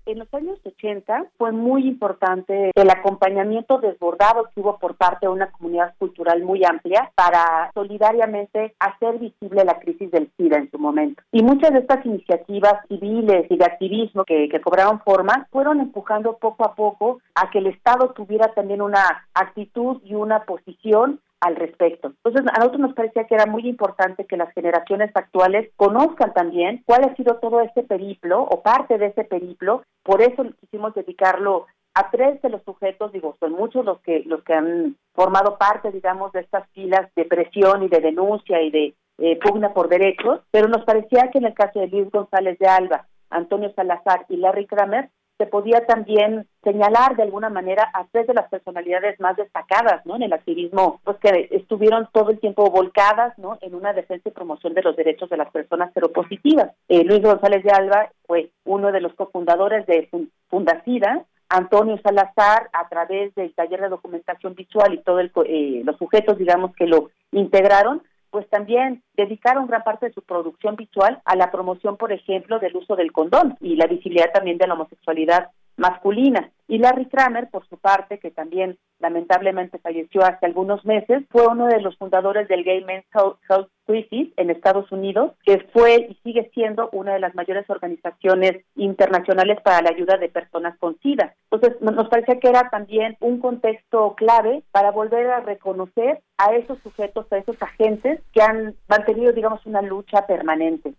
En los años 80 fue muy importante el acompañamiento desbordado que hubo por parte de una comunidad cultural muy amplia para solidariamente hacer visible la crisis del SIDA en su momento. Y muchas de estas iniciativas civiles y de activismo que, que cobraron forma fueron empujando poco a poco a que el Estado tuviera también una actitud y una posición al respecto. Entonces, a nosotros nos parecía que era muy importante que las generaciones actuales conozcan también cuál ha sido todo este periplo o parte de ese periplo. Por eso quisimos dedicarlo a tres de los sujetos, digo, son muchos los que los que han formado parte, digamos, de estas filas de presión y de denuncia y de eh, pugna por derechos, pero nos parecía que en el caso de Luis González de Alba, Antonio Salazar y Larry Kramer, se podía también señalar de alguna manera a tres de las personalidades más destacadas ¿no? en el activismo, pues que estuvieron todo el tiempo volcadas ¿no? en una defensa y promoción de los derechos de las personas seropositivas. Eh, Luis González de Alba fue uno de los cofundadores de Fundacida, Antonio Salazar a través del taller de documentación visual y todos eh, los sujetos, digamos, que lo integraron, pues también dedicaron gran parte de su producción visual a la promoción, por ejemplo, del uso del condón y la visibilidad también de la homosexualidad masculina. Y Larry Kramer, por su parte, que también lamentablemente falleció hace algunos meses, fue uno de los fundadores del Gay Men's Health Crisis en Estados Unidos, que fue y sigue siendo una de las mayores organizaciones internacionales para la ayuda de personas con SIDA. Entonces, nos parecía que era también un contexto clave para volver a reconocer a esos sujetos, a esos agentes que han mantenido, digamos, una lucha permanente.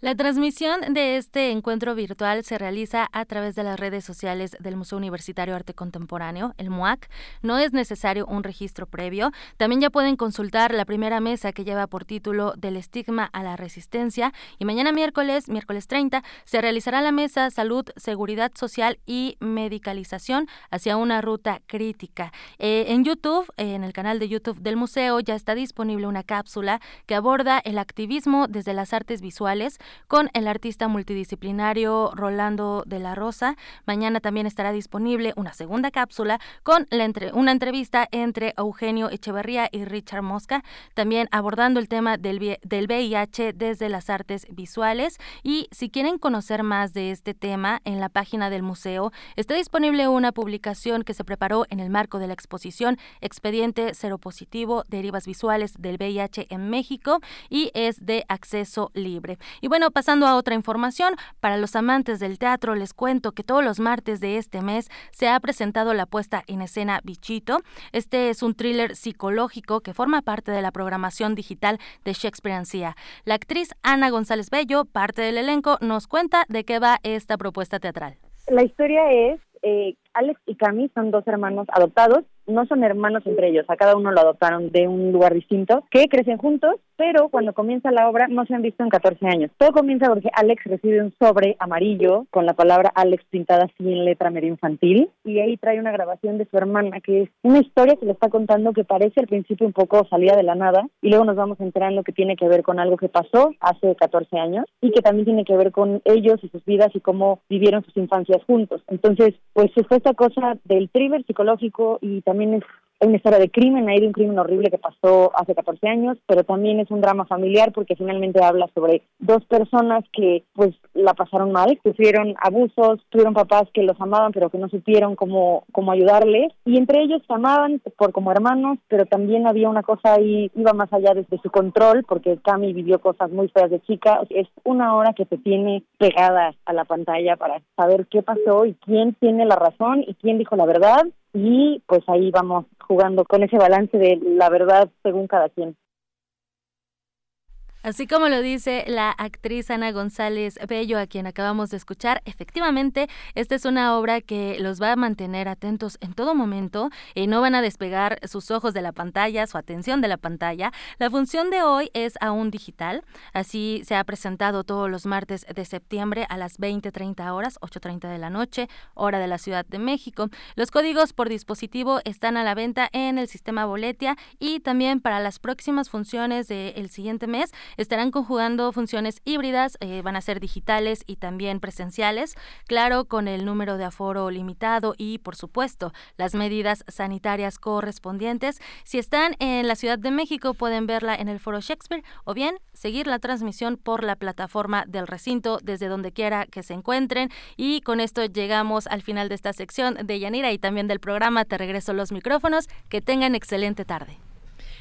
La transmisión de este encuentro virtual se realiza a través de las redes sociales del Museo Universitario Arte Contemporáneo, el MUAC. No es necesario un registro previo. También ya pueden consultar la primera mesa que lleva por título Del estigma a la resistencia. Y mañana miércoles, miércoles 30, se realizará la mesa Salud, Seguridad Social y Medicalización hacia una ruta crítica. Eh, en YouTube, en el canal de YouTube del museo, ya está disponible una cápsula que aborda el activismo desde las artes visuales con el artista multidisciplinario Rolando de la Rosa. Mañana también estará disponible una segunda cápsula con una entrevista entre Eugenio Echeverría y Richard Mosca, también abordando el tema del, VIH desde las artes visuales. Y si quieren conocer más de este tema, en la página del museo está disponible una publicación que se preparó en el marco de la exposición Expediente Seropositivo, Derivas Visuales del VIH en México y es de acceso libre. Y bueno, pasando a otra información, para los amantes del teatro les cuento que todos los martes de este mes se ha presentado la puesta en escena Bichito. Este es un thriller psicológico que forma parte de la programación digital de Shakespeare Ancía. La actriz Ana González Bello, parte del elenco, nos cuenta de qué va esta propuesta teatral. La historia es eh, Alex y Cami son dos hermanos adoptados no son hermanos entre ellos, a cada uno lo adoptaron de un lugar distinto, que crecen juntos, pero cuando comienza la obra no se han visto en 14 años. Todo comienza porque Alex recibe un sobre amarillo con la palabra Alex pintada así en letra medio infantil y ahí trae una grabación de su hermana que es una historia que le está contando que parece al principio un poco salida de la nada y luego nos vamos enterando que tiene que ver con algo que pasó hace 14 años y que también tiene que ver con ellos y sus vidas y cómo vivieron sus infancias juntos. Entonces, pues fue esta cosa del thriller psicológico y también también es una historia de crimen, hay un crimen horrible que pasó hace 14 años, pero también es un drama familiar porque finalmente habla sobre dos personas que pues la pasaron mal, sufrieron abusos, tuvieron papás que los amaban pero que no supieron cómo, cómo ayudarles y entre ellos se amaban por como hermanos, pero también había una cosa ahí, iba más allá de, su control porque Cami vivió cosas muy feas de chica, es una hora que se tiene pegada a la pantalla para saber qué pasó y quién tiene la razón y quién dijo la verdad y pues ahí vamos jugando con ese balance de la verdad según cada quien. Así como lo dice la actriz Ana González Bello, a quien acabamos de escuchar, efectivamente, esta es una obra que los va a mantener atentos en todo momento y no van a despegar sus ojos de la pantalla, su atención de la pantalla. La función de hoy es aún digital, así se ha presentado todos los martes de septiembre a las 20.30 horas, 8.30 de la noche, hora de la Ciudad de México. Los códigos por dispositivo están a la venta en el sistema Boletia y también para las próximas funciones del siguiente mes estarán conjugando funciones híbridas, eh, van a ser digitales y también presenciales, claro, con el número de aforo limitado y, por supuesto, las medidas sanitarias correspondientes. Si están en la Ciudad de México, pueden verla en el Foro Shakespeare o bien seguir la transmisión por la plataforma del recinto desde donde quiera que se encuentren. Y con esto llegamos al final de esta sección de Yanira y también del programa Te regreso los micrófonos. Que tengan excelente tarde.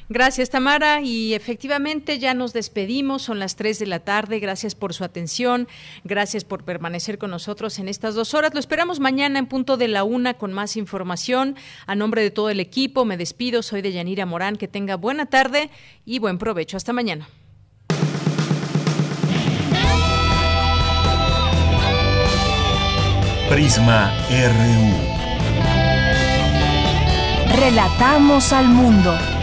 Gracias, Tamara. Y efectivamente ya nos despedimos, son las 3 de la tarde. Gracias por su atención, gracias por permanecer con nosotros en estas dos horas. Lo esperamos mañana en punto de la una con más información. A nombre de todo el equipo, me despido. Soy de Yanira Morán. Que tenga buena tarde y buen provecho. Hasta mañana. Prisma RU. Relatamos al mundo.